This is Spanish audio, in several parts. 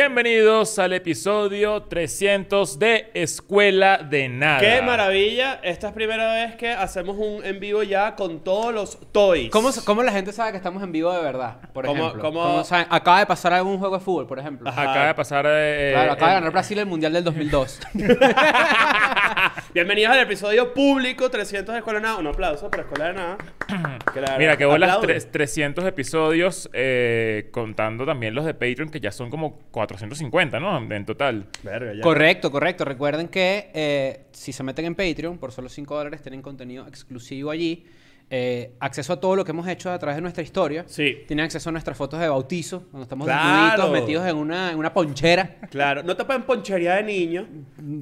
Bienvenidos al episodio 300 de Escuela de Nada. ¡Qué maravilla! Esta es primera vez que hacemos un en vivo ya con todos los toys. ¿Cómo, cómo la gente sabe que estamos en vivo de verdad? Por ¿Cómo- ejemplo. cómo- ¿Cómo saben? Acaba de pasar algún juego de fútbol, por ejemplo. Ajá. Acaba de pasar. eh, Claro, acaba de el- ganar Brasil el Mundial del 2002. Bienvenidos al episodio público 300 de Escuela de Nada. Un aplauso para Escuela de Nada. Mira, que bolas aplauden. tres- 300 episodios, eh, contando también los de Patreon, que ya son como 450, ¿no? En total. Verga, ya. correcto, correcto. Recuerden que eh, si se meten en Patreon, por solo 5 dólares tienen contenido exclusivo allí. Eh, acceso a todo lo que hemos hecho a través de nuestra historia. Sí. Tienen acceso a nuestras fotos de bautizo, donde estamos Claro. desnuditos, metidos en una, en una ponchera. Claro, no te pueden ponchería de niño.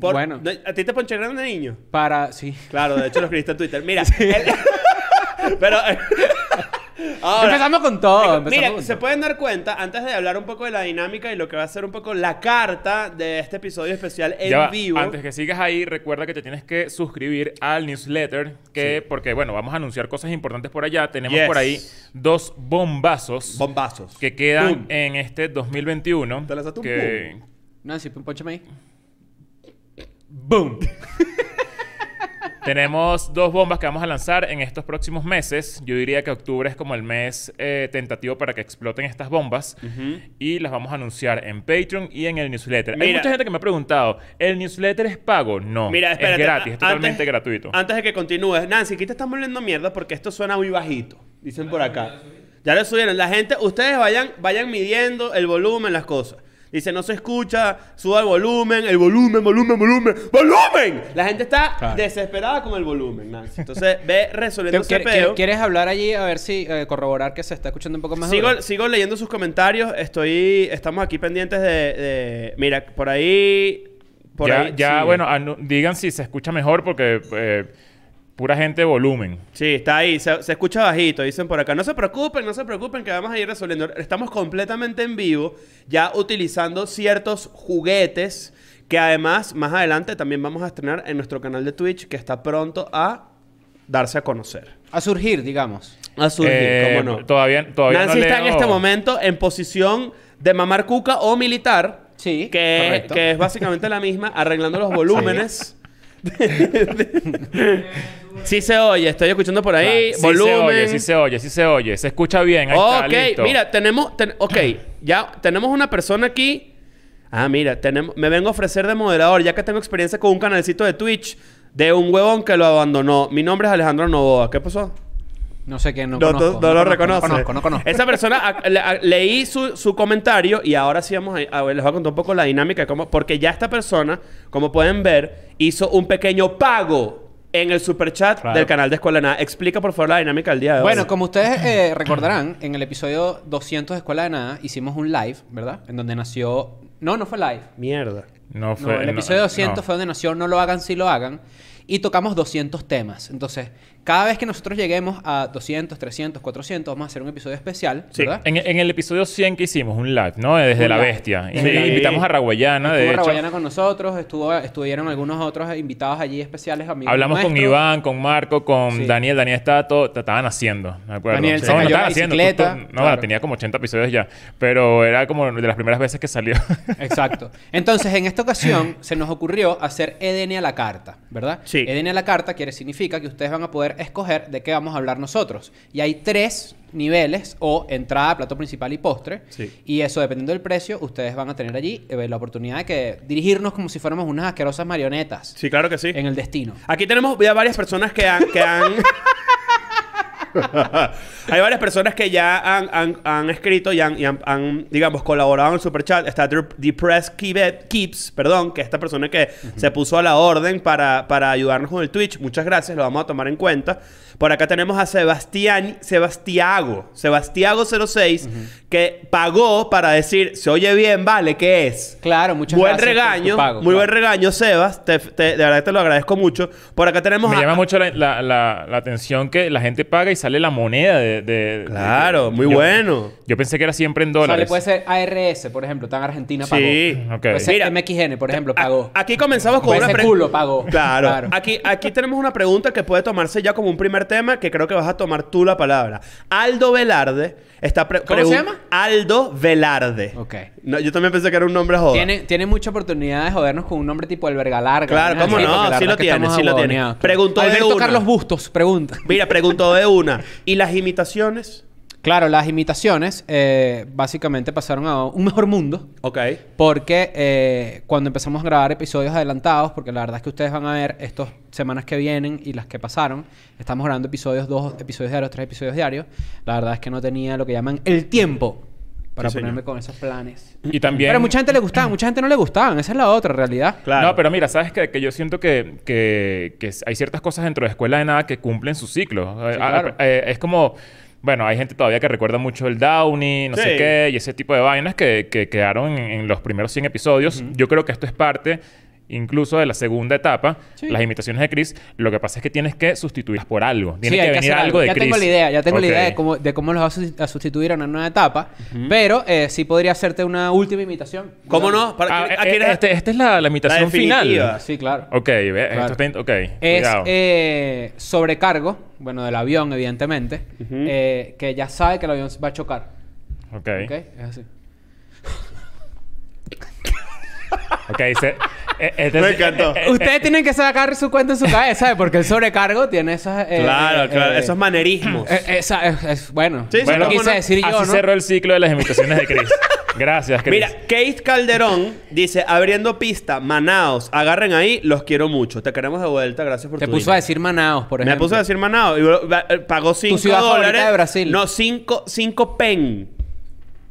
Por- Bueno. no, ¿A ti te poncherían de niño? Para, sí. Claro, de hecho lo escribiste en Twitter. Mira, el- pero. ahora, empezamos con todo. Empezamos Mira, con se todo. pueden dar cuenta, antes de hablar un poco de la dinámica y lo que va a ser un poco la carta de este episodio especial en Ya va, vivo. Antes que sigas ahí, recuerda que te tienes que suscribir al newsletter, que porque, bueno, vamos a anunciar cosas importantes por allá. Tenemos Yes. por ahí dos bombazos Bombazos. que quedan Boom. en este 2021. Te un que, Nancy, ponchame ahí. ¡Boom! Tenemos dos bombas que vamos a lanzar en estos próximos meses. Yo diría que octubre es como el mes eh, tentativo para que exploten estas bombas. Y las vamos a anunciar en Patreon y en el newsletter. Hay mucha gente que me ha preguntado, ¿el newsletter es pago? No, Mira, espérate. es gratis, es totalmente antes- gratuito. Antes de que continúes, Nancy, aquí te están volviendo mierda porque esto suena muy bajito. Dicen por acá. Ya lo subieron. La gente, ustedes vayan, vayan midiendo el volumen, las cosas. Dice, no se escucha, suba el volumen, el volumen, volumen, volumen, volumen. La gente está Claro. desesperada con el volumen, Nancy. Entonces, ve resolviendo ese ¿Quieres- peo. ¿Quieres hablar allí a ver si eh, corroborar que se está escuchando un poco más Sigo, duro? sigo leyendo sus comentarios. Estoy, estamos aquí pendientes de, de- mira, por ahí, por ya, ahí. ya, sí. bueno, digan si se escucha mejor porque eh, pura gente de volumen. Sí, está ahí, se, se escucha bajito, dicen por acá. No se preocupen, no se preocupen que vamos a ir resolviendo. Estamos completamente en vivo, ya utilizando ciertos juguetes que además más adelante también vamos a estrenar en nuestro canal de Twitch que está pronto a darse a conocer. A surgir, digamos. A surgir, Eh, ¿cómo no? Todavía, todavía Nancy no está en este momento en posición de mamar cuca o militar. Sí, que, correcto. que es básicamente la misma, arreglando los volúmenes. sí se oye, estoy escuchando por ahí. Sí volumen. se oye, sí se oye, sí se oye. Se escucha bien, ahí está, ok, listo. mira, tenemos. ten- ok, ya tenemos una persona aquí. Ah, mira, tenemos, me vengo a ofrecer de moderador, ya que tengo experiencia con un canalcito de Twitch de un huevón que lo abandonó. Mi nombre es Alejandro Novoa. ¿Qué pasó? No sé qué, no, No, conozco. no- no lo conozco, reconoce. No conozco, no conozco. Esa persona, a- le- a- leí su, su comentario y ahora sí vamos a, a ver, les voy a contar un poco la dinámica, de cómo, porque ya esta persona, como pueden ver, hizo un pequeño pago en el superchat Claro. del canal de Escuela de Nada. Explica por favor la dinámica del día de hoy. Bueno, como ustedes eh, recordarán, en el episodio 200 de Escuela de Nada hicimos un live, ¿verdad? En donde nació... No, no fue live. Mierda. No No, fue. el no, episodio 200 no. fue donde nació No lo hagan si lo hagan. Y tocamos 200 temas. Entonces, cada vez que nosotros lleguemos a 200, 300, 400, vamos a hacer un episodio especial, Sí. ¿verdad? En, en el episodio 100 que hicimos, un live, ¿no? Desde Un la live. bestia. Y- Invitamos a Raguayana, de Estuvo hecho. Raguayana con nosotros, estuvo, estuvieron algunos otros invitados allí especiales, amigos Hablamos con. Iván, con Marco, con Sí. Daniel. Daniel estaba todo, te estaban haciendo, ¿me acuerdo? Daniel se no, no cayó la haciendo. bicicleta, tú- tú- no, claro. tenía como 80 episodios ya. Pero era como de las primeras veces que salió. Exacto. Entonces, en esta ocasión se nos ocurrió hacer Edenia a la carta, ¿verdad? Sí. Edenia a la carta quiere significa que ustedes van a poder escoger de qué vamos a hablar nosotros. Y hay tres niveles o entrada, plato principal y postre. Sí. Y eso, dependiendo del precio, ustedes van a tener allí eh, la oportunidad de que dirigirnos como si fuéramos unas asquerosas marionetas Sí, claro que sí. en el destino. Aquí tenemos ya varias personas que han... Que han... Hay varias personas que ya han, han- han escrito y, han, y han- digamos, colaborado en el superchat. Está The The Press Keep- Keeps, perdón, que es esta persona que se puso a la orden para, para ayudarnos con el Twitch. Muchas gracias, lo vamos a tomar en cuenta. Por acá tenemos a Sebastián, Sebastiago, Sebastiago06, que pagó para decir, se oye bien, vale, ¿qué es? Claro, muchas buen gracias por tu regaño, pago, muy buen regaño, Sebas. Te- te- de verdad te lo agradezco mucho. Por acá tenemos Me a- llama mucho la, la- la- la atención que la gente paga y sale la moneda de... de- Claro, de- muy yo- bueno. Yo pensé que era siempre en O sea, dólares. le puede ser ARS, por ejemplo. Tan Argentina pagó. Sí. Ok. Puede ser Mira, MXN, por ejemplo, A- pagó. Aquí comenzamos con Puede una ser pre- culo, pagó. Claro. Claro. Aquí, aquí tenemos una pregunta que puede tomarse ya como un primer tema que creo que vas a tomar tú la palabra. Aldo Velarde está pre- ¿Cómo se llama? Aldo Velarde. Ok. No, yo también pensé que era un nombre joda. Tiene, tiene mucha oportunidad de jodernos con un nombre tipo el verga larga. Claro, cómo Así, no, sí lo tiene, sí lo tiene. Preguntó de Alberto una. Carlos Bustos, pregunta. Mira, preguntó de una. ¿Y las imitaciones? Claro, las imitaciones eh, básicamente pasaron a un mejor mundo. Ok. Porque eh, cuando empezamos a grabar episodios adelantados, porque la verdad es que ustedes van a ver estas semanas que vienen y las que pasaron, estamos grabando episodios, dos episodios diarios, tres episodios diarios. La verdad es que no tenía lo que llaman el tiempo para Sí, señor. ponerme con esos planes. Y también... Pero a mucha gente le gustaban, mucha gente no le gustaban. Esa es la otra realidad. Claro. No, pero mira, ¿sabes qué? Que yo siento que, que, que hay ciertas cosas dentro de Escuela de Nada que cumplen su ciclo. Eh, es como... Bueno, hay gente todavía que recuerda mucho el Downey, no sé qué, y ese tipo de vainas que, que quedaron en, en los primeros 100 episodios. Yo creo que esto es parte incluso de la segunda etapa, Sí. las imitaciones de Chris. Lo que pasa es que tienes que sustituirlas por algo. Tiene Sí, que hay venir algo de Ya Chris. tengo la idea, ya tengo la idea de cómo, de cómo los vas a susti- a sustituir a una nueva etapa. Pero eh, sí podría hacerte una última imitación. ¿Cómo no? Para, Ah, aquí eh, este- esta es la, la imitación final. Sí, claro. Ok, ve, Claro. esto está... Ok, Es cuidado. eh, sobrecargo, bueno, del avión, evidentemente, eh, que ya sabe que el avión va a chocar. ok. ¿Ok? Es así. Ok, se- eh, este- Me encantó. eh, eh, Ustedes tienen que sacar su cuenta en su cabeza, ¿sabes? Porque el sobrecargo tiene esas... eh, Claro, eh, claro. eh, Esos manerismos. eh, esa- es, es- bueno, Sí, sí, bueno, quise no. decir yo, Así ¿no? cerró el ciclo de las imitaciones de Chris. Gracias, Chris. Mira, Kate Calderón dice, abriendo pista, Manaos, agarren ahí, los quiero mucho. Te queremos de vuelta, gracias por Te tu puso a decir Manaos, por Me ejemplo. puso a decir Manaos. Y eh, pagó 5 ciudad favorita dólares. de Brasil. No, 5 cinco pen.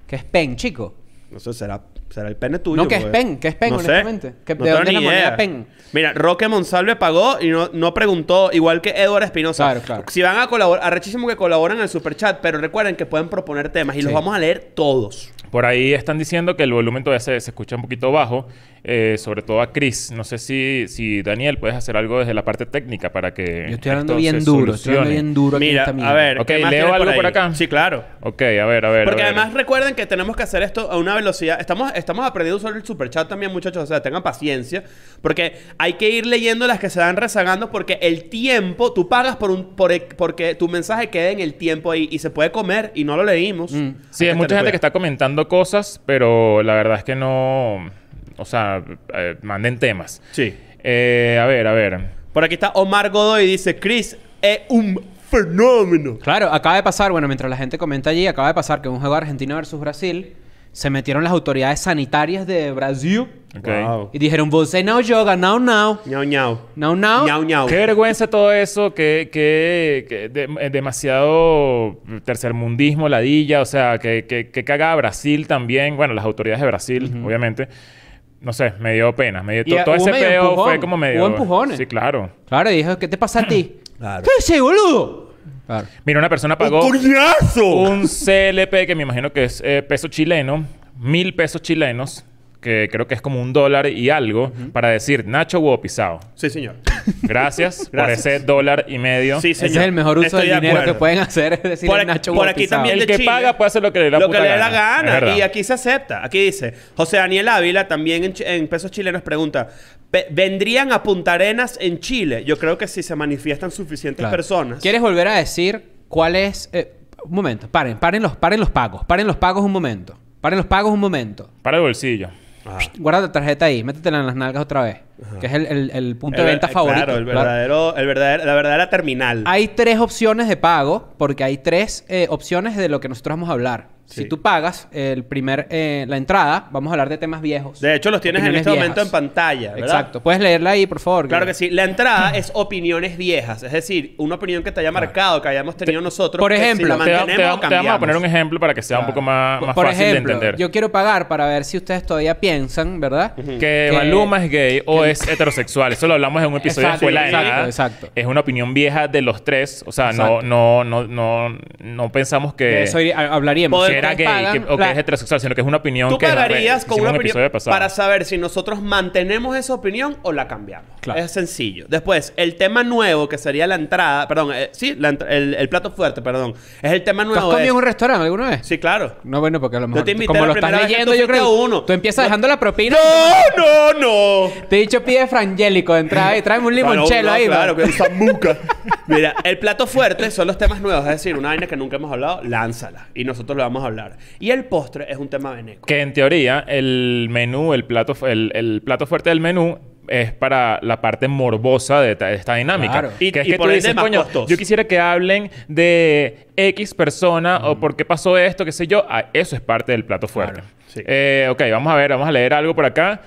Que es pen, chico. No sé, será, será el pene tuyo. No, que es pen, que es pen, No sé. honestamente. Que- No ¿de tengo dónde es ni moneda pen? Mira, Roque Monsalve pagó y no, no preguntó, igual que Edward Espinosa. Claro, claro. Si van a colaborar, arrechísimo que colaboran en el superchat, pero recuerden que pueden proponer temas y los Sí. vamos a leer todos. Por ahí están diciendo que el volumen todavía se, se escucha un poquito bajo, eh, sobre todo a Chris. No sé si, si Daniel puedes hacer algo desde la parte técnica para que. Yo estoy hablando bien duro, estoy hablando bien duro aquí Mira, a ver. Ok, ¿qué más ¿leo algo por acá? Sí, claro. Ok, a ver, a ver. Porque a ver. además recuerden que tenemos que hacer esto a una velocidad. Estamos, estamos aprendiendo a usar el superchat también, muchachos. O sea, tengan paciencia. Porque hay que ir leyendo las que se van rezagando. Porque el tiempo, tú pagas por un, por, porque tu mensaje quede en el tiempo ahí y se puede comer y no lo leímos. Mm. Sí, hay mucha gente que está comentando cosas, pero la verdad es que no. O sea, eh, manden temas. Sí. Eh, a ver, a ver. Por aquí está Omar Godoy y dice: Chris es un fenómeno. Claro, acaba de pasar, bueno, mientras la gente comenta allí, acaba de pasar que en un juego de Argentina versus Brasil se metieron las autoridades sanitarias de Brasil Ok. Wow. y dijeron, vos no yoga, now now, Ñau, ñau. now now. Ñau, ñau. Qué vergüenza todo eso, que, que, que de- eh, demasiado tercermundismo, ladilla, o sea, que, que, que cagaba Brasil también, bueno, las autoridades de Brasil, obviamente. No sé, me dio pena, me dio Y, todo ese medio peo empujón, fue como medio hubo empujones. Sí, claro. Claro, y dijo, ¿qué te pasa a ti? Claro. ¿Qué ese boludo? Claro. Mira, una persona pagó ¡Un coñazo! un CLP que me imagino que es eh, peso chileno, mil pesos chilenos, que creo que es como un dólar y algo, para decir Nacho huevo pisado. Sí, señor. Gracias, por Gracias. ese dólar y medio. Sí, Ese señor. es el mejor uso Estoy del de dinero acuerdo. que pueden hacer, es decir, Por, Nacho por aquí también El de que Chile, paga puede hacer lo que le dé la Lo puta que le dé gana. la gana. Y aquí se acepta. Aquí dice, José Daniel Ávila, también en, pesos chilenos, pregunta, "Pe- ¿vendrían a Punta Arenas en Chile? Yo creo que si se manifiestan suficientes Claro. personas. ¿Quieres volver a decir cuál es...? eh, un momento, paren, paren los, paren los pagos, paren los pagos un momento. Paren los pagos un momento. Para el bolsillo. Guarda la tarjeta ahí, métetela en las nalgas otra vez. Que es el, el- el punto El de venta favorito. Claro, el claro. verdadero, el verdadero, la verdadera terminal. Hay tres opciones de pago, porque hay tres eh, opciones de lo que nosotros vamos a hablar. Sí. Si tú pagas el primer, eh, la entrada, vamos a hablar de temas viejos. De hecho, los tienes en este momento en pantalla, ¿verdad? Exacto. Puedes leerla ahí, por favor. Claro que sí. La entrada es opiniones viejas. Es decir, una opinión que te haya marcado, que hayamos tenido nosotros. por que si ejemplo, la Te, vamos a poner un ejemplo para que sea un poco más, más Por fácil ejemplo, de entender. yo quiero pagar para ver si ustedes todavía piensan, ¿verdad? Que Maluma es gay o es heterosexual. Eso lo hablamos en un episodio Exacto, de Escuela de exacto, Nada. exacto. Es una opinión vieja de los tres. O sea, no, no, no, no, no pensamos que, De eso hablaríamos. que era gay pagan que- o que la- es heterosexual, sino que es una opinión Tú que pagarías con una un opinión para saber si nosotros mantenemos esa opinión o la cambiamos. Claro. Es sencillo. Después, el tema nuevo que sería la entrada, perdón, eh, sí, la el, el plato fuerte, perdón. Es el tema ¿Tú has nuevo. comido en un restaurante alguna vez? Sí, claro. No, bueno, porque a lo mejor te invité como la lo estás que leyendo, tú yo creo uno. Tú empiezas No- dejando la propina. No, no, no. Te he dicho pide frangélico de entrada y tráeme un limonchelo Claro, no, ahí. Claro, que es zambuca. Mira, el plato fuerte son los temas nuevos. Es decir, una vaina que nunca hemos hablado, lánzala. Y nosotros lo vamos a hablar. Y el postre es un tema veneco. Que en teoría el menú, el plato, el, el plato fuerte del menú es para la parte morbosa de, ta- de esta dinámica. Claro. Y, Y- que es y que por tú dices, más coño, costoso". yo quisiera que hablen de X persona o por qué pasó esto, qué sé yo. Ah, eso es parte del plato fuerte. Claro, sí. Eh, ok, vamos a ver, vamos a leer algo por acá.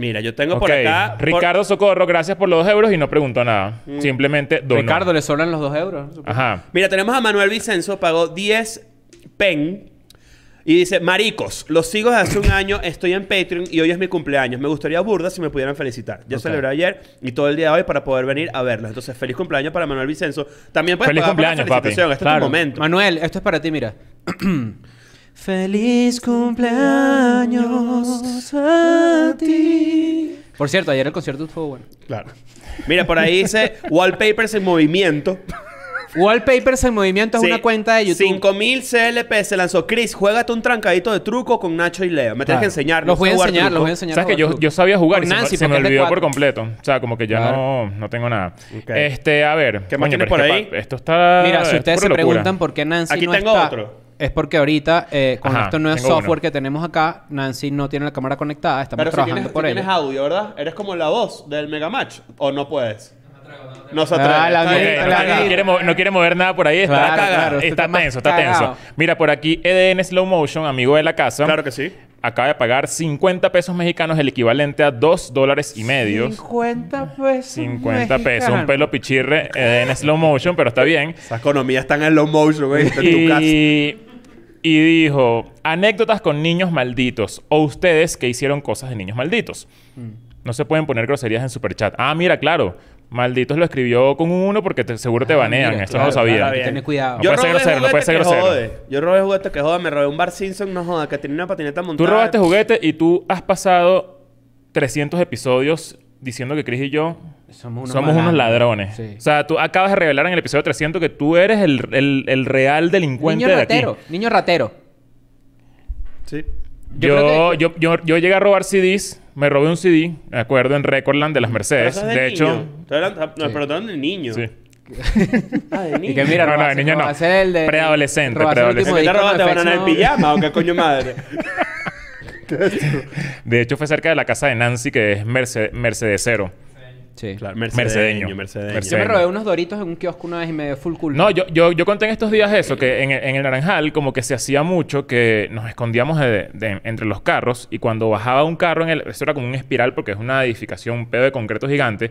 Mira, yo tengo por Ok, acá. por- Ricardo Socorro, gracias por los dos euros y no preguntó nada. Simplemente donó. Ricardo, le sobran los dos euros. Ajá. Mira, tenemos a Manuel Vicenzo, pagó 10 pen. Y dice, maricos, los sigo desde hace un año, estoy en Patreon y hoy es mi cumpleaños. Me gustaría burda si me pudieran felicitar. Yo celebré ayer y todo el día de hoy para poder venir a verlos. Entonces, feliz cumpleaños para Manuel Vicenzo. También puedes Feliz pagar por la cumpleaños, papi. felicitación. Este es tu momento. Manuel, esto es para ti, mira. Feliz cumpleaños a ti. Por cierto, ayer el concierto estuvo bueno. Claro. Mira, por ahí dice Wallpapers en movimiento. Wallpapers en movimiento es Sí, una cuenta de YouTube. 5000 CLP se lanzó. Chris, juégate un trancadito de truco con Nacho y Leo. Me tienes Claro. que enseñar. Los no voy a sé jugar enseñar, truco. los voy a enseñar. ¿Sabes a que yo, yo sabía jugar Con y se me- Nancy, se, me porque es de olvidó por cuatro. completo? O sea, como que ya Claro. no, no tengo nada. Ok. Este, a ver. ¿Qué más tienes pero por es que ahí? pa- Esto está. Mira, si es ustedes pura se locura. preguntan por qué Nancy Aquí no tengo está, otro. Es porque ahorita eh, con Ajá, este nuevo software uno. que tenemos acá, Nancy no tiene la cámara conectada, estamos Pero si trabajando tienes, por si ello. tienes audio, ¿verdad? Eres como la voz del Megamatch. ¿O no puedes? No se Ah, atreve. la mierda, no, la no quiere mo- no quiere mover nada por ahí. Está, Claro, está tenso, está cagado. tenso. Mira, por aquí EDN Slow Motion, amigo de la casa, Claro que sí. acaba de pagar 50 pesos mexicanos, el equivalente a 2 dólares y medio. 50 pesos. 50 pesos, un pelo pichirre EDN Slow Motion, pero está bien. Esa economía está en low motion, güey. En tu casa. Y, dijo, anécdotas con niños malditos o ustedes que hicieron cosas de niños malditos. Mm. No se pueden poner groserías en superchat. Ah, mira, claro. Malditos lo escribió con un uno porque te- seguro te Ah, banean. mira, Esto claro, no lo sabía. Tener cuidado. No puede ser grosero, no puede ser que grosero. jode. Yo robé juguete que joda. Me robé un Bar Simpson, no joda, que tenía una patineta montada. Tú robaste juguete y tú has pasado 300 episodios diciendo que Chris y yo Somos somos, unos unos malandros. ladrones. Sí. O sea, tú acabas de revelar en el episodio 300 que tú eres el, el- el real delincuente Niño de aquí. ratero, niño ratero. Sí. Yo Yo, creo que- yo, yo, yo llegué a robar CDs. Me robé un CD, me acuerdo, en Recordland de las Pero Mercedes. es De, de, hecho... pero tú hablas de niño. Sí. Ah, de niño. Y que mira, No, no, de niño no. robarse el de- Preadolescente, robarse el último ¿Por qué te robaste de banana en pijama? ¿O qué coño madre? De hecho, fue cerca de la casa de Nancy, que es Merce- Mercedesero. Sí. Claro, Mercedeño. mercedeño. Mercedeño. Mercedeño. Yo me robé unos doritos en un kiosco una vez y me dio full cool. No, yo, yo, yo conté en estos días eso, que en, en el Naranjal como que se hacía mucho que nos escondíamos de- de- entre los carros y cuando bajaba un carro en el... Eso era como un espiral porque es una edificación, un pedo de concreto gigante.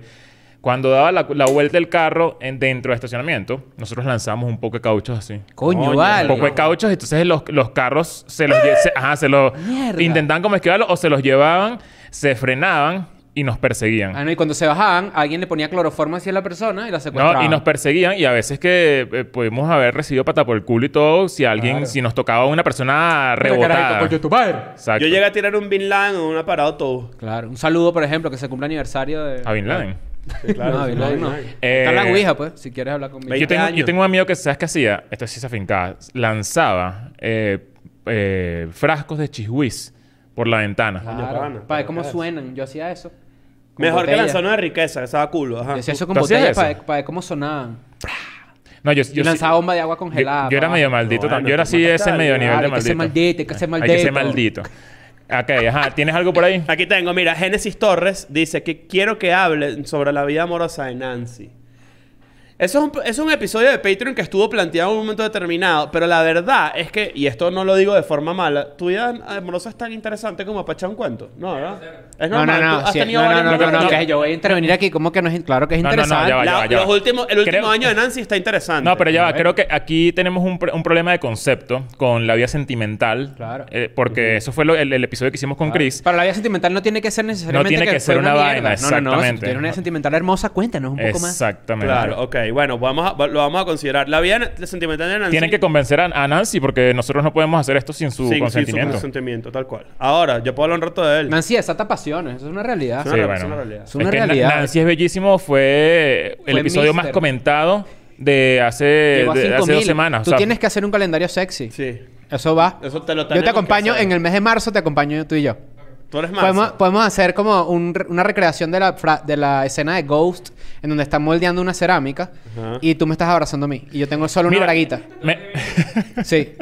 Cuando daba la, la vuelta el carro en, dentro del estacionamiento, nosotros lanzábamos un poco de cauchos así. Coño, Coño, vale. Un poco de cauchos, entonces los, los carros se los, se, ajá, se los Mierda. intentaban como esquivarlo o se los llevaban, se frenaban y nos perseguían. Ah, no, y cuando se bajaban, alguien le ponía cloroformo hacia la persona y la secuestraba. No, y nos perseguían y a veces que eh, pudimos haber recibido pata por el culo y todo si alguien, Claro. si nos tocaba una persona Mira, carajito, rebotada. coño, tu padre. Exacto. Yo llegué a tirar un Bin Laden en una parada de autobús. Claro. Un saludo, por ejemplo, que se cumple aniversario de... A Bin Laden. Sí, claro, no, sí, Bin Laden no. Eh, Está en la Ouija, pues, si quieres hablar conmigo. Yo tengo, yo años. tengo un amigo que, ¿sabes qué hacía? Esto sí se afincaba. Lanzaba eh, eh, frascos de chisguis por la ventana. Claro. Para ver cómo ¿qué suenan. Yo hacía eso. Con Mejor que botella. lanzar una de riqueza, que estaba culo. Ajá. Yo hacía eso con ¿Tú hacías botellas para, para ver cómo sonaban. No, yo, yo lanzaba bomba de agua yo- congelada. yo era medio maldito. Bueno, también. yo era así ese medio nivel de hay que ser maldito. maldito, hay que ser Hay que ser maldito. maldito. Ok, ajá. ¿Tienes algo por ahí? Aquí tengo, mira, Génesis Torres dice que quiero que hable sobre la vida amorosa de Nancy. Eso es, un, eso es un episodio de Patreon que estuvo planteado en un momento determinado, pero la verdad es que, y esto no lo digo de forma mala, tu vida amorosa es tan interesante como para echar un cuento, ¿no? ¿verdad? Es No, no, normal, no. tú has sí, tenido no, no, no, no, no, que yo voy a intervenir aquí. ¿Cómo que no es? Claro que es No, no, no, interesante. ya va, La- ya los va. últimos, el último Creo- año de Nancy está interesante. No, pero ya va. Creo que aquí tenemos un, un problema de concepto con la vida sentimental. Claro. Eh, porque eso fue lo- el, el episodio que hicimos con Chris. Para la vida sentimental no tiene que ser necesariamente No tiene que ser sea una mierda. vaina, No, no, no. Si tú exactamente. tienes una vida sentimental hermosa, cuéntanos un poco más. Exactamente. Claro, ok. Bueno, vamos a- lo vamos a considerar. La vida sentimental de Nancy... Tienen que convencer a, a Nancy porque nosotros no podemos hacer esto sin su Sí, sí, consentimiento. consentimiento, tal cual. Ahora, yo puedo hablar un rato de él. Nancy desata pasiones. Eso es una realidad. Es una Sí, re- bueno. es una realidad. Es una Es que Na- realidad. Nancy es bellísimo. Fue el Fue episodio más comentado de hace, de- de hace 5000. dos semanas. o Tú sea, tienes que hacer un calendario sexy. Sí. Eso va. Eso te lo yo te acompaño en el mes de marzo, te acompaño tú y yo. Tú eres más. Podemos, podemos hacer como un una recreación de la, fra- de la escena de Ghost en donde están moldeando una cerámica Ajá. y tú me estás abrazando a mí y yo tengo solo una Mira, braguita. Me, Sí.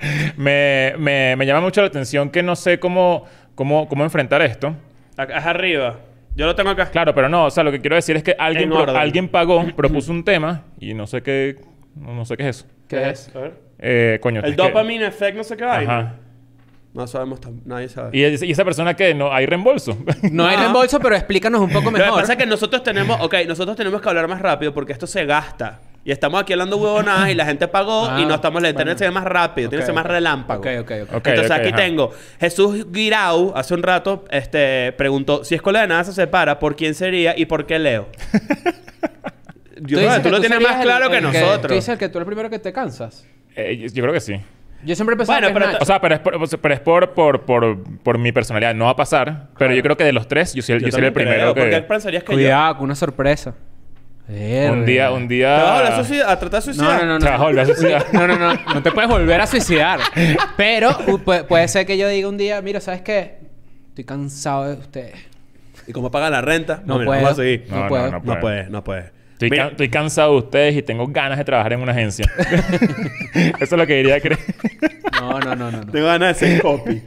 me, me- me llama mucho la atención que no sé cómo, cómo, cómo enfrentar esto. Acá es arriba. Yo lo tengo acá. Claro, pero no, o sea, lo que quiero decir es que alguien, En pro- orden. alguien pagó, propuso un tema y no sé qué, no, no sé qué es eso. ¿Qué es? A ver. Eh, coño. El es que- dopamine effect, no sé qué hay. Ajá. No sabemos, nadie sabe. Y, es- y esa persona que no hay reembolso. No hay No. reembolso, pero explícanos un poco Lo que mejor. pasa es que nosotros tenemos, ok, nosotros tenemos que hablar más rápido porque esto se gasta. Y estamos aquí hablando huevonadas y la gente pagó Ah, y no estamos... La bueno. internet se ve más rápido, tiene que ser más ok. relámpago. Ok, ok, ok. Ok, Entonces ok, aquí ajá. tengo... Jesús Guirau, hace un rato, este, preguntó... Si Escuela de Nada se separa, ¿por quién sería y por qué Leo? Yo, dices tú, que lo tienes serías más el- claro que el Tú nosotros. dices que tú eres el primero que te cansas. Eh, yo, yo creo que sí. Yo siempre pensaba Bueno, que pero es Nacho. O sea, pero es por, pero es por, por, por, por mi personalidad. No va a pasar. Pero yo creo que de los tres, yo soy, el- yo soy el primero creo, ¿Por qué que... pensarías que yo? Cuidado, con una sorpresa. Un día, un ¿Te vas a, volver a día... suicida- a tratar de No, suicidar? no, no, Te vas a volver a suicidar. No, no, no. No te puedes volver a suicidar. Pero pu- puede, puede ser que yo diga un día, mira, ¿sabes qué? Estoy cansado de ustedes. ¿Y cómo pagan la renta? No mira, puedo. No No, no, puedo. no No puedes, no puedes. Estoy, Mira, can- estoy cansado de ustedes y tengo ganas de trabajar en una agencia. Eso es lo que diría que... No, no, no, no. no. tengo ganas de ser copy.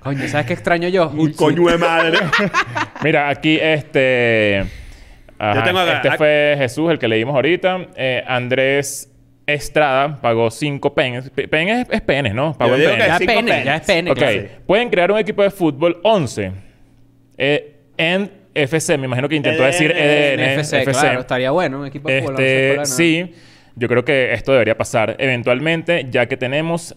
Coño, ¿sabes qué extraño yo? Un coño de madre. Mira, aquí este... ajá, Yo tengo acá- este fue Jesús, el que leímos ahorita. Eh, Andrés Estrada pagó 5 penes. Pe- Pen es, es penes, ¿no? Pagó Yo en digo penes. que Ya penes. ya es pene. Ok. claro. Pueden crear un equipo de fútbol 11. Eh, en FC, me imagino que intentó EDN, decir EDN. NFC, FC. claro. Estaría bueno un equipo de fútbol. no Este, nada. sí, yo creo que esto debería pasar eventualmente, ya que tenemos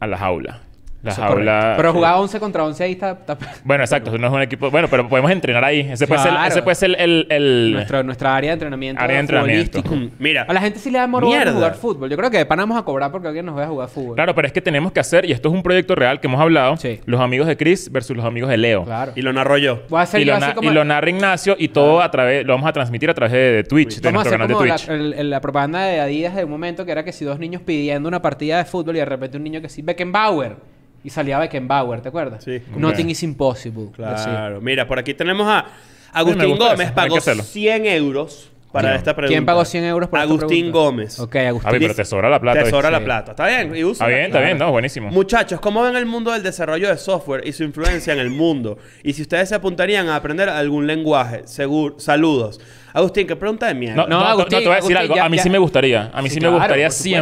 a la jaula. La jaula. Pero jugar 11 contra 11 ahí está... está- Bueno, exacto, no es un equipo. Bueno, pero podemos entrenar ahí. Ese puede ser, ese puede ser el. el- Nuestro, nuestra área de entrenamiento Área de entrenamiento. futbolístico. Mira. A la gente sí le da morbo Mierda. jugar fútbol. Yo creo que de pana vamos a cobrar porque alguien nos vaya a jugar fútbol. Claro, pero es que tenemos que hacer, y esto es un proyecto real que hemos hablado: Sí. los amigos de Chris versus los amigos de Leo. Claro. Y lo narro yo. Voy a hacer Y yo lo, así na- como... y lo narra Ignacio y todo a través, lo vamos a transmitir a través de, de Twitch, de Vamos a nuestro hacer canal de como la, Twitch. el- el- la propaganda de Adidas de un momento que era que si dos niños pidiendo una partida de fútbol y de repente un niño que sí, Beckenbauer. Y salía Beckenbauer, ¿te acuerdas? Sí. Nothing is impossible. Claro. Mira, por aquí tenemos a Agustín Gómez. eso. Pagó que hacerlo. 100 euros para No. esta pregunta. ¿Quién pagó 100 euros por esta Agustín pregunta? Gómez. Ok, Agustín. A ver, pero te sobra la plata. Te sobra ¿viste? la Sí. plata. Está bien. Y Está úsala. bien, está bien, no, buenísimo. Muchachos, ¿cómo ven el mundo del desarrollo de software y su influencia en el mundo? Y si ustedes se apuntarían a aprender algún lenguaje, seguro, saludos. Agustín, qué pregunta de mierda. No, No, no, no, Agustín, te voy a decir Agustín, algo. ya- a mí ya- sí me gustaría. A mí sí, Sí, me claro, gustaría por supuesto.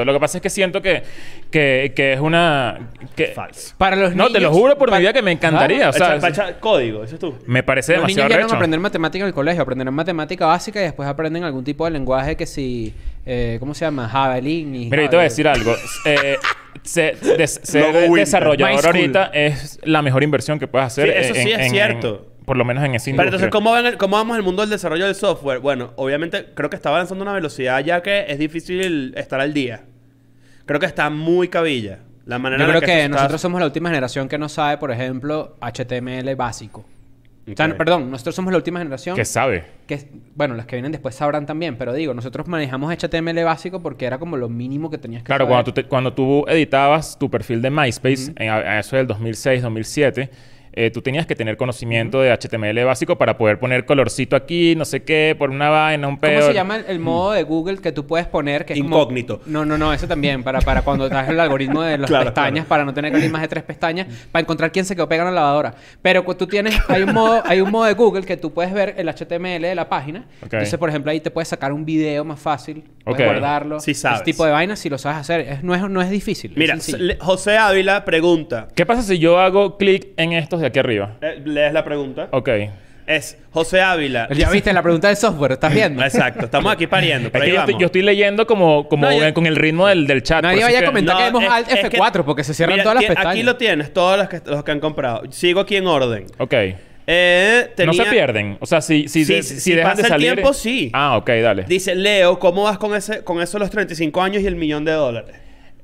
100%. Lo que pasa es que siento que, que, que es una... Que, Falso. Para los no, niños... te lo juro por pa- mi vida que me encantaría. O sea, Echa- código, ese es tú. me parece Los niños demasiado no recho. aprender matemática en el colegio, aprenderán matemática básica y después aprenden algún tipo de lenguaje que si, eh, ¿cómo se llama? Javelin y... Mira, yo te voy a decir algo. Eh, se- des- ser desarrollador ahorita es la mejor inversión que puedes hacer. Sí, eso en- sí es en- cierto. en- por lo menos en ese Pero entonces, ¿cómo, ven el- ¿cómo vamos el mundo del desarrollo del software? Bueno, obviamente creo que está avanzando a una velocidad ya que es difícil estar al día. Creo que está muy cabilla. La manera Yo en la creo que, nosotros somos la última generación que no sabe, por ejemplo, HTML básico. O sea, perdón, nosotros somos la última generación Que sabe. que, bueno, los que vienen después sabrán también, pero digo, nosotros manejamos HTML básico porque era como lo mínimo que tenías que Claro, saber. cuando tú, te- cuando tú editabas tu perfil de MySpace, en- a, a eso del 2006, 2007, eh, tú tenías que tener conocimiento de HTML básico para poder poner colorcito aquí, no sé qué, por una vaina, un pedo. ¿Cómo se llama el, el modo de Google que tú puedes poner? Que es como- Incógnito. No, no, no, eso también. Para, para cuando das el algoritmo de las Claro, pestañas, claro. para no tener que abrir más de tres pestañas, para encontrar quién se quedó pegado en la lavadora. Pero tú tienes, hay un modo, hay un modo de Google que tú puedes ver el HTML de la página. Ok. Entonces, por ejemplo, ahí te puedes sacar un video más fácil. Puedes Ok. guardarlo. Sí sabes. Ese tipo de vainas, si lo sabes hacer, es- no, es, no es difícil. es Mira, le- José Ávila pregunta. ¿Qué pasa si yo hago clic en estos de aquí arriba? Eh, ¿Lees la pregunta? Ok. Es José Ávila. Ya viste la pregunta del software, ¿estás viendo? Exacto, estamos aquí pariendo. Es que yo, estoy, vamos. yo estoy leyendo como, como No, yo- con el ritmo del, del chat. Nadie por eso vaya a que- comentar. que demos Alt es que- F4 porque se cierran Mira, todas las aquí- pestañas. Aquí lo tienes, todos los que, los que han comprado. Sigo aquí en orden. Ok. Eh, tenía- No se pierden. O sea, si, si, Sí, de- sí, si si dejan pasa de el salir... tiempo, sí. Ah, ok, dale. Dice, Leo, ¿cómo vas con ese con eso los 35 años y el millón de dólares?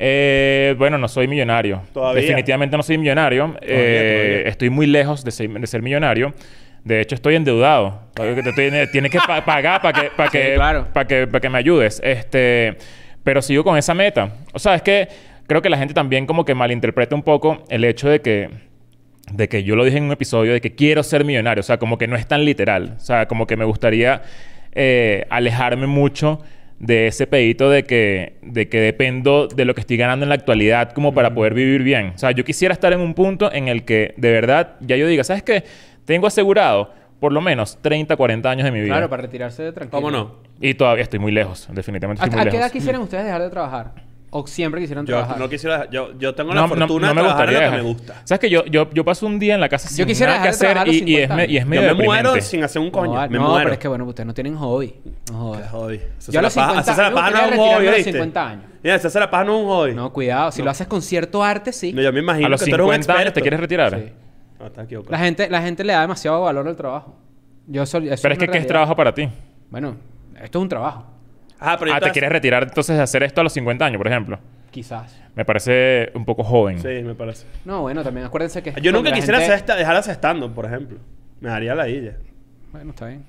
Eh, bueno, no soy millonario. Todavía. Definitivamente no soy millonario. Eh, todavía. Estoy muy lejos de ser, de ser millonario. De hecho, estoy endeudado. Tienes que pa- pagar para que, Sí, que, claro. para que, para que me ayudes. Este, pero sigo con esa meta. O sea, es que creo que la gente también como que malinterpreta un poco el hecho de que de que yo lo dije en un episodio de que quiero ser millonario. O sea, como que no es tan literal. O sea, como que me gustaría eh, alejarme mucho de ese pedito de que, de que dependo de lo que estoy ganando en la actualidad como para poder vivir bien. O sea, yo quisiera estar en un punto en el que de verdad ya yo diga, ¿sabes qué? Tengo asegurado por lo menos 30, 40 años de mi vida. Claro, para retirarse de tranquilo. ¿Cómo no? Y todavía estoy muy lejos. Definitivamente estoy ¿A, muy a qué edad lejos. quisieran ustedes dejar de trabajar? ¿O siempre quisieran Yo trabajar? no quisiera... Yo, yo tengo No, la no- fortuna no me de trabajar en gustaría lo que me gusta. ¿Sabes que yo, yo, yo paso un día en la casa sin quisiera nada que hacer y, y es, 50 me- y es Yo medio me muero deprimente. sin hacer un coño. No, me no, muero. pero es que bueno, ustedes no tienen hobby. No jodas. Hobby. Eso Yo a los paja- 50 hacerse la me paja no es un hobby, retirarme a los ¿viste? 50 años. Mira, hacerse la paja no es un hobby. No, cuidado. Si lo haces con cierto arte, sí. No, yo me imagino A los que tú eres un 50 años te quieres retirar. Sí. No, estás equivocado. La gente, la gente le da demasiado valor al trabajo. Yo soy, eso Pero es que, ¿qué es trabajo para ti? Bueno, esto es un trabajo. Ah, pero Ah, ¿te quieres retirar entonces de hacer esto a los 50 años, por ejemplo? Quizás. Me parece un poco joven. Sí, me parece. No, bueno, también acuérdense que... Yo nunca quisiera gente- hacer esta, dejar hacer stand por ejemplo. Me daría la idea. Bueno, está bien.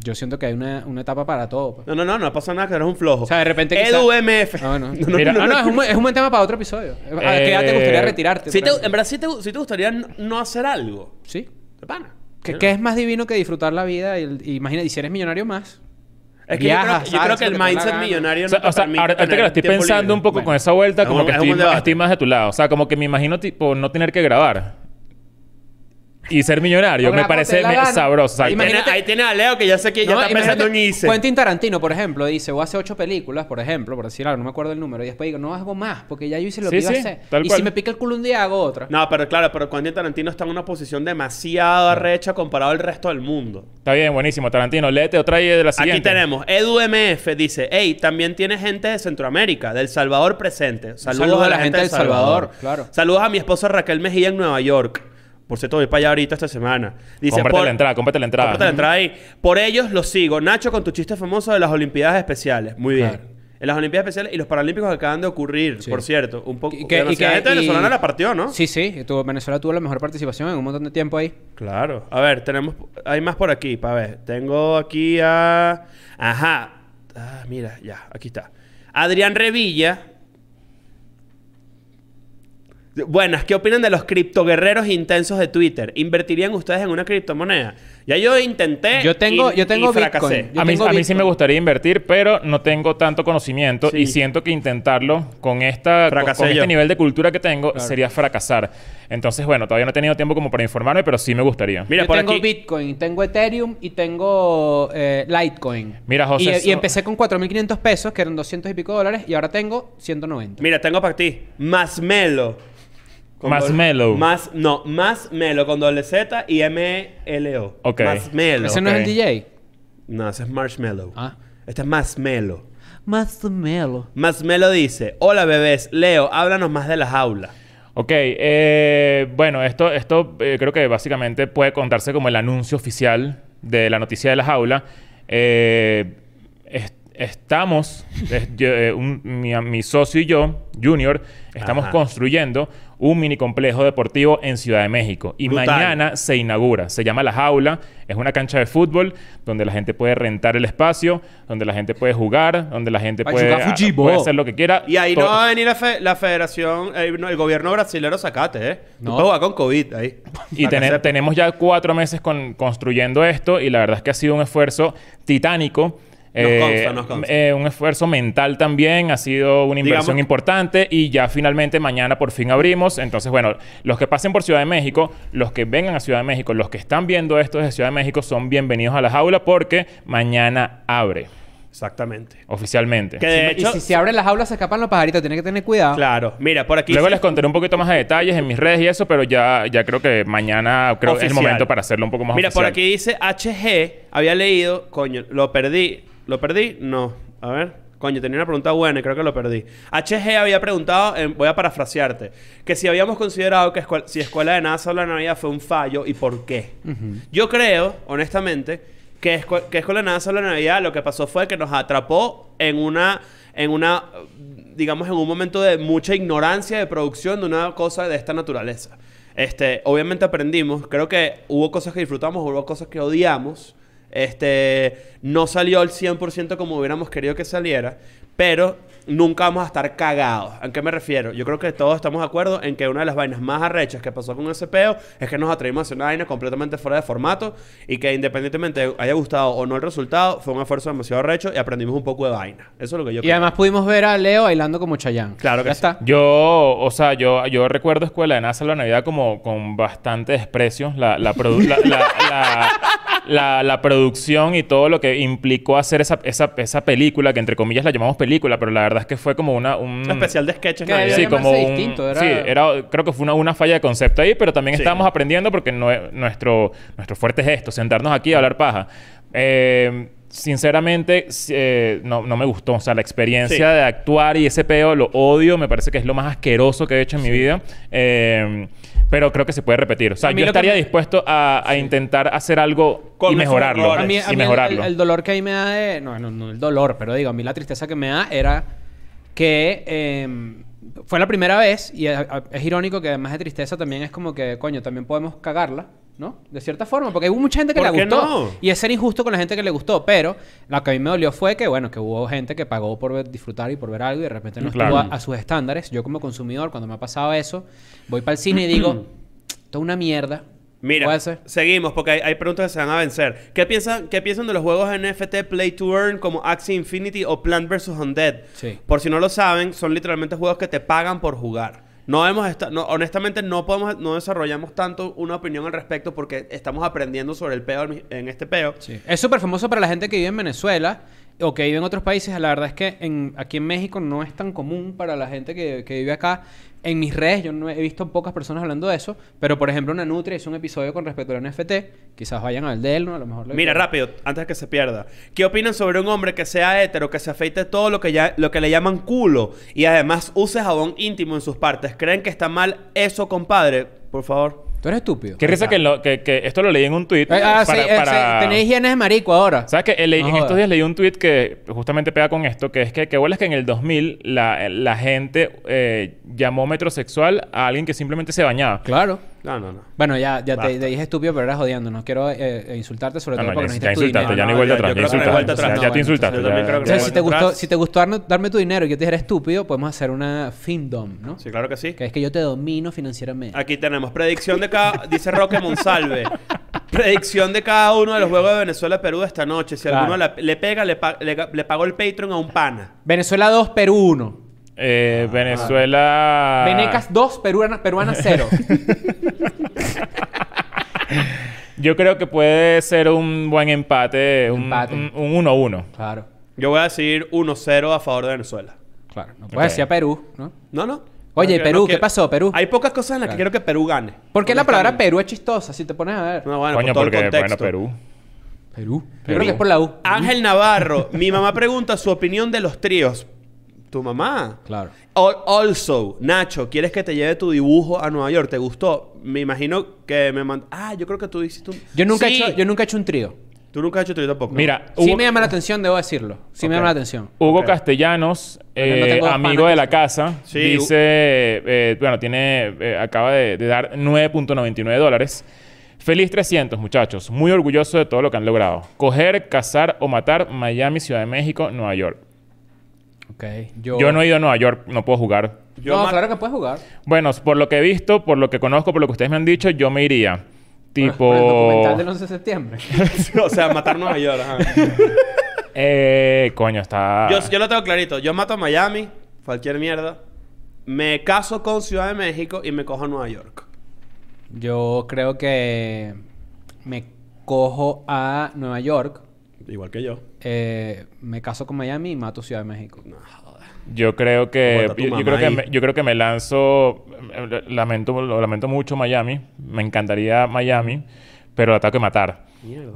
Yo siento que hay una, una etapa para todo. pues. No, no, no, no pasa nada que eres un flojo. O sea, de repente Edu MF. Ah. No, no, Mira, no, Ah, no, no, es un, buen- es un buen tema para otro episodio. ¿A qué edad te gustaría Eh, retirarte? Sí por te- ejemplo? en verdad, sí te, sí te gustaría no, hacer algo. Sí. De pana. ¿Qué, qué es más divino que disfrutar la vida? Y, y imagina, y si eres millonario más. Es que yo creo, Viajas, yo creo que el te mindset millonario O sea, no te o sea, permite ahora- ahorita que lo estoy pensando libre. un poco Bueno, con esa vuelta, como que es estoy, estoy más de tu lado. O sea, como que me imagino tipo no tener que grabar. Y ser millonario O me parece sabroso. O sea, Ahí tiene, Imagínate- ahí tiene a Leo que ya sé que ya No, está pensando en irse. Quentin Tarantino, por ejemplo, dice, voy a hacer ocho películas, por ejemplo, por decir algo, no me acuerdo el número, y después digo, no hago más, porque ya yo hice lo Sí, que iba sí, a hacer. tal y cual. si me pica el culo un día, hago otra. No, pero claro, pero Quentin Tarantino está en una posición demasiado arrecha comparado al resto del mundo. Está bien, buenísimo. Tarantino, léete otra y de la siguiente. Aquí tenemos, EduMF dice, hey, también tiene gente de Centroamérica, del Salvador presente. Saludos, a la gente del Salvador. claro. Saludos a mi esposa Raquel Mejía en Nueva York. Por cierto, voy para allá ahorita esta semana. Dice, Cómprate por- la entrada, cómprate la entrada. Cómprate la entrada ahí. Por ellos los sigo. Nacho, con tu chiste famoso de las Olimpiadas Especiales. Muy bien. Claro. En las Olimpiadas Especiales y los Paralímpicos que acaban de ocurrir, Sí. por cierto. Un poco. Y que- y que- gente y- venezolana la partió, ¿no? Sí, sí. Venezuela tuvo la mejor participación en un montón de tiempo ahí. Claro. A ver, tenemos... Hay más por aquí, para ver. Tengo aquí a... Ajá. Ah, mira, ya. Aquí está. Adrián Revilla. Buenas, ¿qué opinan de los criptoguerreros intensos de Twitter? ¿Invertirían ustedes en una criptomoneda? Ya yo intenté Yo tengo- y, yo tengo y fracasé. Bitcoin. Yo a mí, tengo a mí sí me gustaría invertir, pero no tengo tanto conocimiento Sí. y siento que intentarlo con esta con, Fracasé con yo. este nivel de cultura que tengo Claro. sería fracasar. Entonces, bueno, todavía no he tenido tiempo como para informarme, pero sí me gustaría. Mira, yo por tengo aquí... Bitcoin, tengo Ethereum y tengo eh, Litecoin. Mira, José, Y, eso- y empecé con 4.500 pesos, que eran 200 y pico dólares, y ahora tengo 190. Mira, tengo para ti. Masmelo. Con Marshmello. doble- Más, no, más melo con doble Z y M-L-O. Ok. Masmelo. ¿Ese no es el. DJ? No, ese es Marshmallow. Ah. Este es Masmelo. Marshmallow. Masmelo dice: Hola bebés, Leo, háblanos más de la jaula. Ok, eh, bueno, esto, esto eh, creo que básicamente puede contarse como el anuncio oficial de la noticia de la jaula. Eh, es- estamos, es- yo, eh, un- mi, mi socio y yo, Junior, estamos Ajá. construyendo un mini complejo deportivo en Ciudad de México. Y Brutal. mañana se inaugura. Se llama La Jaula. Es una cancha de fútbol donde la gente puede rentar el espacio, donde la gente puede jugar, donde la gente puede, puede hacer lo que quiera. Y ahí no va a venir la, fe- la federación, eh, no, el gobierno brasilero sacate, ¿eh? Tú No. puedes jugar con COVID ahí. Y tenemos ya cuatro meses con- construyendo esto y la verdad es que ha sido un esfuerzo titánico. Nos Eh, consta, nos consta. eh, un esfuerzo mental también, ha sido una inversión Digamos- importante y ya finalmente mañana por fin abrimos. Entonces, bueno, los que pasen por Ciudad de México, los que vengan a Ciudad de México, los que están viendo esto desde Ciudad de México son bienvenidos a la jaula porque mañana abre Exactamente. oficialmente. Que de y hecho, si se abren las jaulas se escapan los pajaritos. Tiene que tener cuidado. claro. Mira, por aquí... Luego sí- les contaré un poquito más de detalles en mis redes y eso, pero ya, ya creo que mañana creo es el momento para hacerlo un poco más Mira, por aquí dice HG, había leído, coño, lo perdí. ¿Lo perdí? No. A ver. Coño, tenía una pregunta buena y creo que lo perdí. HG había preguntado, eh, voy a parafrasearte, que si habíamos considerado que escuel- si Escuela de Nada Solo la Navidad fue un fallo y por qué. Yo creo, honestamente, que, escu- que Escuela de Nada Solo la Navidad lo que pasó fue que nos atrapó en una, en una, digamos, en un momento de mucha ignorancia de producción de una cosa de esta naturaleza. Este, obviamente aprendimos, creo que hubo cosas que disfrutamos, hubo cosas que odiamos. Este, no salió al 100% como hubiéramos querido que saliera, pero nunca vamos a estar cagados. ¿A qué me refiero? Yo creo que todos estamos de acuerdo en que una de las vainas más arrechas que pasó con ese peo es que nos atrevimos a hacer una vaina completamente fuera de formato y que independientemente haya gustado o no el resultado, fue un esfuerzo demasiado arrecho y aprendimos un poco de vaina. Eso es lo que yo Y creo. además pudimos ver a Leo bailando como Chayanne. Claro que ya sí. está. Yo, o sea, yo, yo recuerdo Escuela de NASA la Navidad como con bastante desprecio. La, la, produ- la, la- la- la- la producción y todo lo que implicó hacer esa, esa, esa película, que entre comillas la llamamos película, pero la verdad es que fue como una... Un, Un especial de sketches Que. Sí, como un... distinto, era- Sí, era, creo que fue una, una falla de concepto ahí, pero también Sí. estábamos aprendiendo porque no, nuestro, nuestro fuerte es esto, sentarnos aquí y hablar paja. Eh, sinceramente, eh, no, no me gustó. O sea, la experiencia Sí. de actuar y ese peo lo odio. Me parece que es lo más asqueroso que he hecho en mi vida. Eh, pero creo que se puede repetir. O sea, yo estaría me- dispuesto a, a intentar hacer algo Con y mejorarlo. A mí, a y mí el- mejorarlo. El, el dolor que a mí me da de... No, no, no el dolor, pero digo, a mí la tristeza que me da era que eh, fue la primera vez y es, es irónico que además de tristeza también es como que, coño, también podemos cagarla, ¿no? De cierta forma, porque hubo mucha gente que ¿Por le gustó. no? Y es ser injusto con la gente que le gustó, pero lo que a mí me dolió fue que, bueno, que hubo gente que pagó por ver- disfrutar y por ver algo y de repente no Claro. estuvo a, a sus estándares. Yo como consumidor, cuando me ha pasado eso, voy para el cine y digo, esto es una mierda. Mira, Puede ser. seguimos porque hay, hay preguntas que se van a vencer. ¿Qué piensan, ¿Qué piensan de los juegos NFT Play to Earn como Axie Infinity o Plant vs. Undead? Sí. Por si no lo saben, son literalmente juegos que te pagan por jugar. No hemos esta- no, honestamente no podemos no desarrollamos tanto una opinión al respecto porque estamos aprendiendo sobre el peo en este peo. Es súper famoso para la gente que vive en Venezuela o que vive en otros países. La verdad es que en, aquí en México no es tan común para la gente que, que vive acá. En mis redes yo no he visto pocas personas hablando de eso. Pero, por ejemplo, una Nutria hizo un episodio con respecto al NFT. Quizás vayan al de él, ¿no? A lo mejor... le- Mira, rápido, antes de que se pierda. ¿Qué opinan sobre un hombre que sea hetero, que se afeite todo lo que, ya, lo que le llaman culo y además use jabón íntimo en sus partes? ¿Creen que está mal eso, compadre? Por favor. Tú eres estúpido. Qué risa que, lo- que, que esto lo leí en un tweet. Eh, ah, sí, para- eh, para- sí, tenéis hienes de marico ahora. ¿Sabes qué? No Le- en estos días leí un tweet que justamente pega con esto, que es que qué bola es que en el 2000 la, la gente eh, llamó metrosexual a alguien que simplemente se bañaba. Claro. No, no, no. Bueno, ya, ya te, dije estúpido, pero eras jodiendo. No quiero eh, eh, insultarte, sobre todo no, porque ya, necesitas ya tu insultaste, dinero. ya no hay no, vuelta atrás. ya no No, te insultaste. Entonces, no si te, gustó, si te gustó darme- darme tu dinero y yo te dijera estúpido, podemos hacer una findom, ¿no? Sí, claro que sí. Que es que yo te domino financieramente. Aquí tenemos predicción de cada... Dice Roque Monsalve. predicción de cada uno de los juegos de Venezuela y Perú de esta noche. Si Claro. alguno la- le pega, le, pa- le, le pagó el Patreon a un pana. Venezuela 2, Perú 1. Eh, Venezuela. Venecas 2, peruana, peruana 0. Yo creo que puede ser un buen empate. Un Empate. un- un 1-1. claro, Yo voy a decir 1-0 a favor de Venezuela. claro. No puedes Ok. decir a Perú, ¿no? No, no. Oye, No Perú, no ¿qué pasó, Perú? Hay pocas cosas en las que Claro. quiero que Perú gane. ¿Por qué la palabra. Perú es chistosa? Si te pones a ver. No, bueno, Coño, por todo el porque, bueno, contexto. Perú. Perú. Yo Perú. creo que es por la U. Ángel Navarro, mi mamá pregunta su opinión de los tríos. ¿Tu mamá? Claro. Al- Also, Nacho, ¿quieres que te lleve tu dibujo a Nueva York? ¿Te gustó? Me imagino que me mandó... Ah, yo creo que tú hiciste un... Yo nunca, Sí. he hecho, yo nunca he hecho un trío. Tú nunca has hecho turismo tampoco. Mira, Sí Hugo, me llama la atención, debo decirlo. Sí me llama la atención. Hugo. Castellanos, no eh, amigo de la casa, Sí, dice, eh, bueno, tiene, eh, acaba de, de dar 9.99 dólares. Feliz 300, muchachos. Muy orgulloso de todo lo que han logrado. Coger, cazar o matar Miami, Ciudad de México, Nueva York. Ok. Yo, Yo no he ido a Nueva York, no puedo jugar. Yo no, claro que puedes jugar. Bueno, por lo que he visto, por lo que conozco, por lo que ustedes me han dicho, yo me iría. Tipo... Por el documental del 11 de septiembre. o sea, matar Nueva York. ajá. Eh, coño, está... Yo, yo lo tengo clarito. Yo mato a Miami, cualquier mierda. Me caso con Ciudad de México y me cojo a Nueva York. Yo creo que me cojo a Nueva York, Igual que yo. Eh, me caso con Miami y mato Ciudad de México. Yo creo que yo, creo que me, yo creo que me lanzo eh, lamento lo lamento mucho Miami, me encantaría Miami, pero la tengo que matar.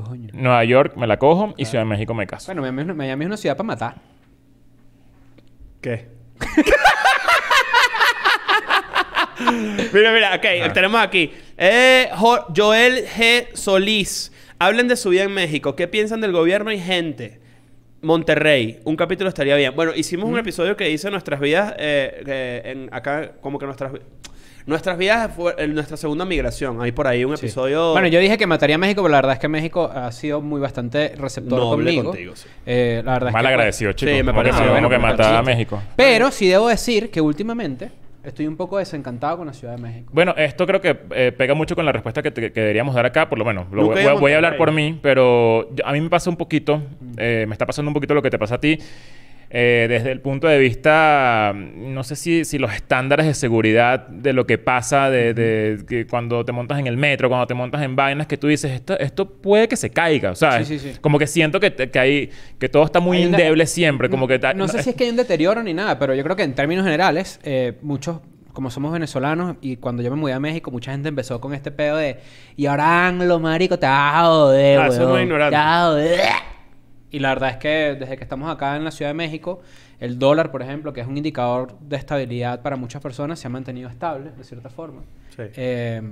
Coño. Nueva York me la cojo y Ciudad de México me caso. Bueno, Miami, es una- Miami es una ciudad para matar. ¿Qué? mira, mira, ok, tenemos aquí. Eh, Jo- Joel G. Solís. Hablen de su vida en México. ¿Qué piensan del gobierno y gente? Monterrey. Un capítulo estaría bien. Bueno, hicimos un episodio que dice nuestras vidas. eh, eh, en, acá, como que nuestras. Nuestras vidas fue en nuestra segunda migración. Hay por ahí un Sí. episodio. Bueno, yo dije que mataría a México, pero la verdad es que México ha sido muy bastante receptor Noble conmigo. contigo, sí. Eh, la verdad Mal es que, agradecido, chicos. Sí, me que, parece bueno, que me matar a. México. Pero sí debo decir que últimamente estoy un poco desencantado con la Ciudad de México. Bueno, esto creo que eh, pega mucho con la respuesta que, te- que deberíamos dar acá, por lo menos. Lo voy, a voy a hablar por mí, pero yo- a mí me pasa un poquito, eh, me está pasando un poquito lo que te pasa a ti. Eh, desde el punto de vista, no sé si, si los estándares de seguridad de lo que pasa de, de- que cuando te montas en el metro, cuando te montas en vainas, que tú dices, esto, esto puede que se caiga, ¿sabes? Sí, sí, sí. Como que siento que, que, hay, que todo está muy Hay endeble siempre, como que... ta- No sé si es que hay un deterioro ni nada, pero yo creo que en términos generales, eh, muchos, como somos venezolanos, y cuando yo me mudé a México, mucha gente empezó con este pedo de, y ahora anglo, marico, te vas a joder, Ah, eso es weón, te vas a joder". Y la verdad es que desde que estamos acá en la Ciudad de México, el dólar, por ejemplo, que es un indicador de estabilidad para muchas personas, se ha mantenido estable, de cierta forma. Sí. Eh,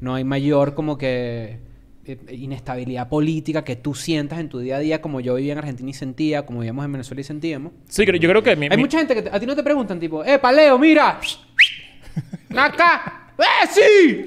no hay mayor como que eh, inestabilidad política que tú sientas en tu día a día como yo vivía en Argentina y sentía, como vivíamos en Venezuela y sentíamos. Sí, creo- yo creo que... mi- Hay mi- mucha gente que te- a ti no te preguntan tipo, ¡eh, Paleo, mira! ¡Acá! ¡Eh, sí!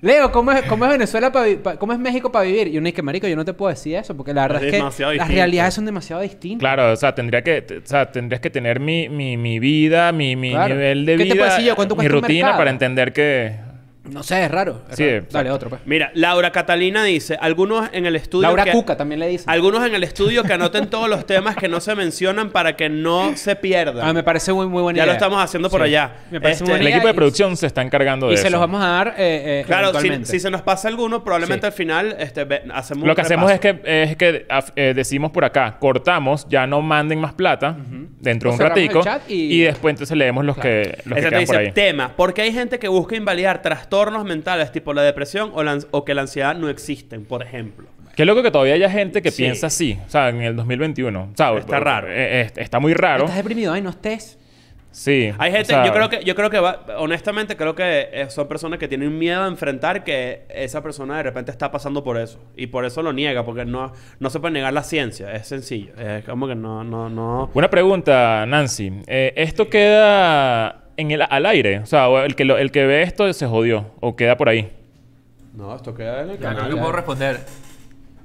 Leo, ¿cómo es, cómo es Venezuela para cómo es México para vivir? Y uno dice, marico, yo no te puedo decir eso porque la verdad Es es, que las distinto. realidades son demasiado distintas. Claro, o sea, tendría que, o sea, tendrías que tener mi, mi, mi vida, mi, mi Claro. nivel de ¿Qué te vida, puedo decir yo? ¿Cuánto mi un rutina para entender que... No sé, es raro. es Sí, raro. Dale, otro pues. Mira, Laura Catalina dice: Algunos en el estudio. Laura que- Cuca también le dicen. Algunos en el estudio que anoten todos los temas que no se mencionan para que no se pierdan. Ah, me parece muy, muy buena ya idea. lo estamos haciendo por Sí. allá. Me parece Este, muy buena El idea equipo de y- producción se está encargando de Y eso. se los vamos a dar eh, eh, Claro, si, se nos pasa alguno, probablemente Sí. al final este, ve- hacemos Lo un que hacemos es que, es que af- eh, decimos por acá, cortamos, ya no manden más plata dentro de un ratico chat y- y... después entonces leemos los que, los que quedan por dice ahí. tema. Porque hay gente que busca invalidar trastornos mentales tipo la depresión o, la o que la ansiedad no existen, por ejemplo. Qué loco que todavía haya gente que Sí. piensa así, o sea, en el 2021. O sea, Está raro. eh, eh, está muy raro. Estás deprimido, ay, no estés. Sí. Hay o gente, sea, yo creo que, yo creo que va, honestamente creo que eh, son personas que tienen miedo a enfrentar que esa persona de repente está pasando por eso. Y por eso lo niega, porque no, no se puede negar la ciencia. Es sencillo. Es como que no, no, no. Una pregunta, Nancy. Eh, ¿Esto queda en el, al aire? O sea, el que, lo- el que ve esto se jodió o queda por ahí. No, esto queda en el canal. que puedo responder.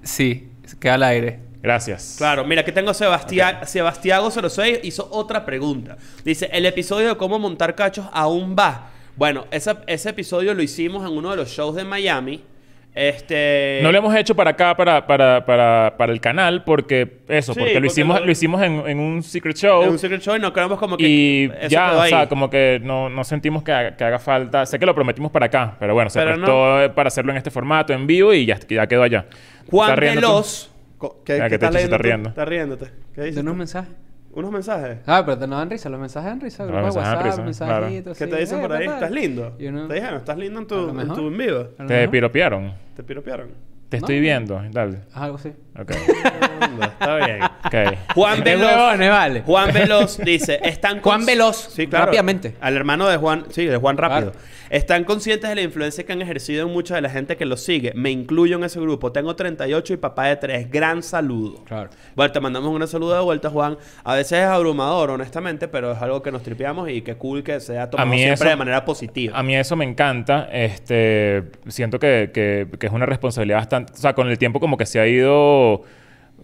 Sí, queda al aire. Gracias. Claro, mira, aquí tengo Sebastián, Sebastiago06 hizo otra pregunta. Dice, el episodio de cómo montar cachos aún va. Bueno, ese, ese episodio lo hicimos en uno de los shows de Miami. Este... No lo hemos hecho para acá, para, para, para, para el canal, porque eso, Sí, porque lo porque hicimos, lo- lo hicimos en, en un secret show. En un secret show y no queremos como que... y eso ya, quedó o sea, ahí. como que no, no sentimos que haga, que haga falta. Sé que lo prometimos para acá, pero bueno, se Pero prestó eh, para hacerlo en este formato, en vivo, y ya, ya quedó allá. Juan ¿Estás riendo tú? Veloz... Co- ¿Qué, Ah, qué que te estás está leyendo tú? riendo. ¿Estás riéndote? ¿Qué dices De unos tú? mensajes. ¿Unos mensajes? Ah, pero te no dan risa. Los mensajes dan risa. Los Grupos de WhatsApp, risa, claro. mensajitos. ¿Qué sí. te dicen Eh, por ahí? ¿qué tal? ¿Estás lindo? Uno- Te dijeron, ¿estás lindo en tu, en mejor. tu en vivo? Te mejor. piropearon. ¿Te piropearon? Te No. estoy viendo. Dale. Algo así. Ok. Está bien. Ok. Juan Qué Veloz. huevones, vale. Juan Veloz dice, están Juan Veloz, Sí, claro. rápidamente. Al hermano de Juan, sí, de Juan Rápido. Claro. Están conscientes de la influencia que han ejercido en mucha de la gente que los sigue. Me incluyo en ese grupo. Tengo 38 y papá de 3. Gran saludo. Claro. Bueno, te mandamos una saludo de vuelta, Juan. A veces es abrumador, honestamente, pero es algo que nos tripeamos y qué cool que sea tomado mí siempre eso- de manera positiva. A mí eso me encanta. Este, siento que, que- que es una responsabilidad bastante... O sea, con el tiempo como que se ha ido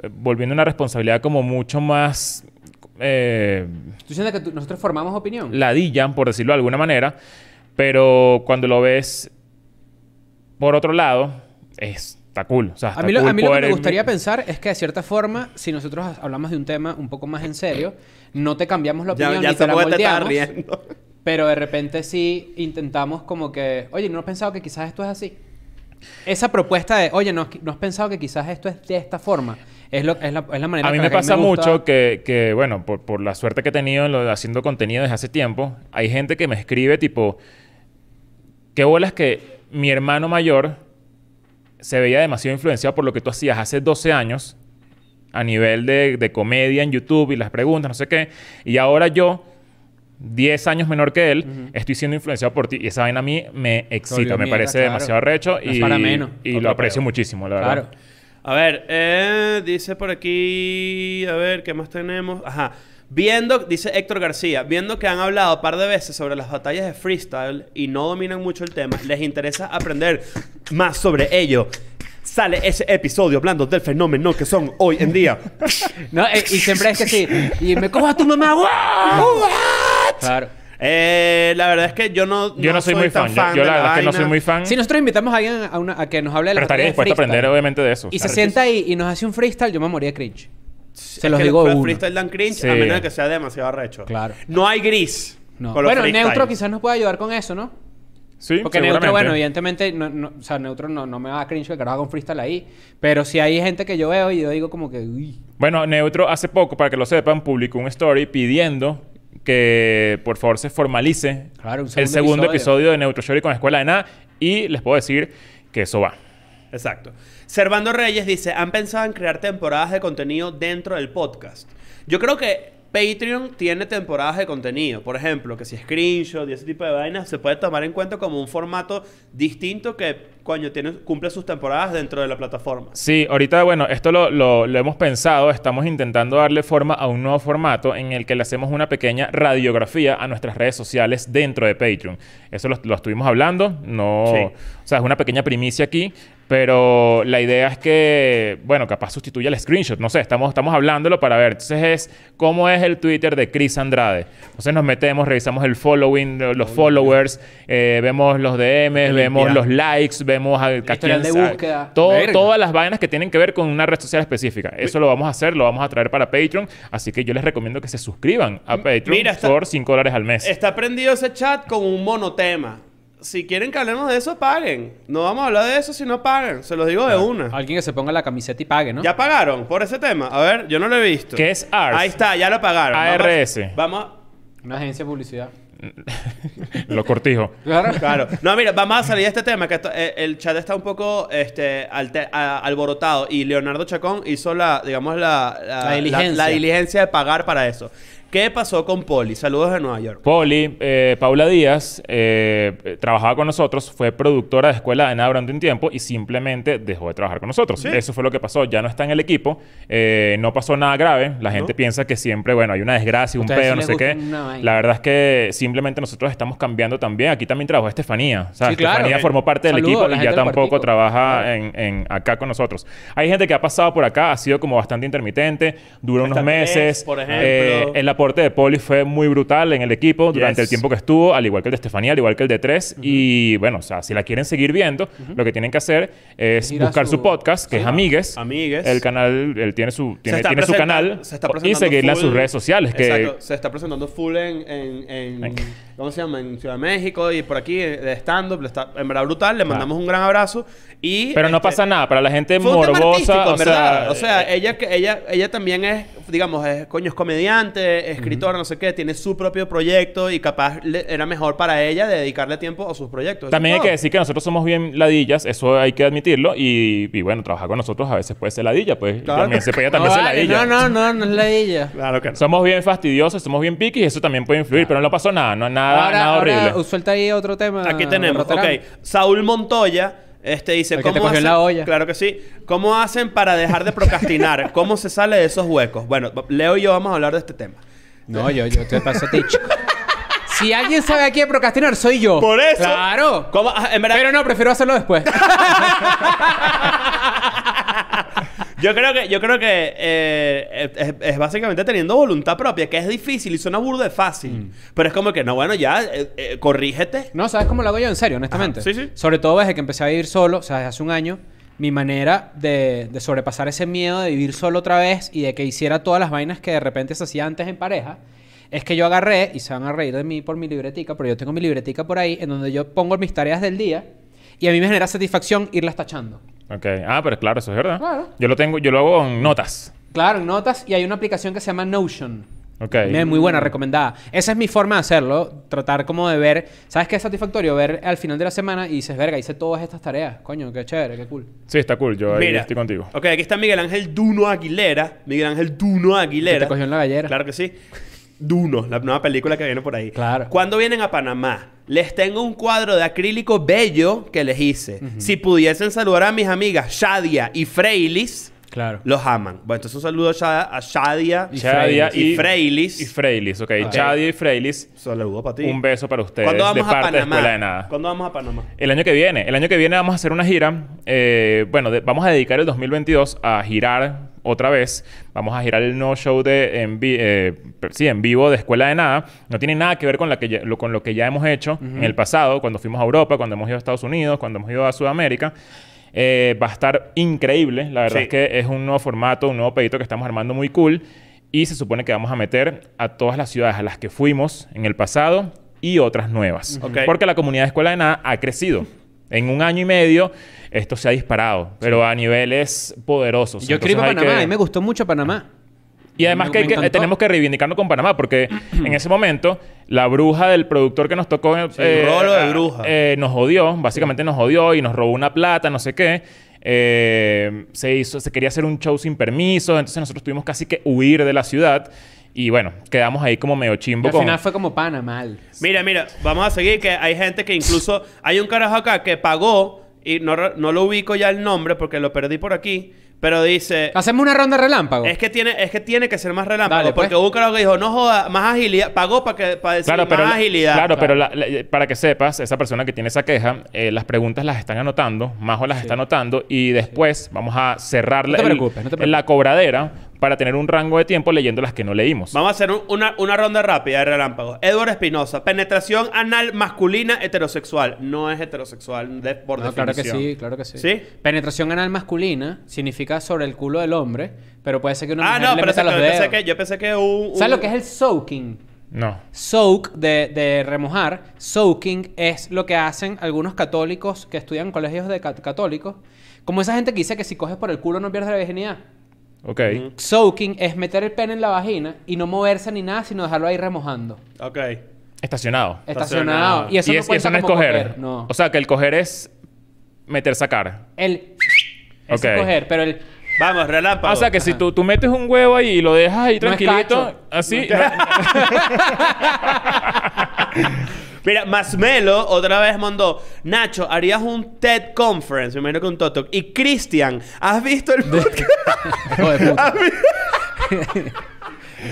eh, volviendo una responsabilidad como mucho más... eh, ¿Tú sientes que tú- nosotros formamos opinión? ladilla, por decirlo de alguna manera. Pero cuando lo ves por otro lado, es- está cool. O sea, A mí, lo, cool a mí lo que me gustaría pensar es que de cierta forma, si nosotros hablamos de un tema un poco más en serio, no te cambiamos la ya opinión ya ni se te la puede estar moldeamos, riendo. pero de repente sí intentamos como que, oye, ¿no has pensado que quizás esto es así? Esa propuesta de, oye, ¿no, has- no has pensado que quizás esto es de esta forma? Es, lo, es, la, es la manera A mí me que pasa mucho que, que, bueno, por, por la suerte que he tenido en lo de haciendo contenido desde hace tiempo, hay gente que me escribe tipo, qué bolas que mi hermano mayor se veía demasiado influenciado por lo que tú hacías hace 12 años a nivel de, de comedia en YouTube y las preguntas, no sé qué, y ahora yo, 10 años menor que él, estoy siendo influenciado por ti y esa vaina a mí me excita, me mierda, parece claro. demasiado recho No y, para menos. y lo aprecio muchísimo, la verdad. Claro. A ver, eh, dice por aquí, a ver, ¿qué más tenemos? Ajá. Viendo, dice Héctor García, viendo que han hablado un par de veces sobre las batallas de freestyle y no dominan mucho el tema, les interesa aprender más sobre ello. Sale ese episodio hablando del fenómeno que son hoy en día. No, eh, y siempre es que sí. Y me cojo a tu mamá. ¡guau! Claro. Eh, la verdad es que yo no, Yo no soy, muy fan. Yo, la verdad es que no soy muy fan. Si nosotros invitamos a alguien a, una- a que nos hable de la pero estaría dispuesto a aprender, obviamente, de eso. Y O sea, se sienta ahí y nos hace un freestyle, yo me moría cringe. Se Es los que digo uno. freestyle dan cringe Sí. a menos de que sea demasiado arrecho. Claro. No hay gris. No. con los Bueno, freestyles. Neutro quizás nos pueda ayudar con eso, ¿no? Sí, Porque Neutro, bueno, evidentemente, no, no- o sea, Neutro no, no me va a cringe que carajo haga un freestyle ahí. Pero si hay gente que yo veo y yo digo como que, uy. Bueno, Neutro hace poco, para que lo sepan, publicó un story pidiendo que por favor se formalice Claro, un el segundo segundo episodio. episodio de Neutro Story con Escuela de Nada y les puedo decir que eso va. Exacto. Servando Reyes dice, ¿han pensado en crear temporadas de contenido dentro del podcast? Yo creo que Patreon tiene temporadas de contenido. Por ejemplo, que si screenshot y ese tipo de vainas se puede tomar en cuenta como un formato distinto que, coño, tiene, cumple sus temporadas dentro de la plataforma. Sí, ahorita, bueno, esto lo, lo- lo hemos pensado, estamos intentando darle forma a un nuevo formato en el que le hacemos una pequeña radiografía a nuestras redes sociales dentro de Patreon. Eso lo, lo estuvimos hablando, no, Sí. o sea, es una pequeña primicia aquí, pero la idea es que, bueno, capaz sustituya el screenshot, no sé, estamos, estamos hablándolo para ver. Entonces es cómo es el Twitter de Chris Andrade. Entonces nos metemos, revisamos el following, los followers, eh, vemos los DMs, vemos los likes, vemos a, a historial quién de búsqueda. todo- todas las vainas que tienen que ver con una red social específica. Eso lo vamos a hacer, lo vamos a traer para Patreon. Así que yo les recomiendo que se suscriban a Patreon mira, está- por 5 dólares al mes. Está prendido ese chat con un monotema. Si quieren que hablemos de eso, paguen. No vamos a hablar de eso si no pagan. Se los digo de una. Alguien que se ponga la camiseta y pague, ¿no? ¿Ya pagaron por ese tema? A ver, yo no lo he visto. ¿Qué es ARS? Ahí está, ya lo pagaron. ARS. Vamos. a- Una agencia de publicidad. Lo cortijo. Claro. Claro. No, mira, vamos a salir de este tema, que esto- eh, el chat está un poco este, alte- a- alborotado y Leonardo Chacón hizo la, digamos, la, La diligencia. la diligencia de pagar para eso. ¿Qué pasó con Poli? Saludos de Nueva York. Poli, eh, Paula Díaz, eh, trabajaba con nosotros, fue productora de Escuela de Nada durante un tiempo y simplemente dejó de trabajar con nosotros. Sí. Eso fue lo que pasó. Ya no está en el equipo, eh, no pasó nada grave. La gente ¿No? piensa que siempre, bueno, hay una desgracia, un pedo, sí no sé qué. La verdad es que simplemente nosotros estamos cambiando también. Aquí también trabajó Estefanía. O sea, Sí. Estefanía Eh, formó parte del equipo la y ya tampoco trabaja en, en- acá con nosotros. Hay gente que ha pasado por acá, ha sido como bastante intermitente, dura unos meses. por ejemplo. Eh, el aporte de Poli fue muy brutal en el equipo durante Yes. el tiempo que estuvo, al igual que el de Estefanía, al igual que el de Tres. Y bueno, o sea, si la quieren seguir viendo, lo que tienen que hacer es buscar su, su- podcast, que es Amigues. Amigues. El canal, él tiene su, tiene, tiene su canal. se está y seguirla en sus redes sociales. Que, Exacto, se está presentando full en, en, en- En- ¿cómo se llama? En Ciudad de México y por aquí eh, de stand-up. está- En verdad brutal, le mandamos un gran abrazo. Y, pero no este, pasa nada. Para la gente Fue un tema morbosa, o verdad. sea, o sea, eh, ella, ella, ella también es, digamos, es, coño, es comediante, escritor, no sé qué, tiene su propio proyecto y capaz le- era mejor para ella dedicarle tiempo a sus proyectos. También hay que decir que nosotros somos bien ladillas, eso hay que admitirlo. Y, y bueno, trabajar con nosotros a veces puede ser ladilla, pues Claro. también se puede No, también ser vale, ladilla. no, no, no, no es la ella. todo. Claro que no. Somos bien fastidiosos, somos bien piquis y eso también puede influir, pero no pasó nada, no nada, ahora, nada ahora, horrible. suelta ahí otro tema. Aquí tenemos, ok. Saúl Montoya este dice, El que te ¿cómo cogió en hacen? la olla. Claro que sí. ¿Cómo hacen para dejar de procrastinar? ¿Cómo se sale de esos huecos? Bueno, Leo y yo vamos a hablar de este tema. No, yo, yo te paso a ti, chico. Si alguien sabe aquí de procrastinar, soy yo. Por eso. Claro. ¿Cómo? Ah, En verdad, Pero no, prefiero hacerlo después. yo creo que, yo creo que eh, es, es básicamente teniendo voluntad propia, que es difícil y suena burdo de fácil. Mm. Pero es como que, no, bueno, ya, eh, eh, corrígete. No, ¿sabes cómo lo hago yo? En serio, honestamente. Ajá, sí, sí. Sobre todo desde que empecé a vivir solo, o sea, desde hace un año, mi manera de, de sobrepasar ese miedo de vivir solo otra vez y de que hiciera todas las vainas que de repente se hacía antes en pareja, es que yo agarré, y se van a reír de mí por mi libretica, pero yo tengo mi libretica por ahí, en donde yo pongo mis tareas del día y a mí me genera satisfacción irlas tachando. Ok. Ah, pero claro, eso es verdad. Claro. Yo lo tengo, yo lo hago en notas. Claro, en notas, y hay una aplicación que se llama Notion. Ok. Es muy buena, recomendada. Esa es mi forma de hacerlo. Tratar como de ver... ¿Sabes qué es satisfactorio? Ver al final de la semana y dices, verga, hice todas estas tareas. Coño, qué chévere, qué cool. Sí, está cool, yo ahí Mira. estoy contigo. Ok, aquí está Miguel Ángel Duno Aguilera. Miguel Ángel Duno Aguilera. Te cogió en la gallera. Claro que sí. Duno, la nueva película que viene por ahí. Claro. Cuando vienen a Panamá, les tengo un cuadro de acrílico bello que les hice. Si pudiesen saludar a mis amigas Shadia y Freilis, Claro. los aman. Bueno, entonces un saludo a Sha- a Shadia y, Shadia y Freilis. Y Freilis, ok. Ok. Shadia y Freilis, Saludo para ti. un beso para ustedes ¿Cuándo de vamos a de Panamá? Escuela de Nada. ¿Cuándo vamos a Panamá? El año que viene. El año que viene vamos a hacer una gira. eh, bueno, de- vamos a dedicar el 2022 a girar otra vez. Vamos a girar el no show de en, vi- eh, sí, en vivo de Escuela de Nada. No tiene nada que ver con, la que ya- lo, con lo que ya hemos hecho en el pasado, cuando fuimos a Europa, cuando hemos ido a Estados Unidos, cuando hemos ido a Sudamérica. Eh, va a estar increíble. La verdad Sí. es que es un nuevo formato, un nuevo pedito que estamos armando muy cool. Y se supone que vamos a meter a todas las ciudades a las que fuimos en el pasado y otras nuevas. Ok. Porque la comunidad de Escuela de Nada ha crecido. En un año y medio esto se ha disparado, pero a niveles poderosos. Yo hay Panamá que- y me gustó mucho Panamá. Y además Me- que, hay tenemos que reivindicarnos con Panamá, porque en ese momento la bruja del productor que nos tocó... eh, Rolo de ah, bruja. eh, nos jodió, básicamente nos jodió y nos robó una plata, no sé qué. Eh, se hizo, se quería hacer un show sin permiso, entonces nosotros tuvimos casi que huir de la ciudad. Y bueno, quedamos ahí como medio Y chimbo al con... final fue como Panamá. Mira, mira, vamos a seguir que hay gente que incluso... Hay un carajo acá que pagó, y no, no lo ubico ya el nombre porque lo perdí por aquí, pero dice... Hacemos una ronda relámpago. Es que tiene, es que tiene que ser más relámpago. Dale, pues. porque hubo un carajo que dijo, no joda, más agilidad. Pagó para que para decir Claro, pero, más la- agilidad. claro, pero la- la- para que sepas, esa persona que tiene esa queja, eh, las preguntas las están anotando, Majo las está anotando y después vamos a cerrar No te el- preocupes, no te preocupes. la cobradera para tener un rango de tiempo leyendo las que no leímos. Vamos a hacer un- una, una ronda rápida de relámpagos. Edward Espinosa. Penetración anal masculina heterosexual. No es heterosexual de- por No, claro que definición. sí, claro que sí. ¿Sí? Penetración anal masculina significa sobre el culo del hombre, pero puede ser que una Ah, mujer no, le pero meta los yo, dedos. pensé que, yo pensé que un... ¿Sabes lo que es el soaking? No. Soak, de, de remojar. Soaking es lo que hacen algunos católicos que estudian en colegios de cat- católicos. Como esa gente que dice que si coges por el culo no pierdes la virginidad. Ok. Soaking es meter el pene en la vagina y no moverse ni nada, sino dejarlo ahí remojando. Ok. Estacionado. Estacionado. Estacionado. Y eso y no es, y cuenta eso no es como coger. No. O sea, que el coger es meter sacar. el... Es Ok. coger, pero el... Vamos, relámpago. Ah, o sea, que si tú, tú metes un huevo ahí y lo dejas ahí No es tranquilito, cacho. así... Mira, Masmelo otra vez mandó, Nacho, harías un TED Conference, me imagino que un TOTOC. Y Cristian, ¿has visto el podcast?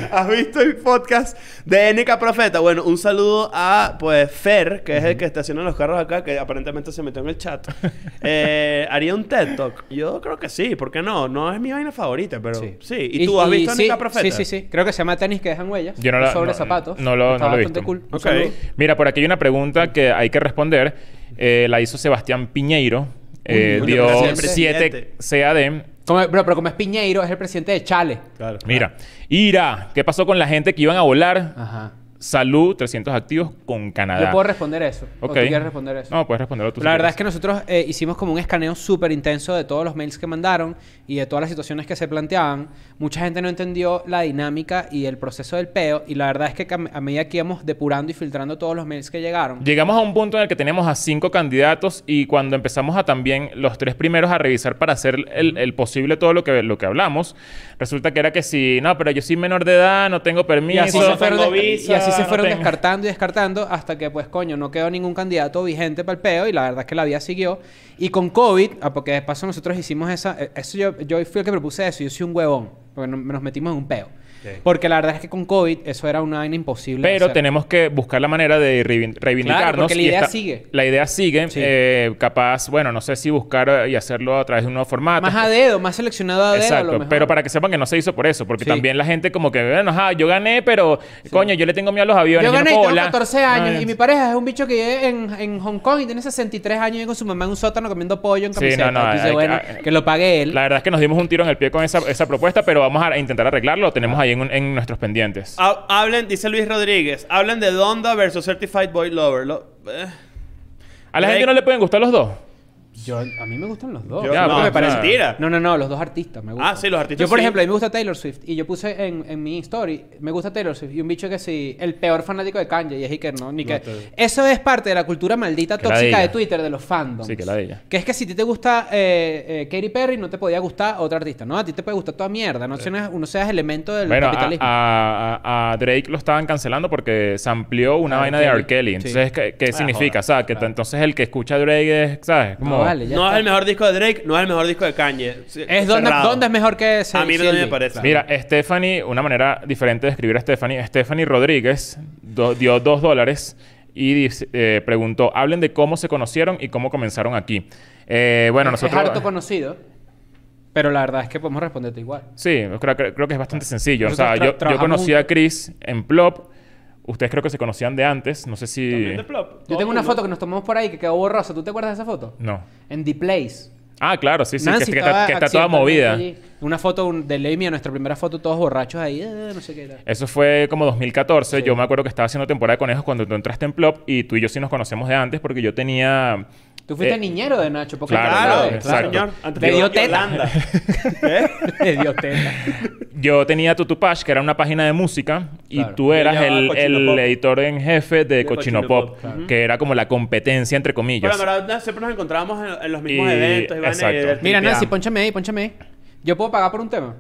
¿Has visto el podcast de NK Profeta? Bueno, un saludo a, pues, Fer, que es el que estaciona los carros acá, que aparentemente se metió en el chat. Eh, ¿Haría un TED Talk? Yo creo que sí, ¿por qué no? No es mi vaina favorita, pero sí. ¿Y, tú has visto sí, NK Profeta? Sí, sí, sí. Creo que se llama tenis que dejan huellas. Yo no la- Sobre no- zapatos. no lo- Está no lo he bastante visto. cool. Un Ok. saludo. Mira, por aquí hay una pregunta que hay que responder. Eh, la hizo Sebastián Piñeiro. Eh, dio gracias, 7 presidente. CAD. Como- bro, pero como es Piñeiro, es el presidente de Chale. Claro. Mira, Ira, ¿qué pasó con la gente que iban a volar? Ajá. Salud, 300 activos con Canadá. Yo puedo responder eso. ¿O Ok. tú quieres responder eso? No, puedes responderlo tú. La si verdad es que nosotros eh, hicimos como un escaneo súper intenso de todos los mails que mandaron y de todas las situaciones que se planteaban. Mucha gente no entendió la dinámica y el proceso del peo. Y la verdad es que a medida que íbamos depurando y filtrando todos los mails que llegaron, Llegamos a un punto en el que teníamos a cinco candidatos y cuando empezamos a también los tres primeros a revisar para hacer el, el posible todo lo que, lo que hablamos, resulta que era que si, no, pero yo soy menor de edad, no tengo y permiso. así, no se fueron, visa, y así se no fueron tengo- descartando y descartando hasta que, pues, coño, no quedó ningún candidato vigente para el peo y la verdad es que la vida siguió. Y con COVID, ah, porque de paso nosotros hicimos esa... eh, Eso yo, yo fui el que propuse eso. Yo soy un huevón. Porque no- nos metimos en un peo. Porque la verdad es que con COVID eso era una vaina imposible. Pero hacer. tenemos que buscar la manera de reivin- reivindicarnos. porque la idea esta- sigue. La idea sigue. Sí. eh, capaz, bueno, no sé si buscar eh, y hacerlo a través de un nuevo formato. Más a dedo, más seleccionado a dedo. a lo Exacto, mejor. pero para que sepan que no se hizo por eso, porque Sí. también la gente como que, bueno, ajá, yo gané, pero coño, yo le tengo miedo a los aviones. Yo gané y no tengo puedo volar. 14 años y mi pareja es un bicho que vive en, en Hong Kong y tiene 63 años y con su mamá en un sótano comiendo pollo en Sí, camiseta. no, hay que- bueno, hay- que lo pague él. La verdad es que nos dimos un tiro en el pie con esa, esa propuesta, pero vamos a intentar arreglarlo. Lo tenemos ahí en, en nuestros pendientes. Ha- hablen, dice Luis Rodríguez, hablen de Donda versus Certified Boy Lover. Lo- eh. A la gente no le pueden gustar los dos. Yo, a mí me gustan los dos. Yo- Ya, no, me parece mentira. No, no, no, los dos artistas me gustan. Ah, sí, los artistas Yo, por sí. ejemplo, a mí me gusta Taylor Swift y yo puse en, en mi story, me gusta Taylor Swift y un bicho que sí, el peor fanático de Kanye y es Iker, ¿no? Ni que... Eso es parte de la cultura maldita Que tóxica de. Twitter, de los fandoms. Sí, que la de ella. Que es que si a ti te gusta eh, eh, Katy Perry, no te podía gustar otra artista, ¿no? A ti te puede gustar toda mierda, no seas, no seas elemento del Bueno, a, capitalismo. a- a- a Drake lo estaban cancelando porque se amplió una Ah, vaina de Kelly. R. Kelly. Sí. Entonces, ¿qué, qué significa? joder. O sea, que t- entonces el que escucha a Drake es, ¿sabes? Como... No, vale, ya No es el mejor disco de Drake, no es el mejor disco de Kanye. Es donde, cerrado. ¿Dónde es mejor que ese A mí no me parece. Mira, Stephanie, una manera diferente de escribir a Stephanie, Stephanie Rodríguez do- dio dos dólares y dice- eh, preguntó, hablen de cómo se conocieron y cómo comenzaron aquí. Eh, bueno, nosotros... Es harto conocido, pero la verdad es que podemos responderte igual. Sí, creo, creo- creo que es bastante sencillo. O Nosotros sea, tra- yo, yo trabajamos conocí a. Chris en Plop. Ustedes creo que se conocían de antes. No sé si... También de Plop. Yo tengo una foto que nos tomamos por ahí que quedó borrosa. ¿Tú te acuerdas de esa foto? No. En The Place. Ah, claro, sí, sí. Nancy que, está, que está toda movida. allí. Una foto de Ley mía, nuestra primera foto, todos borrachos ahí, eh, no sé qué tal. Eso fue como 2014. Yo me acuerdo que estaba haciendo temporada de conejos cuando tú entraste en Plop y tú y yo sí nos conocemos de antes porque yo tenía... Tú fuiste eh, niñero de Nacho, porque claro, Claro, claro, señor. Antes Le dio teta. ¿Eh? Le dio teta. Yo tenía Tutupash, que era una página de música, y Claro. tú eras Y el, editor en jefe de, De Cochino, Cochino Pop, Pop. que era como la competencia, entre comillas. Pero en verdad siempre nos encontrábamos en, en los mismos Y- eventos. Y del Mira, Nancy, ponchame ahí, ponchame ahí. ¿Yo puedo pagar por un tema?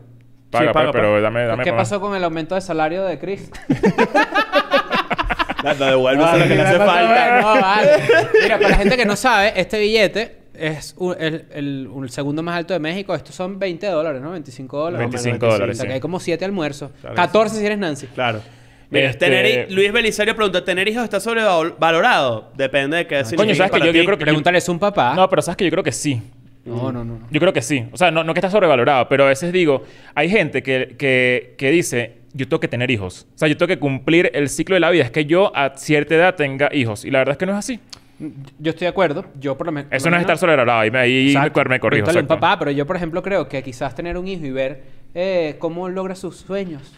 Paga, Sí, paga, pues, pero paga. dame, dame ¿Qué pasó con el aumento de salario de Chris? Dale, devuélvese lo que le hace falta. No, vale. Mira, para la gente que no sabe, este billete es un- el, el- un- el segundo más alto de México. Estos son 20 dólares, ¿no? 25 dólares. 25 O dólares, sea, sí. que hay como 7 almuerzos. Claro, 14 si eres Nancy. Claro. Mira, Este- tener hi- Luis Belisario pregunta, ¿tener hijos está sobrevalorado? Depende de qué Coño, signifique ¿sabes que para yo, yo ti. creo que... Pregúntale a un papá. No, pero sabes que yo creo que sí. no, no, no. no. Yo creo que sí. O sea, no, no que está sobrevalorado, pero a veces digo, hay gente que, que, que dice, yo tengo que tener hijos. O sea, yo tengo que cumplir el ciclo de la vida. Es que yo a cierta edad tenga hijos. Y la verdad es que no es así. Yo estoy de acuerdo. Yo por lo menos... Eso no es estar sobrevalorado. Ahí me, ahí me, Exacto. me corrijo. Pregúntale a un exacto. papá, pero yo, por ejemplo, creo que quizás tener un hijo y ver eh, cómo logra sus sueños.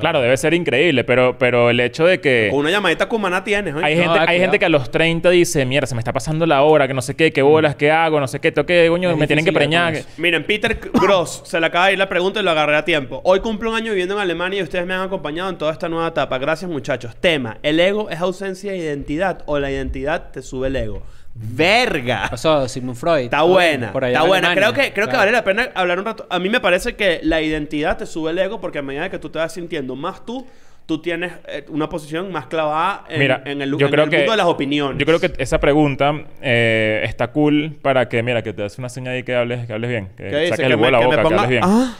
Claro, debe ser increíble, pero, pero el hecho de que... Con una llamadita cumana tienes, ¿oye? Hay, No, gente, hay gente que a los 30 dice, mierda, se me está pasando la hora, que no sé qué, qué bolas, qué hago, no sé qué, tengo que, coño, Es me tienen que preñar. Miren, Peter Gross se le acaba de ir la pregunta y lo agarré a tiempo. Hoy cumplo un año viviendo en Alemania y ustedes me han acompañado en toda esta nueva etapa. Gracias, muchachos. Tema: ¿el ego es ausencia de identidad o la identidad te sube el ego? ¡Verga! Pasó Sigmund Freud. Está buena, Por allá está en buena. Alemania. Creo que, creo que vale la pena hablar un rato. A mí me parece que la identidad te sube el ego porque a medida que tú te vas sintiendo más tú, tú tienes eh, una posición más clavada en, Mira, en el, yo en creo el que, mundo de las opiniones. Yo creo que esa pregunta eh, está cool para que, mira, que te das una señal ahí que hables, que hables bien. Que saques Que el huevo a la boca, que ponga... hables bien. Ah,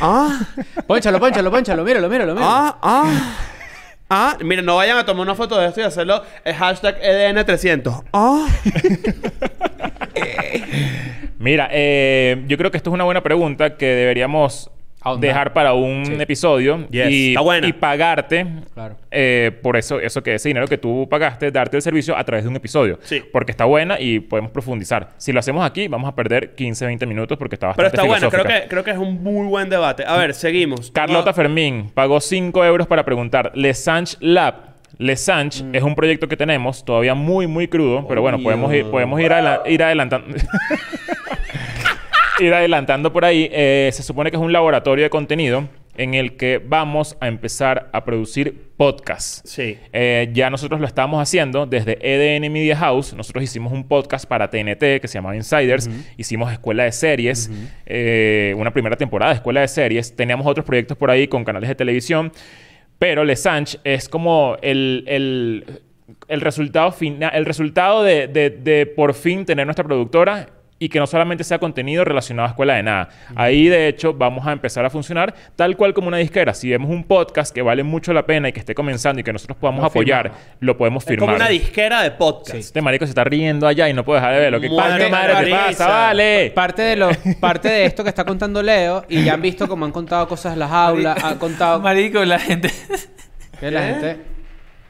ah, Pónchalo, pónchalo, pónchalo. Míralo, míralo, míralo. ah, ah. Ah, miren, no vayan a tomar una foto de esto y hacerlo el hashtag E EDN300. Ah. Mira, eh, yo creo que esto es una buena pregunta que deberíamos. Dejar para un Sí. episodio Yes, y, está buena. y pagarte Claro. eh, por eso, eso que ese dinero que tú pagaste, darte el servicio a través de un episodio. Sí. Porque está buena y podemos profundizar. Si lo hacemos aquí, vamos a perder 15, 20 minutos porque está Pero bastante está bueno, creo filosófica. que, creo que es un muy buen debate. A ver, seguimos. Carlota No- Fermín pagó 5 euros para preguntar. ¿Le Sanch Lab Les Sanch es un proyecto que tenemos todavía muy, muy crudo, pero bueno, podemos ir, podemos ir, adela- ir adelantando. ir adelantando por ahí. Eh, se supone que es un laboratorio de contenido en el que vamos a empezar a producir podcasts. Sí. Eh, ya nosotros lo estamos haciendo desde EDN Media House. Nosotros hicimos un podcast para TNT que se llamaba Insiders. Hicimos Escuela de Series, eh, una primera temporada de Escuela de Series. Teníamos otros proyectos por ahí con canales de televisión. Pero Le Sanch es como el, el, el resultado final, el resultado de, de- de por fin tener nuestra productora y que no solamente sea contenido relacionado a Escuela de Nada. Ahí, de hecho, vamos a empezar a funcionar tal cual como una disquera. Si vemos un podcast que vale mucho la pena y que esté comenzando y que nosotros podamos Lo apoyar, firmamos. lo podemos Es firmar. como una disquera de podcast. Este marico se está riendo allá y no puedo dejar de verlo. ¿Qué Muere parte de madre te pasa? ¡Vale! Parte de, lo, parte de esto que está contando Leo, y ya han visto cómo han contado cosas en las aulas, han contado Marico, la gente... que la ¿Qué? gente...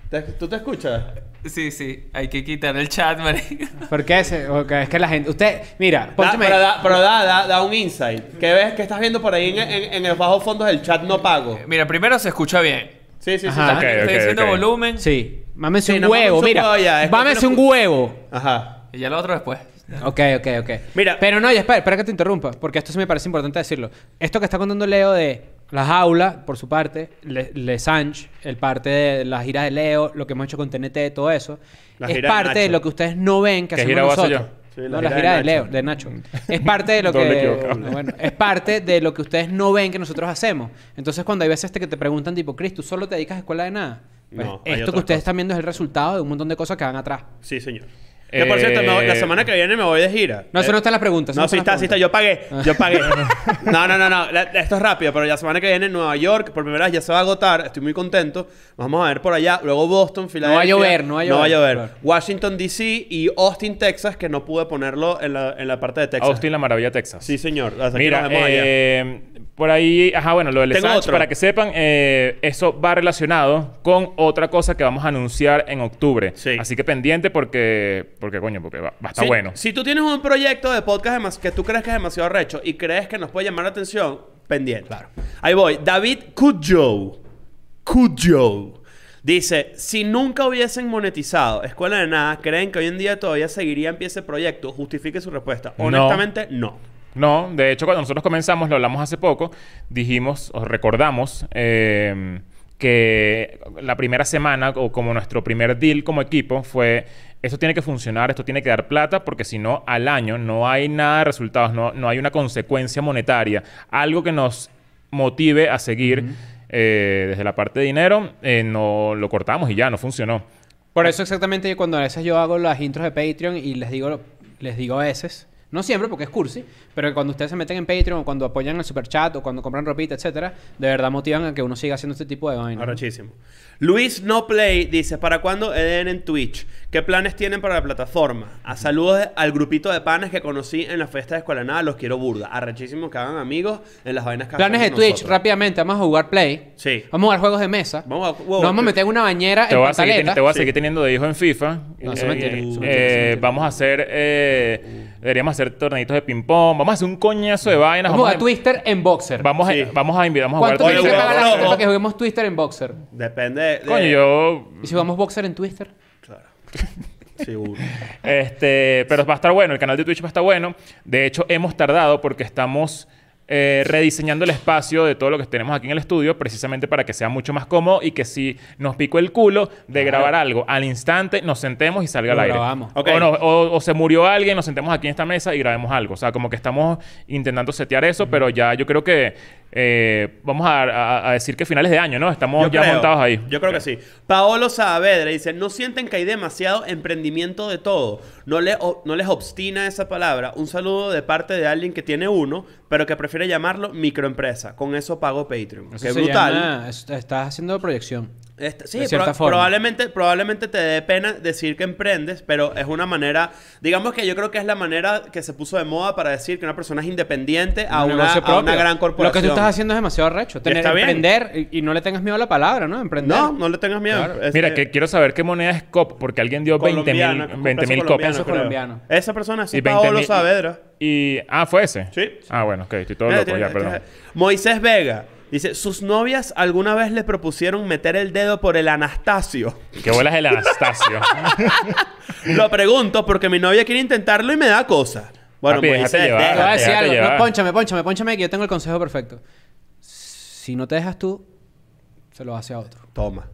¿Te- ¿Tú te escuchas? Sí, sí. Hay que quitar el chat, marico. ¿Por qué? Se- es que la gente... Usted, mira, Da- pónteme... pero da, pero da, da, da un insight. ¿Qué ves? ¿Qué estás viendo por ahí en, en, en el bajo fondo del chat no pago? Mira, primero se escucha bien. Sí, sí, sí. Ajá. sí. Ok, Estoy diciendo volumen Sí. Mámese Sí, un no, huevo, mámese un mira. ya, que Mámese no un huevo. Ajá. y ya lo otro después. Ok, ok, ok. Mira- Pero no, ya espera, espera que te interrumpa, porque esto sí me parece importante decirlo. Esto que está contando Leo de las aulas, por su parte, Le, Le Sanch, el parte de la gira de Leo, lo que hemos hecho con TNT, todo eso, La es de parte de, lo que ustedes no ven que ¿Qué hacemos nosotros. Sí, no, la la gira de de Leo, de Nacho. Es parte de lo que bueno, es parte de lo que ustedes no ven que nosotros hacemos. Entonces, cuando hay veces que te preguntan tipo, "Chris, ¿tú solo te dedicas a escuela de nada?" Pues No, esto que ustedes cosas. están viendo es el resultado de un montón de cosas que van atrás. Sí, señor. Que por cierto, me voy- la Eh, semana que viene me voy de gira. No, eso no está en las preguntas. eso No, sí está, sí está. Yo pagué. Yo pagué. No, no, no, no. La- Esto es rápido, pero la semana que viene en Nueva York, por primera vez ya se va a agotar. Estoy muy contento. Vamos a ver por allá. Luego Boston, Filadelfia. llover, no va a No va a llover, llover. claro. Washington, D.C. y Austin, Texas, que no pude ponerlo en la, en la parte de Texas. Austin, la maravilla, Texas. Sí, señor. Hasta aquí Mira, nos vemos allá. eh, por ahí, ajá, bueno, lo del Tengo Sanch, otro. para que sepan, eh, eso va relacionado con otra cosa que vamos a anunciar en octubre. Sí. Así que pendiente porque, porque coño, porque va, va a estar bueno. Si tú tienes un proyecto de podcast que tú crees que es demasiado recho y crees que nos puede llamar la atención, pendiente. Claro. Ahí voy. David Cujo. Cujo. Dice, si nunca hubiesen monetizado Escuela de Nada, ¿creen que hoy en día todavía seguiría en pie ese proyecto? Justifique su respuesta. No. Honestamente, no. No, de hecho, cuando nosotros comenzamos, lo hablamos hace poco, dijimos, o recordamos, eh, que la primera semana, o como nuestro primer deal como equipo, fue, esto tiene que funcionar, esto tiene que dar plata, porque si no, al año no hay nada de resultados, no, no hay una consecuencia monetaria, algo que nos motive a seguir eh, desde la parte de dinero, eh, no lo cortamos y ya, no funcionó. Por eso exactamente cuando a veces yo hago las intros de Patreon y les digo, les digo a veces, no siempre porque es cursi, pero cuando ustedes se meten en Patreon o cuando apoyan el super chat o cuando compran ropita, etcétera, de verdad motivan a que uno siga haciendo este tipo de vainas. Arrechísimo. Luis No Play dice, ¿para cuándo EDN en Twitch? ¿Qué planes tienen para la plataforma? A saludos al grupito de panes que conocí en la fiesta de Escuela Nada, los quiero burda. Arrechísimo que hagan amigos en las vainas que Planes de Twitch, nosotros. rápidamente, vamos a jugar Play. Sí. Vamos a jugar juegos de mesa. Vamos a- Nos wow, vamos a te- meter en una bañera Te en voy, a seguir, pantaleta. te voy a Sí. seguir teniendo de hijo en FIFA. No, eso Eh, es mentira, eh, eso es mentira, eh, eso es mentira. vamos a hacer... eh, deberíamos hacer torneitos de ping-pong. Vamos a hacer un coñazo de vainas. Vamos a Twister en Boxer. Vamos a, Sí. vamos a invitar, vamos a jugar ¿Cuánto Oye, se Twister. paga la gente para que juguemos Twister en Boxer? Depende de... Coño, yo... ¿Y si jugamos Boxer en Twister? Claro. Seguro. Este, pero va a estar bueno, el canal de Twitch va a estar bueno. De hecho, hemos tardado porque estamos eh, rediseñando el espacio de todo lo que tenemos aquí en el estudio, precisamente para que sea mucho más cómodo y que si nos picó el culo de grabar algo al instante, nos sentemos y salga al aire. grabamos. Ok. O, no, o- o se murió alguien, nos sentemos aquí en esta mesa y grabemos algo. O sea, como que estamos intentando setear eso, pero ya yo creo que eh, vamos a, a- a decir que finales de año, ¿no? Estamos Yo ya creo, montados ahí. Yo creo que sí. Paolo Saavedra dice, ¿no sienten que hay demasiado emprendimiento de todo? ¿No, le, o- ¿No les obstina esa palabra? Un saludo de parte de alguien que tiene uno, pero que prefiere llamarlo microempresa. Con eso pago Patreon. Eso Qué brutal. llama- es- estás haciendo proyección. Este, sí, de cierta pro- forma. probablemente, probablemente te dé pena decir que emprendes, pero es una manera, digamos que yo creo que es la manera que se puso de moda para decir que una persona es independiente a, Un una, a una gran corporación. Lo que tú estás haciendo es demasiado recho. Tener, está bien. emprender y, y no le tengas miedo a la palabra, ¿no? Emprender. No, no le tengas miedo. Claro. Es- Mira, eh, que quiero saber qué moneda es COP, porque alguien dio 20 mil colombiana, con 20 peso mil colombiano. Esa persona 20 Paolo mil- Saavedra. Y, ah, ¿fue ese? Sí. Ah, bueno, ok, estoy todo Mira, loco ya, perdón. Moisés Vega. Dice, ¿sus novias alguna vez le propusieron meter el dedo por el Anastasio? Que bolas el Anastasio. Lo pregunto porque mi novia quiere intentarlo y me da cosa. Bueno, Papi, Moisés, déjate llevar. Déjate. déjate. No, pónchame, pónchame que yo tengo el consejo perfecto. Si no te dejas tú, se lo hace a otro. Toma.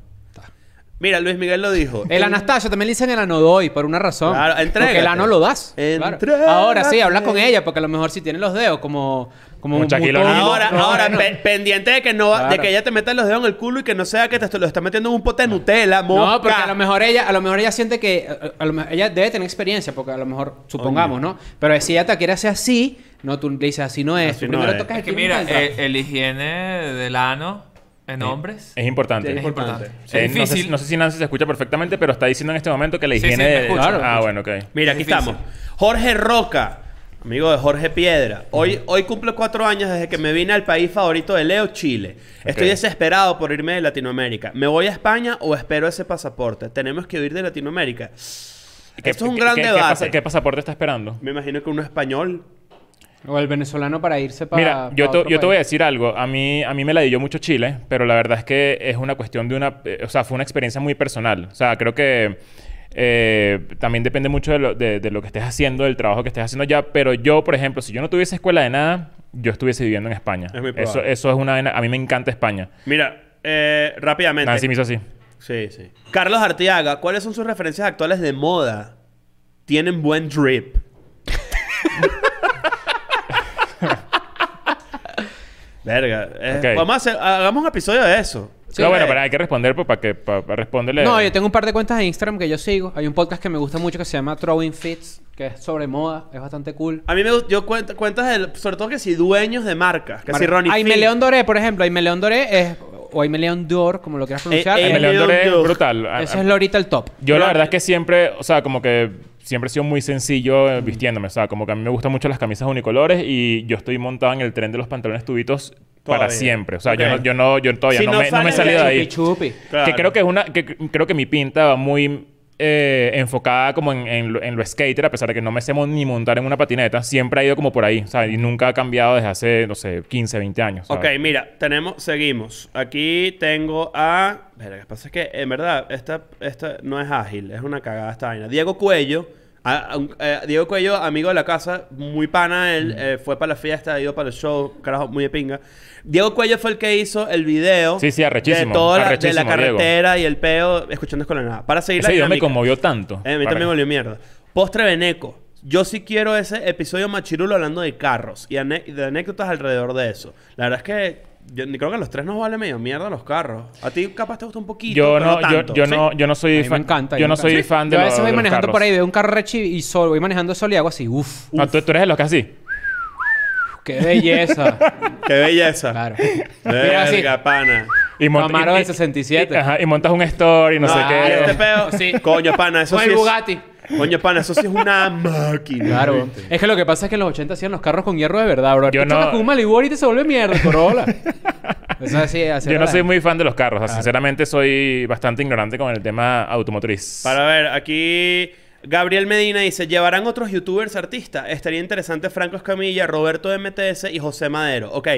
Mira, Luis Miguel lo dijo. El Anastasio también le dicen el anodoy por una razón. Claro. Porque el ano lo das. claro. Ahora sí, habla con ella porque a lo mejor si tiene los dedos como... Como un Shaquille botón. O'Neal. Ahora, No, ahora, no. pe- pendiente de que no va- de Claro. que ella te meta los dedos en el culo y que no sea que te lo está metiendo en un pote de Nutella, No, mosca. porque a lo mejor ella, a lo mejor ella siente que, a, a lo mejor- ella debe tener experiencia, porque a lo mejor, supongamos, ¿no? Pero si ella te quiere hacer así, no, tú le dices así no es. Así Tú no primero es. tocas Es que el mira, el, entra. el higiene del ano en hombres Es importante. Es es importante. Eh, Es no, sé, difícil. no sé si Nancy se escucha perfectamente, pero está diciendo en este momento que la Sí, sí, higiene me de... escucho, Claro. me ah, escucho. bueno, ok. Mira, Es aquí difícil. estamos. Jorge Roca, amigo de Jorge Piedra. Hoy, hoy cumple cuatro años desde que me vine al país favorito de Leo, Chile. Estoy desesperado por irme de Latinoamérica. ¿Me voy a España o espero ese pasaporte? Tenemos que huir de Latinoamérica. ¿Qué- Esto es un qué- gran qué- qué debate. pasa- ¿Qué pasaporte está esperando? Me imagino que uno español. O el venezolano para irse para. Mira, yo, te, yo te voy a decir algo. A mí, a mí me la dio mucho Chile, pero la verdad es que es una cuestión de una... eh, o sea, fue una experiencia muy personal. O sea, creo que eh, también depende mucho de lo, de- de lo que estés haciendo, del trabajo que estés haciendo ya. Pero yo, por ejemplo, si yo no tuviese escuela de nada, yo estuviese viviendo en España. Es muy eso, eso es una... A mí me encanta España. Mira, eh, rápidamente. Nancy me hizo así. Sí, sí. Carlos Arteaga, ¿cuáles son sus referencias actuales de moda? Tienen buen drip. Verga. eh. Vamos a hacer, hagamos un episodio de eso. Sí, no, bueno, eh. pero hay que responder pues, para que para, para responderle. No, yo tengo un par de cuentas de Instagram que yo sigo. Hay un podcast que me gusta mucho que se llama Throwing Fits, que es sobre moda, es bastante cool. A mí me gusta, yo cuento cuentas de, sobre todo que si dueños de marcas, que si Ronnie Aime. León Doré, por ejemplo. Aime León Doré es... O Aime León Dor, como lo quieras pronunciar. eh, El Es- León Doré es brutal. A- ese es ahorita el top. Yo la verdad es que siempre, o sea, como que siempre he sido muy sencillo eh, vistiéndome. O sea, como que a mí me gustan mucho las camisas unicolores y yo estoy montado en el tren de los pantalones tubitos para siempre. O sea, yo, Ok. no, yo no, yo todavía Si no, no me, no me salido de ahí. Chupi chupi. Claro. Que creo que es una, que creo que mi pinta va muy eh, enfocada como en, en lo, en lo skater, a pesar de que no me sé ni montar en una patineta, siempre ha ido como por ahí, o sea, y nunca ha cambiado desde hace, no sé, 15, 20 años. Ok, ¿sabes? mira, tenemos, seguimos. Aquí tengo a. Verga, lo que pasa es que, en verdad, esta, esta no es ágil, es una cagada esta vaina. Diego Cuello. A- a un- eh, Diego Cuello, amigo de la casa, muy pana, él Mm. eh, fue para la fiesta, ha ido para el show, carajo, muy de pinga. Diego Cuello fue el que hizo el video Sí, sí, arrechísimo, de toda la, de la arrechísimo, Diego. carretera y el peo escuchando Escuela de Nada. Para seguir Ese la video me conmovió tanto. Eh, a mí también me volvió mierda. Postre Beneco. Yo sí quiero ese episodio machirulo hablando de carros y ane- de anécdotas alrededor de eso. La verdad es que yo ni creo que a los tres nos vale medio mierda los carros. A ti capaz te gusta un poquito, Yo pero no, yo, tanto. yo ¿sí? no, yo no A soy mí fan. me encanta. yo me no soy fan de Yo a veces voy manejando por ahí, veo un carro rechi y solo voy manejando solo y hago así. Uf, Ah, ¿tú, tú eres de los que así. qué belleza. Qué belleza. claro. Mira así. Verga, pana. Y Camaro y- del y- 67. y- ajá, y montas un story, no sé Ah, qué. este. Sí. Coño, pana, eso Con sí el es- Bugatti. Coño, pana, eso sí es una máquina. Claro. ¿viste? Es que lo que pasa es que en los 80 hacían los carros con hierro de verdad, bro. Yo Tú no- chocas con un Malibu ahorita y se vuelve mierda, Corolla. Eso así, así Yo era no la soy gente. muy fan de los carros. o sea, Sinceramente, soy bastante ignorante con el tema automotriz. Para ver, aquí Gabriel Medina dice: ¿Llevarán otros youtubers artistas? Estaría interesante Franco Escamilla, Roberto MTS y José Madero. Ok,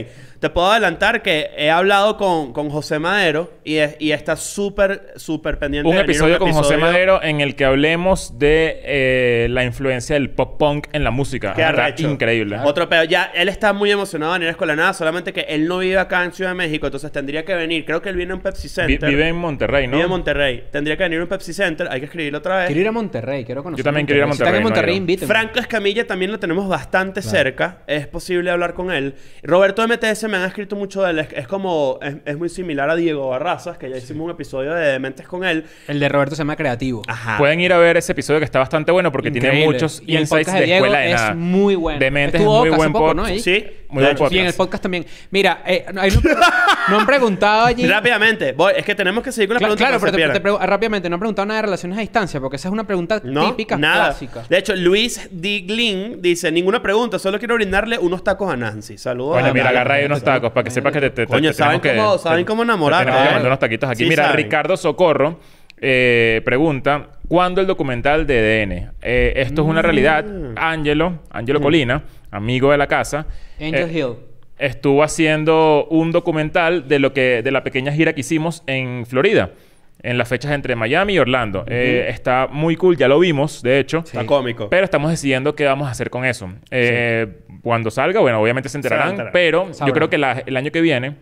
te puedo adelantar que he hablado con, con José Madero y, es- y está súper, súper pendiente un de episodio con José. Madero en el que hablemos de eh, la influencia del pop punk en la música. Qué Está arrecho. increíble. Otro pedo. Ya, él está muy emocionado de venir a Escuela Nada, solamente que él no vive acá en Ciudad de México, entonces tendría que venir. Creo que él viene en Pepsi Vi- Center. vive en Monterrey, ¿no? Vive en Monterrey. Tendría que venir en un Pepsi Center, hay que escribirlo otra vez. Quiero ir a Monterrey, quiero conocer. Yo también quiero ir a Si están en Monterrey, no Monterrey. Franco Escamilla también lo tenemos bastante cerca. Es posible hablar con él. Roberto MTS me han escrito mucho de él. Es, es como... Es, es muy similar a Diego Barrazas, que ya hicimos un episodio de Dementes con él. El de Roberto se llama Creativo. Ajá. Pueden ir a ver ese episodio que está bastante bueno porque tiene Increíble. muchos Y el insights podcast de de Diego escuela de es nada. muy bueno. Demente es muy buen poco, ¿no? Sí. Muy buen hecho. Y en el podcast. podcast también. Mira, eh, no, hay un- no han preguntado allí. Rápidamente. Voy- es que tenemos que seguir con la Cla- pregunta. claro, pero que te, se te pregu- rápidamente, no han preguntado nada de relaciones a distancia, porque esa es una pregunta No, típica, nada. clásica. De hecho, Luis Diglin dice: Ninguna pregunta, solo quiero brindarle unos tacos a Nancy. Saludos. Coño, a mira, Nancy. agarra ahí unos tacos para que sepas que te, te- te- Coño, te ¿saben tenemos cómo- que- saben te- cómo te enamorar? Tenemos que mandar unos taquitos aquí. Sí Mira, saben. Ricardo Socorro eh, pregunta: ¿Cuándo el documental de DN? Eh, esto es una realidad. Mm. Ángelo, Ángelo Colina, amigo de la casa. Angel eh, Hill. estuvo haciendo un documental de lo que de la pequeña gira que hicimos en Florida. En las fechas entre Miami y Orlando. Eh, está muy cool, ya lo vimos, de hecho. Está cómico. Pero estamos decidiendo qué vamos a hacer con eso. Eh, Cuando salga, bueno, obviamente se enterarán. pero Sabrán. yo creo que la- el año que viene,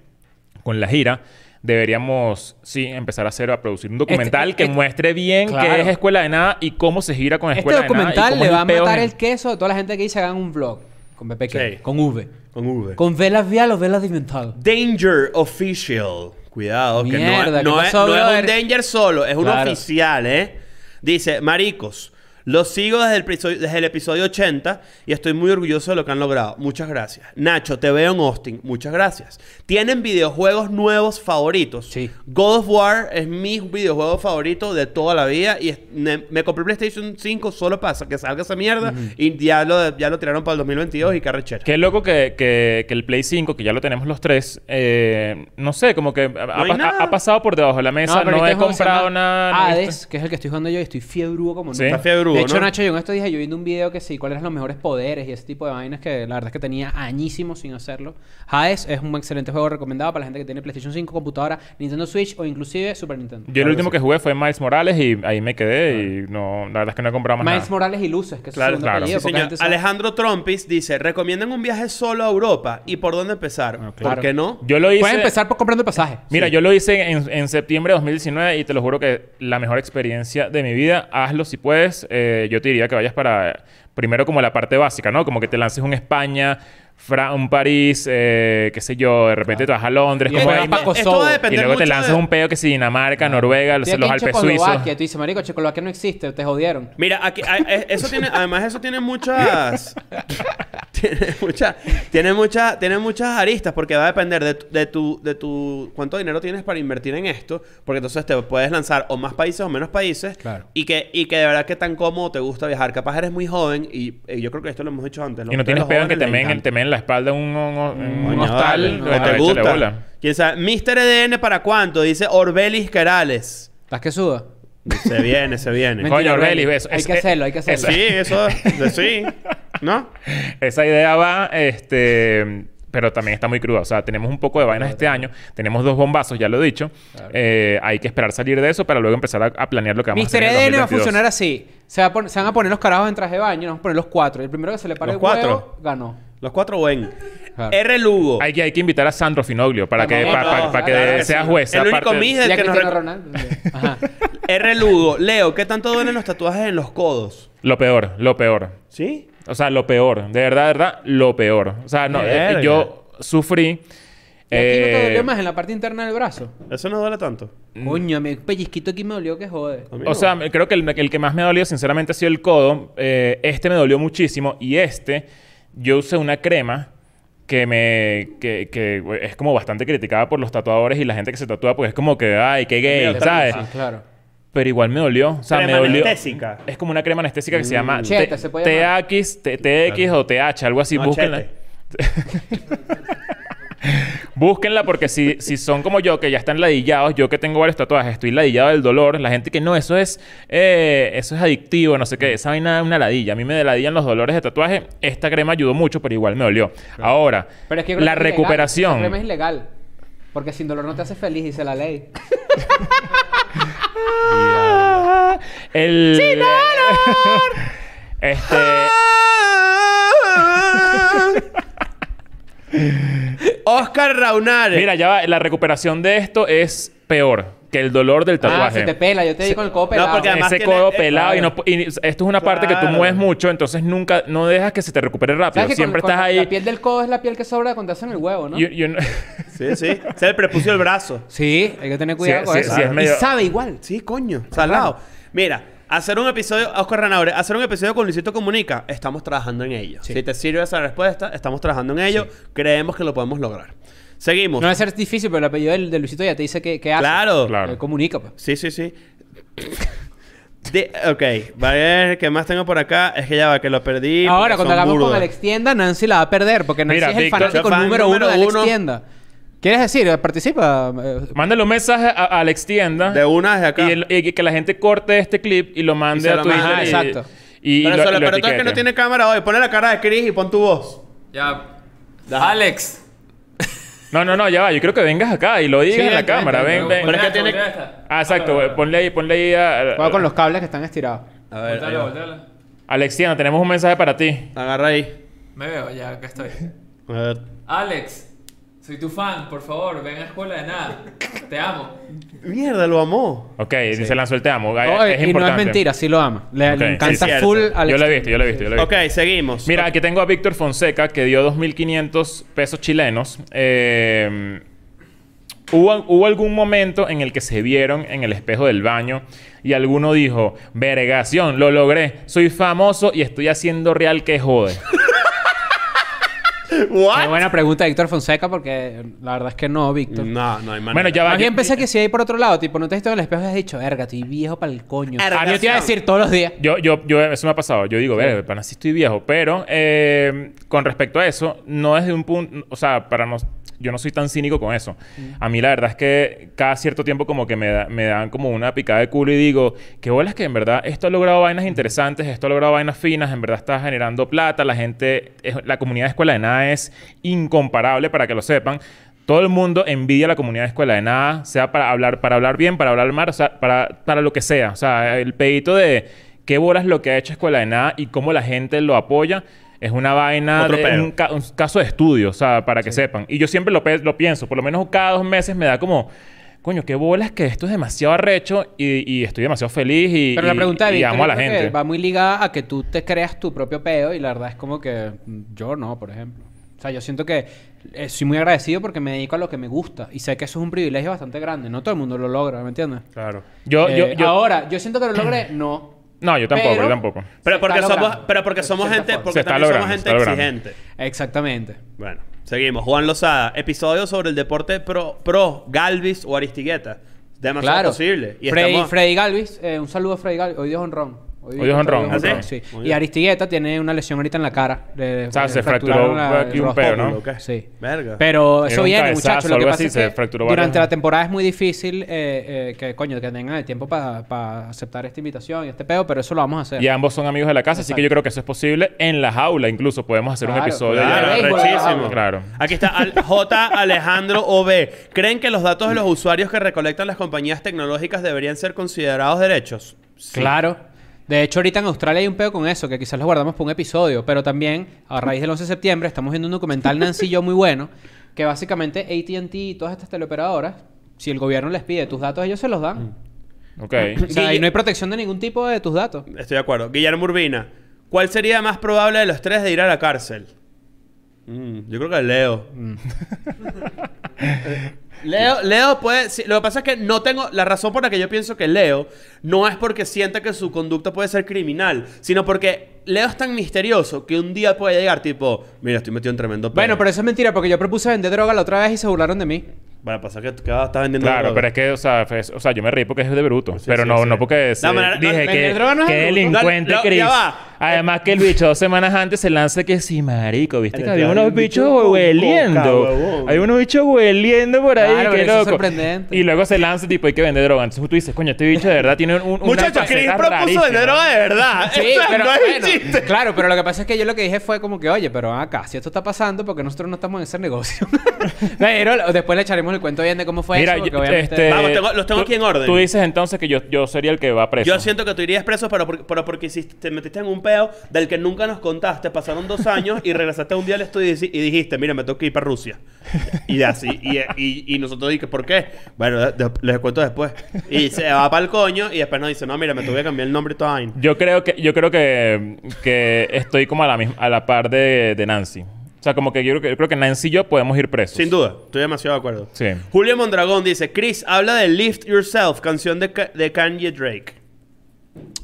con la gira, deberíamos, sí, empezar a hacer, a producir un documental Este- que este- muestre bien Claro. qué es Escuela de Nada y cómo se gira con Este Escuela de Nada. y documental cómo le va a matar en- el queso a toda la gente que dice hagan un vlog. Con BP Sí. Con V. Con V. Con velas vial o velas dimental. Danger Official. Cuidado, que no, Mierda, es, ¿qué no, es, pasó, no es un? Danger solo, es un Claro. oficial, ¿eh? Dice, maricos, los sigo desde el, episodio, desde el episodio 80 y estoy muy orgulloso de lo que han logrado. Muchas gracias. Nacho, te veo en Austin. Muchas gracias. ¿Tienen videojuegos nuevos favoritos? Sí. God of War es mi videojuego favorito de toda la vida y es- me, me compré PlayStation 5 solo para que salga esa mierda y ya lo, ya lo tiraron para el 2022 y qué arrechera. Qué loco que, que- que el Play 5, que ya lo tenemos los tres, eh, no sé, como que ha, hay ha- ha pasado por debajo de la mesa, no, este he comprado nada. no Hades, que es el que estoy jugando yo y estoy fiebrudo como Sí. nunca. Está fiebrudo, De hecho, ¿no? Nacho, yo en estos días yo viendo un video que sí, cuáles eran los mejores poderes y ese tipo de vainas que la verdad es que tenía añísimos sin hacerlo. Hades es un excelente juego recomendado para la gente que tiene PlayStation 5, computadora, Nintendo Switch o inclusive Super Nintendo. Yo el último que jugué fue Miles Morales y ahí me quedé y no, la verdad es que no he comprado más Miles nada. Morales y Luces, que es su Claro, segundo claro. apellido, Sí, señor. Alejandro Trompis dice, ¿recomiendan un viaje solo a Europa? ¿Y por dónde empezar? claro. ¿Por qué no? Yo lo hice... Puedes empezar por comprando el pasaje. Mira, yo lo hice en, en septiembre de 2019 y te lo juro que la mejor experiencia de mi vida. Hazlo si puedes. Eh, yo te diría que vayas para... Primero como la parte básica, ¿no? Como que te lances un España, Fra- un París, eh, qué sé yo. De repente te vas a Londres. Y como ahí- vas pa' esto Kosovo. va a y luego te lanzas de- un pedo que si Dinamarca, Noruega, los, los Alpes suizos. Tú dices, marico, Checoslovaquia no existe, te jodieron. Mira, aquí, a- e- eso tiene, además eso tiene muchas, tiene muchas, tiene muchas, tiene muchas aristas porque va a depender de, tu- de tu, de tu, cuánto dinero tienes para invertir en esto, porque entonces te puedes lanzar o más países o menos países, Claro. y que, y que de verdad que tan cómodo te gusta viajar. Capaz eres muy joven y, yo creo que esto lo hemos dicho antes. Y no tienes pedo en que te meen, te meen la espalda un, un, un- un Coño, hostal. vale, te gusta. bola. ¿Quién sabe? Mr. EDN para cuánto? Dice Orbelis Querales. ¿Estás que suda? Se viene, se viene. Mentira, Coño, Orbelis, eso- Hay es- que hacerlo, hay que hacerlo. Sí, eso, de- sí. ¿No? Esa idea va, este, pero también está muy cruda. O sea, tenemos un poco de vainas este año. Tenemos dos bombazos, ya lo he dicho. Eh, hay que esperar salir de eso para luego empezar a, a planear lo que vamos a hacer. EDN va a 2022. funcionar así. Se, va a pon- se van a poner los carajos en traje de baño, nos vamos a poner los cuatro. Y el primero que se le pare ¿Los el huevo, cuatro? ganó. Los cuatro buen. Claro. R. Lugo. Hay que, hay que invitar a Sandro Finoglio para que, Vamos, pa- pa- vamos, pa que claro que sea juez. El único del Ya que nos Ronaldo. Ajá. R. Lugo. Leo, ¿qué tanto duelen los tatuajes en los codos? Lo peor, lo peor. ¿Sí? O sea, lo peor. De verdad, de verdad, lo peor. O sea, no, eh, yo sufrí. ¿Y aquí no eh, te dolió más en la parte interna del brazo? Eso no duele tanto. Coño, mi pellizquito aquí me dolió que jode. A mí O no. sea, creo que el, el que más me ha dolido, sinceramente, ha sido el codo. Eh, este me dolió muchísimo. Y este, yo usé una crema que me... Que, que es como bastante criticada por los tatuadores y la gente que se tatúa. Porque es como que, ay, qué gay, ¿sabes? Sí, claro. Pero igual me dolió. O sea, Crema me dolió... anestésica. Es como una crema anestésica que se llama Chete, T- se puede llamar. TX, T- TX o TH, algo así. No, Búsquenla. chete. Búsquenla porque si, si son como yo, que ya están ladillados, yo que tengo varios tatuajes, estoy ladillado del dolor, la gente que no, eso es, eh, eso es adictivo, no sé qué, esa vaina es una ladilla. A mí me ladillan los dolores de tatuaje, esta crema ayudó mucho, pero igual me dolió. Ahora, Pero es que yo creo la que es ilegal. recuperación... Esa crema es ilegal. Porque sin dolor no te hace feliz, dice la ley. Ah, el... ¡Sin dolor! este... Oscar Raunares. Mira, ya va, la recuperación de esto es peor que el dolor del Ah, tatuaje. se te pela. Yo te di con el codo pelado. porque además ese tiene- codo eh, pelado y, no, y esto es una parte que tú Claro. mueves mucho, entonces nunca, no dejas que se te recupere rápido. ¿Sabes que Siempre con- estás con ahí. La piel del codo es la piel que sobra cuando te hacen el huevo, ¿no? y- y un- Sí, sí. Se le prepuso el brazo. Sí, hay que tener cuidado Sí, con sí, eso. sí, es medio- Y sabe igual. Sí, coño. Salado. Mira, hacer un episodio, Oscar Ranaure, hacer un episodio con Luisito Comunica, estamos trabajando en ello. Si te sirve esa respuesta, estamos trabajando en ello. Creemos que lo podemos lograr. Seguimos. No debe ser difícil, pero el apellido del, de Luisito ya te dice que, que hace. Claro. Claro. Eh, comunica, pues. Sí, sí, sí. De- ok, va a ver qué más tengo por acá. Es que ya va, que lo perdí. Ahora, cuando hagamos burdos. con Alex Tienda, Nancy la va a perder. Porque Nancy Mira, es el fanático Fan número, número uno de Alex uno. Tienda. ¿Quieres decir? Participa. eh, Mándale un mensaje a, a Alex Tienda. De una desde acá. Y, el- y que la gente corte este clip y lo mande se a Twitter. y- Exacto. Y, y pero lo- solo, y lo pero tú es que no tiene cámara hoy. Ponle la cara de Chris y pon tu voz. Ya. Ajá. Alex, No, no, no, ya va. Yo creo que vengas acá y lo digas Sí, en la cámara. Ven, ven. Pero es que tiene-. Ah, exacto. Ponle ahí, ponle ahí a... Juega con los cables que están estirados. A ver, va. volteala. Alexiana, tenemos un mensaje para ti. agarra ahí. Me veo, ya acá estoy. A ver. Alex, soy tu fan, por favor, ven a escuela de nada. Te amo. Mierda, lo amó. Ok, se lanzó el te amo. Ay, Oye, es y no importante. es mentira, sí lo ama. Le, Ok. encanta cierto. full al Yo lo he visto, yo lo he visto, yo lo he visto. Ok, seguimos. Mira, aquí tengo a Víctor Fonseca que dio 2.500 pesos chilenos. Eh, ¿hubo, hubo algún momento en el que se vieron en el espejo del baño y alguno dijo, vergación, lo logré, soy famoso y estoy haciendo real que jode. Qué buena pregunta Víctor Fonseca porque la verdad es que no, Víctor. No, no hay manera. bueno, ya va. Más bien pensé que si hay por otro lado, tipo, no te has visto en el espejo y has dicho, verga, estoy viejo para el coño. Ah, yo te iba a decir todos los días. Yo, yo, yo, eso me ha pasado. Yo digo, verga, pana, sí estoy viejo. Pero eh, con respecto a eso, no es de un punto, o sea, para no, yo no soy tan cínico con eso. A mí la verdad es que cada cierto tiempo como que me, da- me dan como una picada de culo y digo, qué bolas que en verdad esto ha logrado vainas interesantes, esto ha logrado vainas finas, en verdad está generando plata, la gente, es- la comunidad de escuela de nada es incomparable para que lo sepan. Todo el mundo envidia la comunidad de escuela de nada, sea para hablar, para hablar bien, para hablar mal, o sea, para, para lo que sea. O sea, el pedito de qué bolas lo que ha hecho escuela de nada y cómo la gente lo apoya. Es una vaina, Otro de, un, ca- un caso de estudio, o sea, para que sepan. Y yo siempre lo, pe- lo pienso, por lo menos cada dos meses me da como, coño, qué bolas que esto es demasiado arrecho y, y estoy demasiado feliz y, Pero la y- pregunta y Víctor amo a la gente. va muy ligada a que tú te creas tu propio peo y la verdad es como que mm, yo no, por ejemplo. O sea, yo siento que eh, soy muy agradecido porque me dedico a lo que me gusta y sé que eso es un privilegio bastante grande. No todo el mundo lo logra, ¿me entiendes? Claro. Yo, yo, Eh, yo- Ahora, yo siento que lo logré, no. no, yo tampoco, pero- yo tampoco. Pero porque somos, pero porque somos gente, forma. porque también logrando, somos gente exigente. Exactamente. Bueno, seguimos. Juan Lozada, episodio sobre el deporte pro, pro Galvis o Aristigueta. Demasiado Claro. posible. Y Freddy, estamos- Freddy Galvis, eh, un saludo a Freddy Galvis. Hoy Dios honrón. Hoy Dios honrón. ¿Ah, sí? Y. Aristigueta tiene una lesión ahorita en la cara. Le- O sea, se fracturó la- aquí un peo, ¿no? Sí. Verga. Pero eso viene, cabezazo, muchachos. Lo que pasa así, es que durante la temporada es muy difícil eh, eh, que, coño, que tengan el tiempo para aceptar esta invitación y este peo, pero eso lo vamos a hacer. Y ambos son amigos de la casa, así que yo creo que eso es posible. En la jaula incluso podemos hacer un episodio. Claro, ya. béisbol, rechísimo. Claro. Aquí está Al- J. Alejandro OB. ¿Creen que los datos de los usuarios que recolectan las compañías tecnológicas deberían ser considerados derechos? Sí. Claro. De hecho, ahorita en Australia hay un peo con eso, que quizás lo guardamos para un episodio, pero también, a raíz del 11 de septiembre, estamos viendo un documental Nancy y yo muy bueno, que básicamente AT&T y todas estas teleoperadoras, si el gobierno les pide tus datos, ellos se los dan. Ok. O sea, y no hay protección de ningún tipo de tus datos. Estoy de acuerdo. Guillermo Urbina. ¿Cuál sería más probable de los tres de ir a la cárcel? Mm, yo creo que Leo. Leo, Leo puede... sí, lo que pasa es que no tengo... La razón por la que yo pienso que Leo no es porque sienta que su conducta puede ser criminal, sino porque Leo es tan misterioso que un día puede llegar tipo... Mira, estoy metido en tremendo peo". Bueno, pero eso es mentira, porque yo propuse vender droga la otra vez y se burlaron de mí. Bueno, pasa que que estás vendiendo Claro, droga. pero es que, o sea, fue- o sea, yo me reí porque es de bruto. Sí, pero sí, no, sí. no porque se- No, manera- dije no, que, vender droga no es que de bruto. delincuente Lo- lo- Chris. ya va. Además que el bicho dos semanas antes se lanza que sí, marico, ¿viste? Que Hay había un unos bicho bichos hueliendo. Hay unos bichos hueliendo por ahí, Claro, qué eso es loco. sorprendente. Y luego se lanza tipo, hay que vender droga. Entonces tú dices, coño, este bicho de verdad tiene un, un Muchachos, Chris propuso vender droga de verdad. Sí, Eso pero no es bueno, chiste. claro, pero lo que pasa es que yo lo que dije fue como que, oye, pero acá, si esto está pasando, porque nosotros no estamos en ese negocio. pero después le echaremos el cuento bien de cómo fue Mira, eso, yo- este, Vamos, tengo- los tengo tú- aquí en orden. Tú dices entonces que yo, yo sería el que va preso. Yo siento que tú irías preso, pero, por- pero porque hiciste- te metiste en un peo del que nunca nos contaste. Pasaron dos años y regresaste un día al estudio y, dijiste, mira, me tengo que ir para Rusia. Y así. Y, y, y nosotros dijimos, ¿por qué? Bueno, de- les cuento después. Y se va para el coño y después nos dice, no, mira, me tuve que cambiar el nombre y vaina. Yo creo que, yo creo que, que estoy como a la, misma, a la par de, de Nancy. O sea, como que yo, creo que yo creo que Nancy y yo podemos ir presos. Sin duda, estoy demasiado de acuerdo. Sí. Julio Mondragón dice, Chris, habla de Lift Yourself, canción de, de Kanye Drake.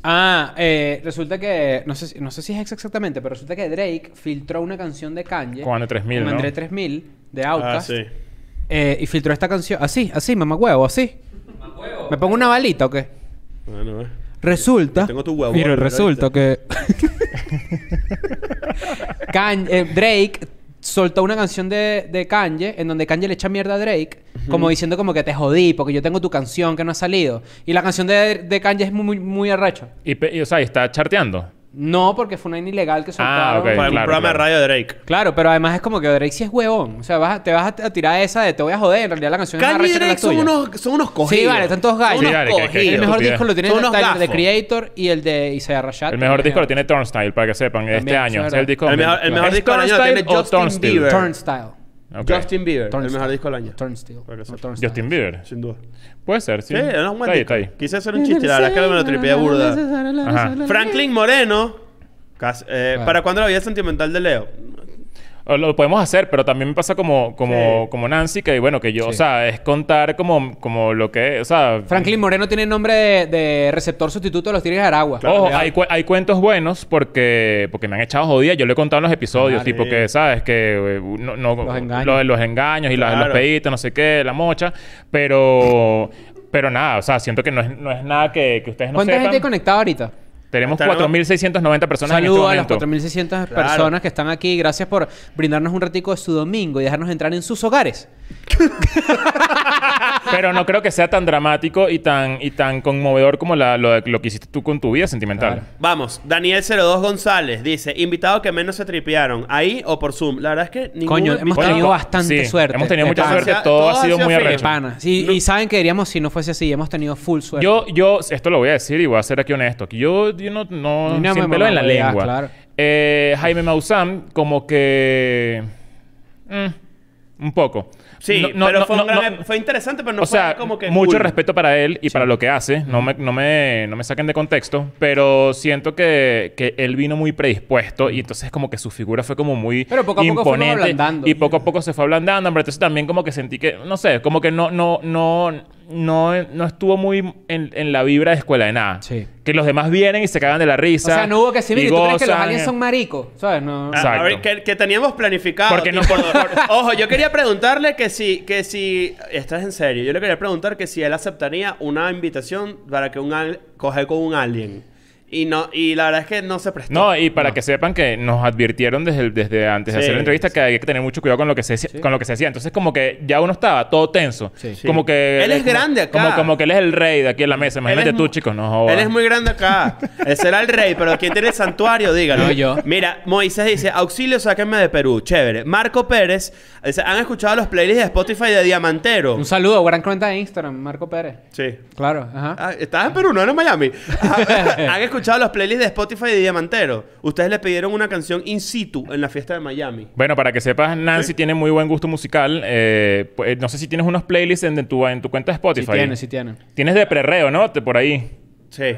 Ah, eh, resulta que, no sé, si- no sé si es exactamente, pero resulta que Drake filtró una canción de Kanye. Con André 3000, Con ¿no? André 3000, de Ah, Outkast. sí. eh, y filtró esta canción, así, así, mamá huevo, así. ¿Me pongo una balita o qué? Bueno, eh. Resulta. Tengo tu huevo, Mira, resulta que. Eh, Drake soltó una canción de, de Kanye en donde Kanye le echa mierda a Drake, como diciendo como que te jodí porque yo tengo tu canción que no ha salido. Y la canción de, de Kanye es muy, muy, muy arrecho. Y, y, o sea, y está charteando. No, porque fue una ilegal que soltaron. ok. Para un claro, programa de claro. radio de Drake. Claro, pero además es como que Drake sí es huevón. O sea, vas a- te vas a tirar esa de te voy a joder. En realidad la canción es más Kanye y arrecha que la Drake son tuya. unos, son unos cogidos. Sí, vale, están todos gallos. Son Sí, unos vale, que- que- cogidos. el mejor estupidez. disco lo tiene Son el unos Tyler, de gafos. Creator y el de Isaiah Rashad. El mejor disco lo tiene Turnstile, para que sepan, este También, año. Es el disco. El mejor- el mejor ¿Es disco del año lo Turnstile tiene o Justin Turnstile? Bieber. Turnstile. Justin Bieber, el mejor disco del año. Turnstile. No. Justin Bieber. Sin duda. Puede ser, sí. Sí, era un buen Está ahí, disco. está ahí. Quise hacer un chiste, la verdad es que me lo tripié burda. Ajá. Franklin Moreno. casi- eh, Claro. ¿Para cuándo la vida sentimental de Leo? Lo podemos hacer, pero también me pasa como, como, Sí. como Nancy, que bueno, que yo, o sea, es contar como, como lo que, o sea... Franklin Moreno tiene nombre de, de receptor sustituto de los Tigres de Aragua. Ojo, Real. hay, cu- hay cuentos buenos porque, porque me han echado jodida. Yo lo he contado en los episodios, Claro. tipo Sí. que, ¿sabes? Que eh, no, no- Los engaños. lo de los engaños y la- Claro. los peditos, no sé qué, la mocha. Pero, pero nada, o sea, siento que no es, no es nada que, que ustedes no ¿Cuánta sepan. gente hay conectada ahorita? Tenemos Tenemos- 4.690 personas en este Saludos a las momento. 4.600 Claro. personas que están aquí. Gracias por brindarnos un ratico de su domingo y dejarnos entrar en sus hogares. Pero no creo que sea tan dramático y tan, y tan conmovedor como la- lo, lo que hiciste tú con tu vida sentimental. Claro. Vamos, Daniel02 González dice: Invitado que menos se tripearon. ¿Ahí o por Zoom? La verdad es que ningún Coño, hemos tenido bastante sí, suerte. Hemos tenido mucha pana. suerte. Todo Todo ha sido muy arrecho. Sí, Y saben que diríamos si no fuese así. Hemos tenido full suerte. Yo, yo, esto lo voy a decir y voy a ser aquí honesto. Que yo, yo no, no, no sin pelo en la lengua. claro. Eh, Jaime Maussan, como que... mm, un poco. Sí, No- no- pero no- fue, no- gran- no- fue interesante, pero no o fue sea, como que. mucho cool. respeto para él y para lo que hace. No, me, no, me, no me saquen de contexto. Pero siento que, que él vino muy predispuesto. Y entonces como que su figura fue como muy Pero poco a poco fuimos imponente. ablandando. Y poco a poco se fue ablandando. Pero entonces también como que sentí que... No sé. Como que no... No, no, no, no estuvo muy en, en la vibra de escuela de nada. Sí. Que los demás vienen y se cagan de la O risa. sea, no hubo que decir, y mira, ¿tú crees que los aliens son maricos? ¿Sabes? No. Exacto. a ver, que, que teníamos planificado. Porque no- tipo, Ojo, yo quería preguntarle que si, que si. Esto es en serio. Yo le quería preguntar que si él aceptaría una invitación para que un al- coger con un alien. Y no, y la verdad es que no se prestó. No, y para que sepan que nos advirtieron desde, el- desde antes de Sí, hacer la entrevista sí. que hay que tener mucho cuidado con lo que se, con lo que se hacía. Entonces, como que ya uno estaba todo tenso. Sí. Sí. Como que... Él es como- grande acá. Como, como que él es el rey de aquí en la mesa. Imagínate es tú, chicos. No jodas. Él es muy grande acá. Él será el rey, pero ¿quién tiene el santuario? Dígalo. No, yo. Mira, Moisés dice: Auxilio, sáquenme de Perú. Chévere. Marco Pérez dice: ¿Han escuchado los playlists de Spotify de Diamantero? Un saludo, gran cuenta de Instagram, Marco Pérez. Sí. Claro, ajá. Ah, ¿Estás en Perú, no en Miami? Ah, ¿Han escuchado los playlists de Spotify de Diamantero? Ustedes le pidieron una canción in situ en la fiesta de Miami. Bueno, para que sepas, Nancy Sí. tiene muy buen gusto musical. Eh, pues, no sé si tienes unos playlists en, en tu, en tu cuenta de sí Spotify. tiene, sí tiene. Tienes de prerreo, ¿no? De por ahí. Sí.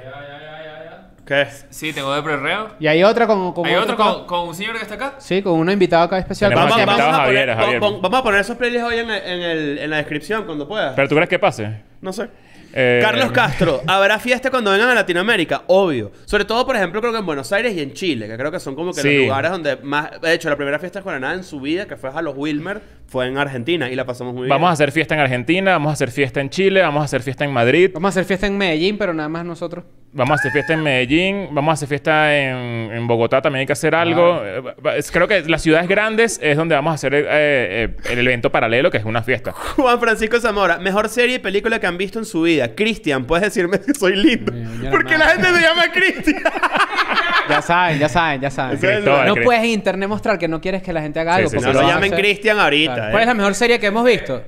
¿Qué? Sí, tengo de prerreo. Y hay otra con... con Hay otro con, con un señor que está acá. Sí, con una invitada acá especial. Tenemos ¿Cómo se invitado llama? a Javier, poner, Javier. vamos a poner esos playlists hoy en, el- en el- en la descripción cuando pueda. ¿Pero tú crees que pase? No sé. Eh, Carlos Castro, ¿habrá fiesta cuando vengan a Latinoamérica? Obvio. Sobre todo, por ejemplo, creo que en Buenos Aires y en Chile, que creo que son como que Sí. Los lugares donde más... De hecho, la primera fiesta de Juanana en su vida, que fue a los Wilmer, fue en Argentina y la pasamos muy bien. Vamos a hacer fiesta en Argentina, vamos a hacer fiesta en Chile, vamos a hacer fiesta en Madrid, Vamos a hacer fiesta en Medellín, pero nada más nosotros. vamos a hacer fiesta en Medellín, vamos a hacer fiesta en, en Bogotá, también hay que hacer algo. Eh, Creo que las ciudades grandes es donde vamos a hacer eh, eh, el evento paralelo, que es una fiesta. Juan Francisco Zamora, mejor serie y película que han visto en su vida. Cristian, puedes decirme que soy lindo. Mío, Porque la gente me llama Cristian. Ya saben, ya saben, ya saben. Es No puedes en internet mostrar que no quieres que la gente haga Sí, algo. sí, porque no lo llamen Cristian ahorita. Claro. Eh. ¿Cuál es la mejor serie que hemos visto?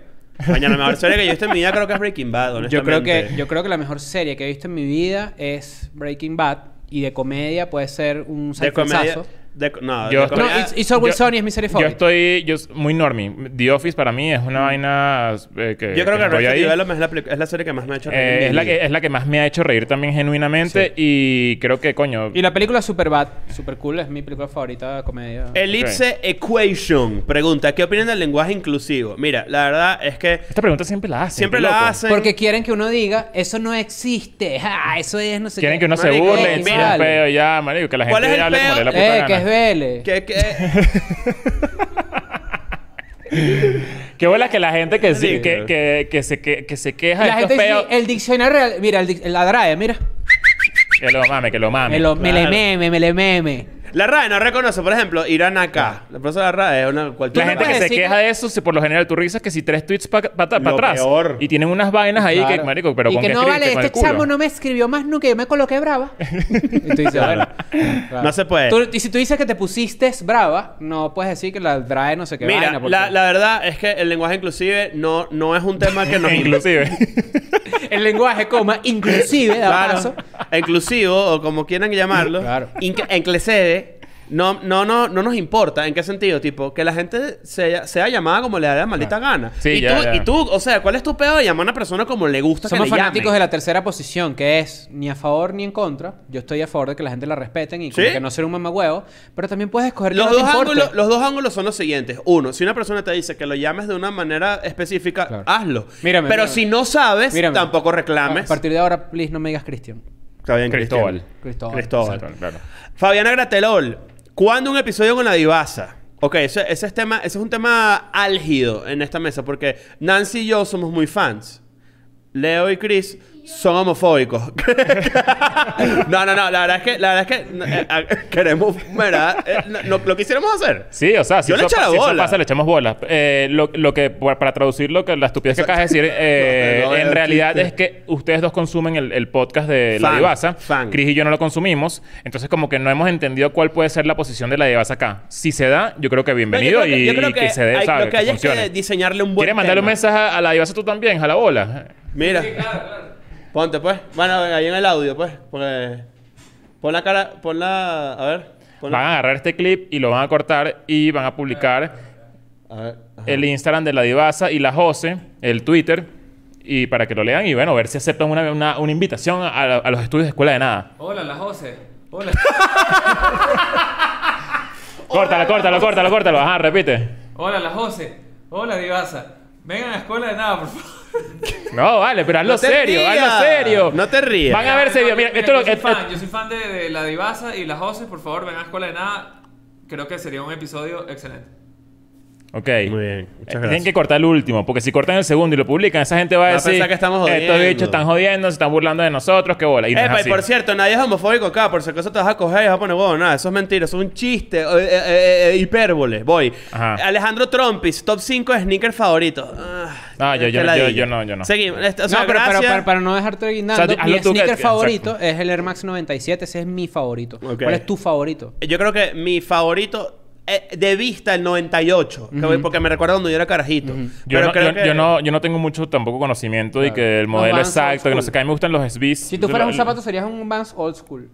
Coño, la mejor serie que yo he visto en mi vida creo que es Breaking Bad, Yo creo que, honestamente. yo creo que la mejor serie que he visto en mi vida es Breaking Bad. Y de comedia puede ser un. Seinfeldazo. De, no, Yo de estoy- No, It's, It's Always Yo- Sunny es mi serie Yo favorita. estoy yo, muy normie. The Office para mí es una vaina eh, que Yo creo que ahí. Development es la, es la serie que más me ha hecho reír. Eh, es, la que, es la que más me ha hecho reír también genuinamente y creo que, coño... Y la película Superbad, super cool, es mi película favorita de comedia. Ellipse Equation pregunta, ¿qué opinan del lenguaje inclusivo? Mira, la verdad es que Esta pregunta siempre la hacen. siempre la loco. hacen. Porque quieren que uno diga, eso no existe, ja, eso es no sé Quieren qué". que uno se burle, mira. un ya, marico, que la ¿Cuál gente peo? le la puta Eh, que es Vélez. que, que... Qué bola que la gente que, sí- que, que, que se, que, que se queja de la estos gente dice, peos. el diccionario real, mira, el, dic- la DRAE, mira. Que lo mame, que lo mame. Me, lo, me le meme, me le meme. La RAE no reconoce, por ejemplo, Irán acá. La profesora de la RAE es una cualquier La gente que se decir queja de eso, si por lo general tú revisas que si tres tweets para Lo atrás. peor. Y tienen unas vainas ahí que, Claro. marico, pero y con que qué no escribiste? vale, Con el este culo. chamo no me escribió más nunca, yo me coloqué brava. y tú dices, bueno. claro. No se puede. Tú- y si tú dices que te pusiste brava, no puedes decir que la DRAE no sé qué Mira, vaina. porque la, la verdad es que el lenguaje inclusive no, no es un tema que nos... Inclusive. El lenguaje, coma, inclusive, da Claro. paso. Inclusivo, o como quieran llamarlo. Claro. inc- Enclecede. No, no, no, no nos importa. ¿En qué sentido? Tipo, que la gente sea, sea llamada como le da la maldita gana. Sí, y, ya, tú, ya. y tú, o sea, ¿cuál es tu pedo de llamar a una persona como le gusta Somos que le fanáticos de la tercera posición, que es ni a favor ni en contra. Yo estoy a favor de que la gente la respeten y como ¿Sí? que no ser un mamagüevo. Pero también puedes escoger que Los, no te dos importe. ángulos, los dos ángulos son los siguientes. Uno, si una persona te dice que lo llames de una manera específica, Claro. hazlo. Mírame, Pero mírame. si no sabes, Mírame. tampoco A reclames. partir de ahora, please, no me digas Cristian. Está bien, Cristóbal. Cristóbal. Cristóbal. Claro. Fabiana Gratelol, ¿cuándo un episodio con la divasa? Ok, ese, es tema, ese es un tema álgido en esta mesa porque Nancy y yo somos muy fans. Leo y Chris son homofóbicos. no, no, no, la verdad es que, la verdad es que eh, eh, queremos, ¿verdad? Eh, no- no- lo quisiéramos hacer. Sí, o sea, si, Yo le eso, echo la si eso pasa, le echamos bolas. Eh, lo, lo que, para traducir lo que la estupidez que acabas de decir, eh, No, no, en realidad chiste. es que ustedes dos consumen el, el podcast de La Fan, Divasa. fan. Chris y yo no lo consumimos. Entonces, como que no hemos entendido cuál puede ser la posición de La Divasa acá. Si se da, yo creo que bienvenido yo creo que, y, yo creo y que, se dé, hay- ¿sabes? lo que hay es funcione. que diseñarle un buen ¿Quieres mandarle un tema. mensaje a, a La Divasa tú también? A la bola. Mira. Ponte, pues. Bueno, ahí en el audio, pues. Pues, Pon la cara, pon la... A ver. pon la- Van a agarrar este clip y lo van a cortar y van a publicar A ver. ajá. el Instagram de La Divasa y la Jose, el Twitter, y para que lo lean y bueno, ver si aceptan una, una- una invitación a, a los estudios de Escuela de Nada. Hola, la José. Hola. Córtalo, córtalo, córtalo, córtalo. Ajá, repite. Hola, la José. Hola, Divasa. Vengan a la escuela de nada, por favor. No, vale, pero hazlo No serio, rías. hazlo serio. No te rías. Van a ver serio. Mira, Mira, esto lo- yo, soy esto- fan, yo soy fan de, de la Divasa y la José. Por favor, vengan a la escuela de nada. Creo que sería un episodio excelente. Ok. Muy bien, muchas Eh, Tienen gracias. que cortar el último, porque si cortan el segundo y lo publican, esa gente va a Va a decir: pensar que estamos Estos jodiendo". bichos están jodiendo, se están burlando de nosotros, qué bola. Y no es Epa, y así. por cierto, nadie es homofóbico acá. Por si acaso te vas a coger y vas a poner huevo. Nada, eso es mentira. Eso es un chiste. eh, eh, eh, hipérbole. Voy. Ajá. Alejandro Trompis, top 5 de sneaker favorito. Ah, Ah, yo- qué yo- yo- ladilla. yo no, yo no. Seguimos. Este, o sea, no, pero, pero gracias. para, para no dejarte guindando, O sea, hazlo mi tú que- sneaker que- favorito es el Air Max 97. Ese es mi favorito. Ok. ¿Cuál es tu favorito? Yo creo que mi favorito eh, de vista el 98. que voy- porque me recuerda cuando yo era carajito. Yo, Pero no, creo yo, que... yo no, yo no tengo mucho tampoco conocimiento de que el modelo exacto, que no sé qué. A mí me gustan los SBs. Si tú fueras un zapato, serías un Vans Old School.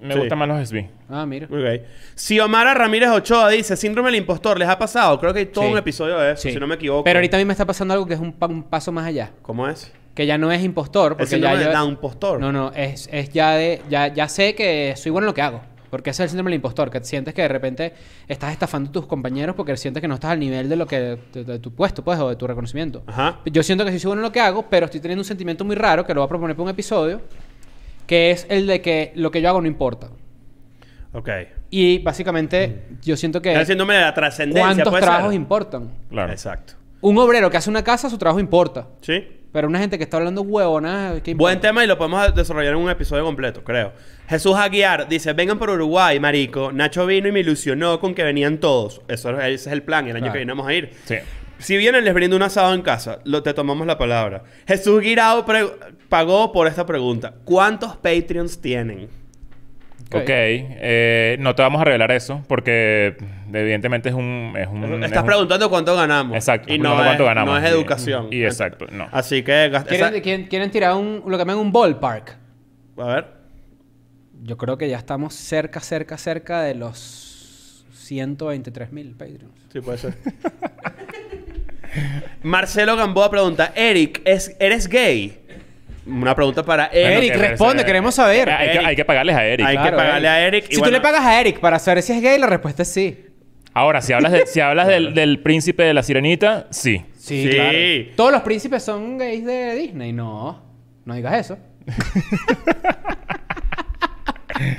Me Sí. gustan más los SB. Ah, mira. Ok. Xiomara Ramírez Ochoa dice, síndrome del impostor, ¿les ha pasado? Creo que hay todo Sí. un episodio de eso, Sí. si no me equivoco. Pero ahorita a mí me está pasando algo que es un, pa- un paso más allá. ¿Cómo es? Que ya no es impostor. Porque ya síndrome yo... de Down impostor. No, no, es, es ya de. Ya, ya sé que soy bueno en lo que hago. Porque ese es el síndrome del impostor, que sientes que de repente estás estafando a tus compañeros porque sientes que no estás al nivel de lo que de, de tu puesto, pues, o de tu reconocimiento. Ajá. Yo siento que sí soy bueno en lo que hago, pero estoy teniendo un sentimiento muy raro que lo voy a proponer para un episodio, que es el de que lo que yo hago no importa. Ok. Y básicamente yo siento que El síndrome de la trascendencia, cuántos ¿puede trabajos ser? importan. Claro. Exacto. Un obrero que hace una casa, su trabajo importa. ¿Sí? Pero una gente que está hablando huevonas, ¿qué Buen tema y lo podemos desarrollar en un episodio completo, creo. Jesús Aguiar dice, vengan por Uruguay, marico. Nacho vino y me ilusionó con que venían todos. Eso, ese es el plan. El año Claro. que viene vamos a ir. Sí. Si vienen, les brindo un asado en casa. Lo, te tomamos la palabra. Jesús Guirao pagó por esta pregunta. ¿Cuántos Patreons tienen? Ok. Eh, no te vamos a revelar eso porque evidentemente es un... Es un es Estás un- preguntando cuánto ganamos. Exacto. Y no, es, cuánto ganamos. no es educación. Y, exacto, no. Así que... gasta- ¿Quieren, esa- quieren- quieren tirar un, lo que llaman un ballpark? A ver. Yo creo que ya estamos cerca, cerca, cerca de los 123 mil Patreons. Sí, puede ser. Marcelo Gamboa pregunta, Eric, ¿es, ¿eres gay? Una pregunta para Bueno, Eric. Eric, que- responde, queremos saber. Hay, que, Eric. hay que pagarles a Eric. Hay que pagarle a Eric. y Si bueno, tú le pagas a Eric para saber si es gay, la respuesta es sí. Ahora, si hablas, de- si hablas del, del príncipe de la sirenita, sí. Sí. Todos los príncipes son gays de Disney. No, no digas eso.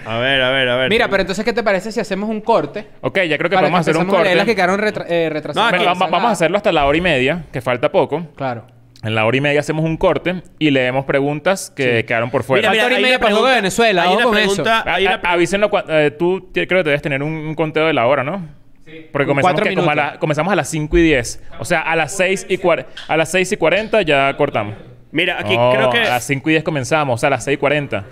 A ver, a ver, a ver. Mira, pero entonces, ¿qué te parece si hacemos un corte? Ok, ya creo que para podemos hacer un empecemos a corte. las que quedaron retra- eh, retrasadas. No, Bueno, aquí- va- va- vamos a hacerlo hasta la hora y media, que falta poco. Claro. En la hora y media hacemos un corte y leemos preguntas que quedaron por fuera. Mira, Falta hora y media para juego de pregunta- Venezuela, hay una con pregunta- A- hay una a- avísenlo eh, tú creo que debes tener un, un conteo de la hora, ¿no? Sí. Porque comenzamos, que como a la- comenzamos a las 5 y 10. O sea, a las 6 y, a las 6 y 40 ya cortamos. Mira, aquí No, creo que... A las 5 y 10 comenzamos, o sea, a las 6 y 40.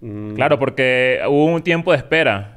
Mm. Claro, porque hubo un tiempo de espera.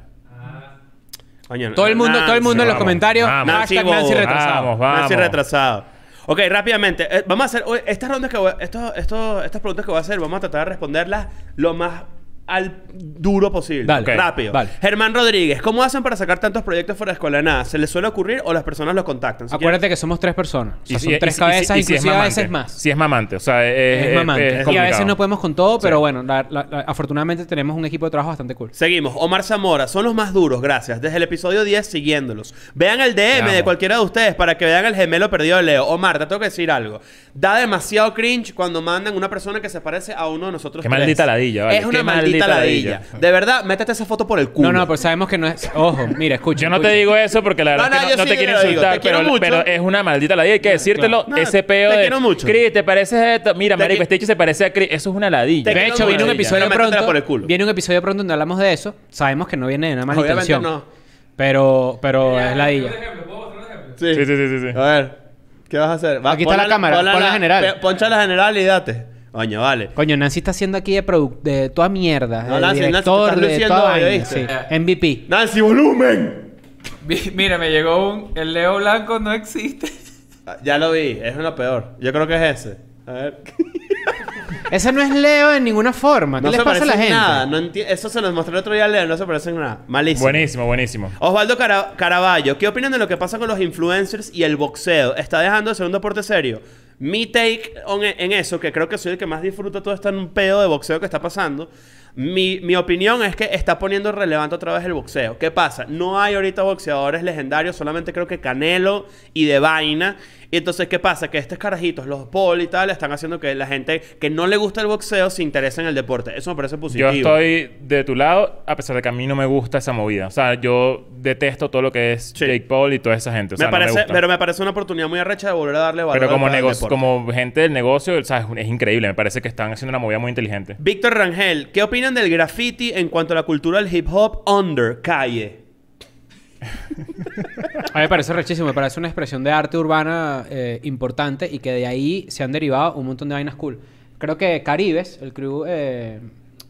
Todo el mundo, Nancy, todo el mundo en los vamos, comentarios. vamos. Hashtag Nancy retrasado. Vamos, vamos. Nancy retrasado. Ok, rápidamente. eh, vamos a hacer... Estas rondas que voy... Estos, estos, estas preguntas que voy a hacer, vamos a tratar de responderlas lo más al duro posible. Dale. Ok, Rápido. dale. Germán Rodríguez, ¿cómo hacen para sacar tantos proyectos fuera de escuela de nada? ¿Se les suele ocurrir o las personas los contactan? Si Acuérdate que somos tres personas. O sea, Y son tres y si- cabezas, y si es inclusive a mamante. veces más. Si es mamante, o sea, es, es mamante. es y a complicado. veces no podemos con todo, pero Sí. bueno, la- la- la- afortunadamente tenemos un equipo de trabajo bastante cool. Seguimos. Omar Zamora, son los más duros, gracias. Desde el episodio 10 siguiéndolos. Vean el DM de cualquiera de ustedes para que vean el gemelo perdido de Leo. Omar, te tengo que decir algo. Da demasiado cringe cuando mandan una persona que se parece a uno de nosotros. Qué tres. maldita ladilla, vale. Es una Qué maldita, maldita ladilla. ladilla. De verdad, métete esa foto por el culo. No, no, pues sabemos que no es. Ojo, mira, escucha. Yo no te digo eso porque la verdad No, es no, que yo no, no sí te quiero insultar, Te quiero pero, mucho. pero es una maldita ladilla. Hay que decírtelo. No, ese peo te de... quiero mucho. Chris, ¿te pareces a esto? Mira, Te marico, este se parece a Chris. Eso es una ladilla. De hecho, viene un episodio pero pronto. por el culo. Viene un episodio pronto donde hablamos de eso. Sabemos que no viene de mala Obviamente intención. no. Pero, pero es la ¿Un ella. ejemplo? ¿Puedo mostrar un ejemplo? Sí. Sí, sí, sí, sí. A ver, ¿qué vas a hacer? Va, Aquí está la cámara, ponla la- general. pe- Poncha la general y date. Coño, vale. Coño, Nancy está haciendo aquí de, de toda mierda. No, de Nancy, Nancy, director, estás de toda sí. MVP. Nancy, volumen. Mira, me llegó un... El Leo Blanco no existe. Ah, Ya lo vi, es uno peor. Yo creo que es ese. A ver. Ese no es Leo en ninguna forma. ¿Qué No les se pasa a la gente? nada. No enti- Eso se los mostré el otro día a Leo, no se parece en nada. Malísimo. Buenísimo, buenísimo. Osvaldo Cara- Caraballo, ¿qué opinan de lo que pasa con los influencers y el boxeo? ¿Está dejando de ser un deporte serio? Mi take on- en eso, que creo que soy el que más disfruta todo este pedo de boxeo que está pasando. Mi, mi opinión es que está poniendo relevante otra vez el boxeo. ¿Qué pasa? No hay ahorita boxeadores legendarios, solamente creo que Canelo y de vaina. Y entonces, ¿qué pasa? Que estos carajitos, los Paul y tal, están haciendo que la gente que no le gusta el boxeo se interese en el deporte. Eso me parece positivo. Yo estoy de tu lado, a pesar de que a mí no me gusta esa movida. O sea, yo detesto todo lo que es Sí. Jake Paul y toda esa gente. O sea, me no parece, me gusta. pero me parece una oportunidad muy arrecha de volver a darle valor Pero como, al- como gente del negocio, o sea, es, es increíble. Me parece que están haciendo una movida muy inteligente. Víctor Rangel, ¿qué opinan del graffiti en cuanto a la cultura del hip hop under calle? A mí me parece rechísimo. Me parece una expresión de arte urbana eh, importante y que de ahí se han derivado un montón de vainas cool. Creo que Caribes, el crew, eh,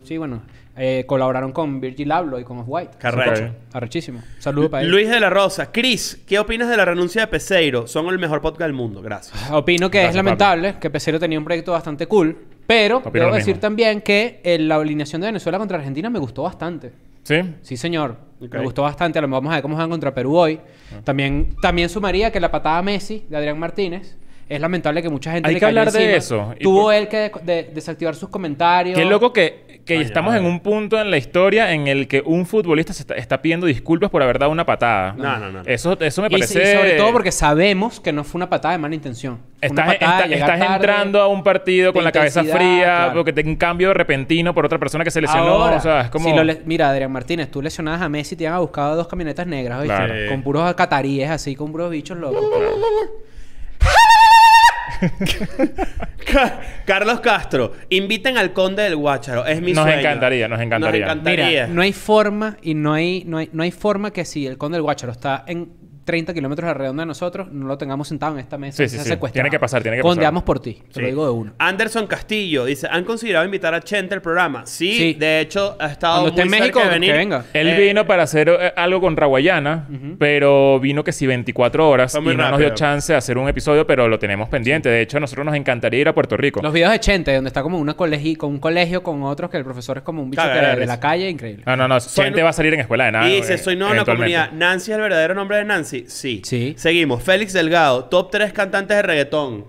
sí, bueno, eh, colaboraron con Virgil Abloh y con Off-White. Carrecho. Arrechísimo. Saludos para ellos. Luis de la Rosa, Chris, ¿qué opinas de la renuncia de Peseiro? Son el mejor podcast del mundo, gracias. Opino que Gracias, es lamentable que Pesero tenía un proyecto bastante cool, pero Opino debo decir mismo. también que eh, la alineación de Venezuela contra Argentina me gustó bastante. ¿Sí? Sí, señor. Me gustó bastante. A lo mejor vamos a ver cómo van contra Perú hoy. Ah. También, también sumaría que la patada Messi de Adrián Martínez. Es lamentable que mucha gente Hay le que hablar de eso. Tuvo por- él que de- de- desactivar sus comentarios. Qué loco que, que estamos en un punto en la historia en el que un futbolista se está, está pidiendo disculpas por haber dado una patada. No, no, no. Eso, eso me Y, y parece... sobre todo porque sabemos que no fue una patada de mala intención. Estás, está- tarde, entrando a un partido con la cabeza fría, claro. porque te un cambio repentino por otra persona que se lesionó. Ahora, o sea, es como... si lo le- mira, Adrián Martínez, tú lesionabas a Messi, te iban a buscar dos camionetas negras, ¿oíste? Claro. Con puros cataríes así, con puros bichos locos. Ca- Carlos Castro, inviten al conde del Guácharo. Es mi Nos sueño. encantaría, nos encantaría. Nos encantaría. Mira, no hay forma y no hay, no hay, no hay forma que si el conde del Guácharo está en 30 kilómetros a la redonda de nosotros, no lo tengamos sentado en esta mesa. Sí. Tiene que pasar, tiene que Condeamos pasar. por ti, te Sí. lo digo de uno. Anderson Castillo dice, ¿han considerado invitar a Chente al programa? Sí, Sí. de hecho ha estado Cuando esté en cerca México, de venir. que venga. Él Eh, vino para hacer eh, algo con Raguayana, pero vino que sí 24 horas Fue y muy no nos rápido. dio chance de hacer un episodio, pero lo tenemos pendiente. De hecho, a nosotros nos encantaría ir a Puerto Rico. Los videos de Chente, donde está como una colegi con un colegio con otros que el profesor es como un bicho que- de la calle, increíble. No, no, no. Gente va a salir en escuela de nada. Y dice, eh, soy nuevo en la eventualmente. comunidad. ¿Nancy es el verdadero nombre de Nancy? Sí. Sí. Seguimos. Félix Delgado, top 3 cantantes de reggaetón.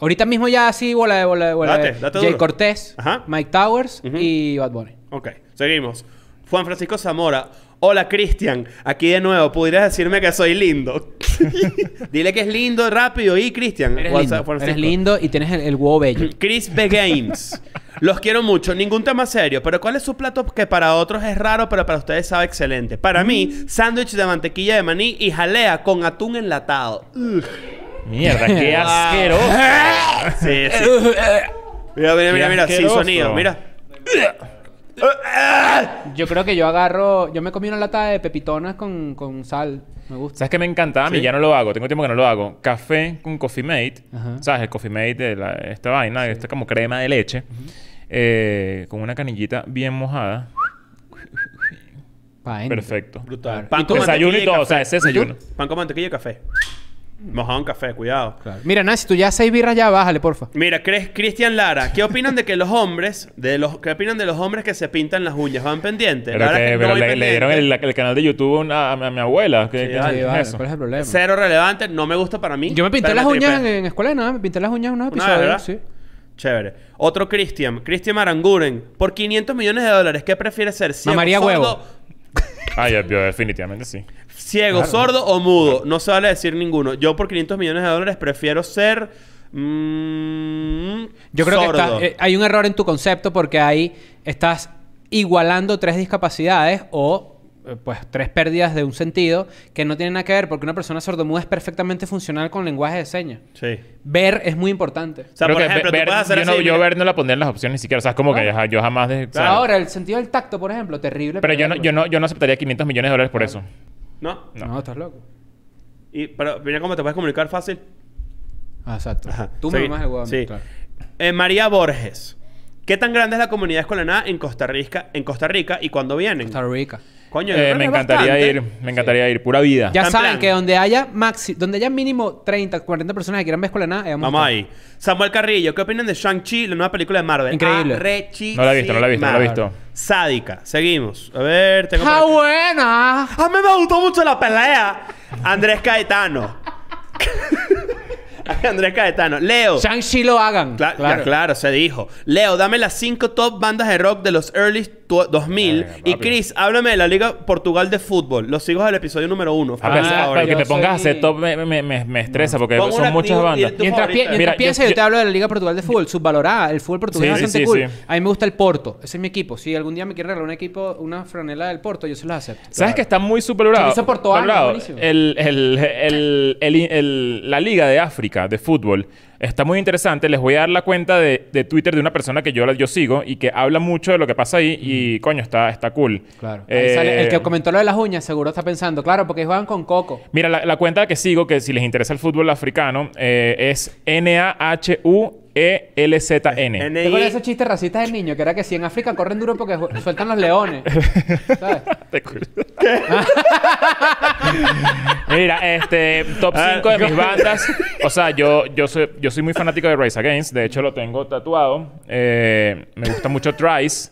Ahorita mismo ya así, bola de bola de bola. Date, de- date Jay duro. Cortés, Ajá. Mike Towers Ujú. y Bad Bunny. Ok, seguimos. Juan Francisco Zamora. Hola, Cristian. Aquí de nuevo. ¿Pudieras decirme que soy lindo? Dile que es lindo, rápido. Y, Cristian. Eres lindo, Francisco. eres lindo y tienes el, el huevo bello. Chris B. Games. Los quiero mucho. Ningún tema serio. Pero ¿cuál es su plato que para otros es raro, pero para ustedes sabe excelente? Para mí, sándwich de mantequilla de maní y jalea con atún enlatado. Ugh. Mierda, qué asqueroso. Sí, sí. Mira, mira, mira, mira, sin sonido, mira. Yo creo que yo agarro... Yo me comí una lata de pepitonas con, con sal. Me gusta. ¿Sabes qué me encantaba? A mí Sí. ya no lo hago. Tengo tiempo que no lo hago. Café con Coffee Mate. Ajá. ¿Sabes? El Coffee Mate de la- esta vaina. Esta como crema de leche. eh, con una canillita bien mojada. Pa'. Perfecto. Brutal. ¿Y Pan tú? con Desayuno y mantequilla todo. café. O sea, ese desayuno. Pan con mantequilla y café. Mojado en café, cuidado. Claro. Mira, Nancy, tú ya seis birras ya, bájale, porfa. Mira, Cristian Lara, ¿qué opinan de que los hombres, de los, qué opinan de los hombres que se pintan las uñas? ¿Van pendientes? Pero, que, que no le, le dieron el, canal de YouTube a, una- a mi, a mi abuela. ¿Qué, Sí, qué- vale, qué es vale, eso? ¿cuál es el problema? Cero relevante, no me gusta para mí. Yo me pinté las me uñas en, en escuela de nada, me pinté las uñas en unos Una episodios, vez, sí. ¿verdad? Chévere. Otro Cristian, Cristian Maranguren. Por 500 millones de dólares, ¿qué prefieres ser? ¿Ciego, Mamaría huevo. Ah, yo definitivamente sí. Ciego sordo o mudo? No se vale decir ninguno. Yo por 500 millones de dólares prefiero ser... mm, Yo creo sordo. que está- eh, hay un error en tu concepto porque ahí estás igualando tres discapacidades o eh, pues tres pérdidas de un sentido que no tienen nada que ver porque una persona sordomuda es perfectamente funcional con lenguaje de señas. Sí. Ver es muy importante. O sea, Creo por que ejemplo, ve- tú ver- puedes hacer yo, no, ver no la pondría en las opciones ni siquiera. O sea, es como que ya- yo jamás... Ahora, el sentido del tacto, por ejemplo, terrible. Pero yo no, yo, no, yo no aceptaría 500 millones de dólares por eso. ¿No? No. estás loco. Y, pero mira cómo te puedes comunicar fácil. Ah, exacto. Ajá. Tú me Segui- mamas el Sí. claro. Eh, María Borges. ¿Qué tan grande es la comunidad escolar en Costa Rica, en Costa Rica y cuándo vienen? Costa Rica. Coño, yo Eh, creo me que es encantaría bastante. ir. Me encantaría ir. Pura vida. Ya Está en saben plan. que donde haya maxi, donde haya mínimo 30, 40 personas que quieran ver escuela nada, vamos, a Vamos ahí. Samuel Carrillo, ¿qué opinan de Shang-Chi, la nueva película de Marvel? Increíble. Arrechísima. No la he visto, no la he visto, no la he visto. Sádica. Seguimos. A ver, tengo por ¡Ah, aquí. buena! A mí me gustó mucho la pelea. Andrés Caetano. Andrés Caetano. Leo. Shang-Chi lo hagan. Cla- ya, claro. se dijo. Leo, dame las cinco top bandas de rock de los early tu- 2000. Verga, y. Chris, háblame de la Liga Portugal de Fútbol. Los sigo del episodio número uno. Ah, pero favorito. que te pongas a hacer top me, me, me, me estresa porque Pon son una- muchas bandas. Mientras, favorita. pi- mientras piensa, yo, yo- te hablo de la Liga Portugal de Fútbol, subvalorada. El fútbol portugués Sí, es bastante sí, cool. sí. A mí me gusta el Porto. Ese es mi equipo. Si algún día me quieren regalar un equipo, una franela del Porto, yo se los acepto. ¿Sabes que está muy supervalorado? El, el, el- el- la Liga de África de fútbol está muy interesante. Les voy a dar la cuenta de, de Twitter de una persona que yo, yo sigo y que habla mucho de lo que pasa ahí. Y coño, está, está cool. Claro. Ahí Eh, sale- el que comentó lo de las uñas seguro está pensando, claro, porque juegan con coco. Mira, la, la cuenta que sigo, que si les interesa el fútbol africano, eh, es N-A-H-U-E-L-Z-N. N- ¿Te acuerdas de esos chistes racistas del niño? Que era que si en África corren duro porque sueltan los leones. ¿Sabes? Te cu- Mira, este top Ah, 5 de mis bandas. O sea, yo, yo, soy, yo soy muy fanático de Rise Against. De hecho, lo tengo tatuado. Eh, me gusta mucho Trice.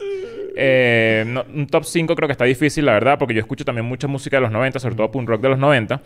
Eh, no- un top 5 creo que está difícil, la verdad, porque yo escucho también mucha música de los 90, sobre todo punk rock de los 90.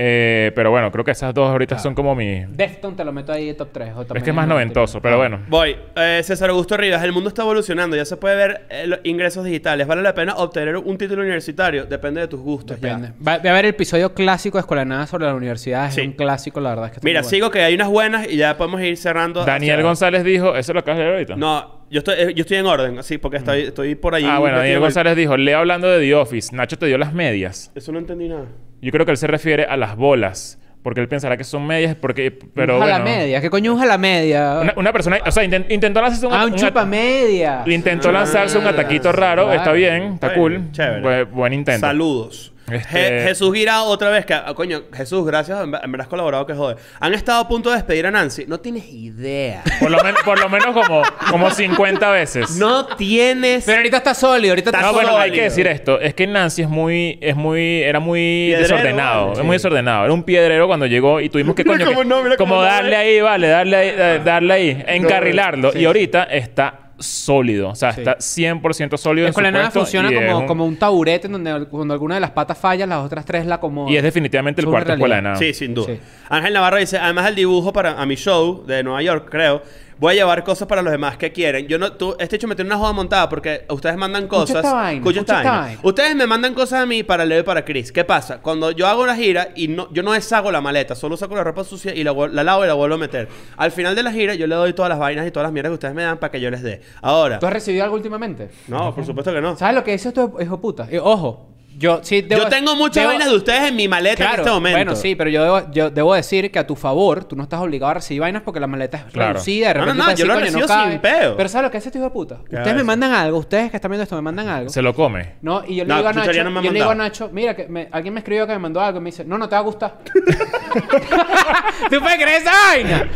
Eh, pero bueno, creo que esas dos ahorita son como mi... Defton te lo meto ahí de top 3. Es que es más noventoso, pero bueno. Voy. Eh, César Augusto Rivas. El mundo está evolucionando. Ya se puede ver eh, los ingresos digitales. ¿Vale la pena obtener un título universitario? Depende de tus gustos. ya. Depende. Va, va a haber el episodio clásico de Escuela de Nada sobre la universidad. Es Sí. un clásico, la verdad. Es que está Mira, muy bueno. sigo que hay unas buenas y ya podemos ir cerrando. Daniel hacia- González dijo... ¿Eso lo acabas de leer ahorita? No, yo estoy, eh, yo estoy en orden, así, porque estoy, estoy por allí. Ah, bueno, Daniel González dijo... Leo hablando de The Office. Nacho te dio las medias. Eso no entendí nada. Yo creo que él se refiere a las bolas. Porque él pensará que son medias, porque... Pero un bueno... jalamedia. ¿Qué coño un jalamedia? Una, una persona... O sea, inten- intentó lanzarse un... ah, un un- chupamedia. Intentó lanzarse un Ah, ataquito raro. claro. Está bien. Está cool. chévere. Bue- buen intento. Saludos. Este- Je- Jesús Gira otra vez, que, ah, coño, Jesús, gracias, en ver- en verdad has colaborado que jode. Han estado a punto de despedir a Nancy. No tienes idea. Por lo, men- por lo menos como, como 50 veces. no tienes... Pero ahorita está sólido. Ahorita está Está No, bueno, hay sólido. que decir esto. Es que Nancy es muy... Es muy... Era muy Piedrero, desordenado. vale. Es muy desordenado. Era un piedrero cuando llegó y tuvimos que... Mira Coño, cómo que- no, mira como darle eh. ahí, vale. Darle ahí. eh, Darle ahí. Encarrilarlo. Sí, y ahorita está sólido. O sea, Sí. está 100% sólido en su Escuela funciona como, un- como un taburete en donde cuando alguna de las patas falla, las otras tres la acomodan. Y es definitivamente el Es cuarto escuela de nada. Sí, sin duda. Sí. Ángel Navarro dice, además del dibujo para a mi show de Nueva York, creo, voy a llevar cosas para los demás que quieren. Yo no, tú, este hecho me tiene una joda montada porque ustedes mandan Escucha cosas. esta vaina, Escucha esta escucha vaina. vaina. Ustedes me mandan cosas a mí para Leo y para Chris. ¿Qué pasa? Cuando yo hago una gira y no, yo no deshago la maleta, solo saco la ropa sucia y la, la lavo y la vuelvo a meter. Al final de la gira yo le doy todas las vainas y todas las mierdas que ustedes me dan para que yo les dé. Ahora, ¿Tú has recibido algo últimamente? no, por supuesto que no. ¿Sabes lo que dice esto hijo puta? Eh, ojo, Yo sí debo- Yo tengo muchas debo- vainas de ustedes en mi maleta en este momento. bueno, sí, pero yo debo, yo debo decir que a tu favor, tú no estás obligado a recibir vainas porque la maleta es Claro. reducida. De No, no, repente no, tú puedes yo lo decir, "Coño, recibo cabe". sin peo. Pero ¿sabes lo que hace este hijo de puta? ¿Qué Ustedes me mandan algo, ustedes que están viendo esto me mandan algo. Se lo come. No, y yo le No, digo a Nacho, no yo le digo a. Nacho, mira, que me- alguien me escribió que me mandó algo y me dice, no, no te va a gustar. ¿Tú puedes creer esa vaina?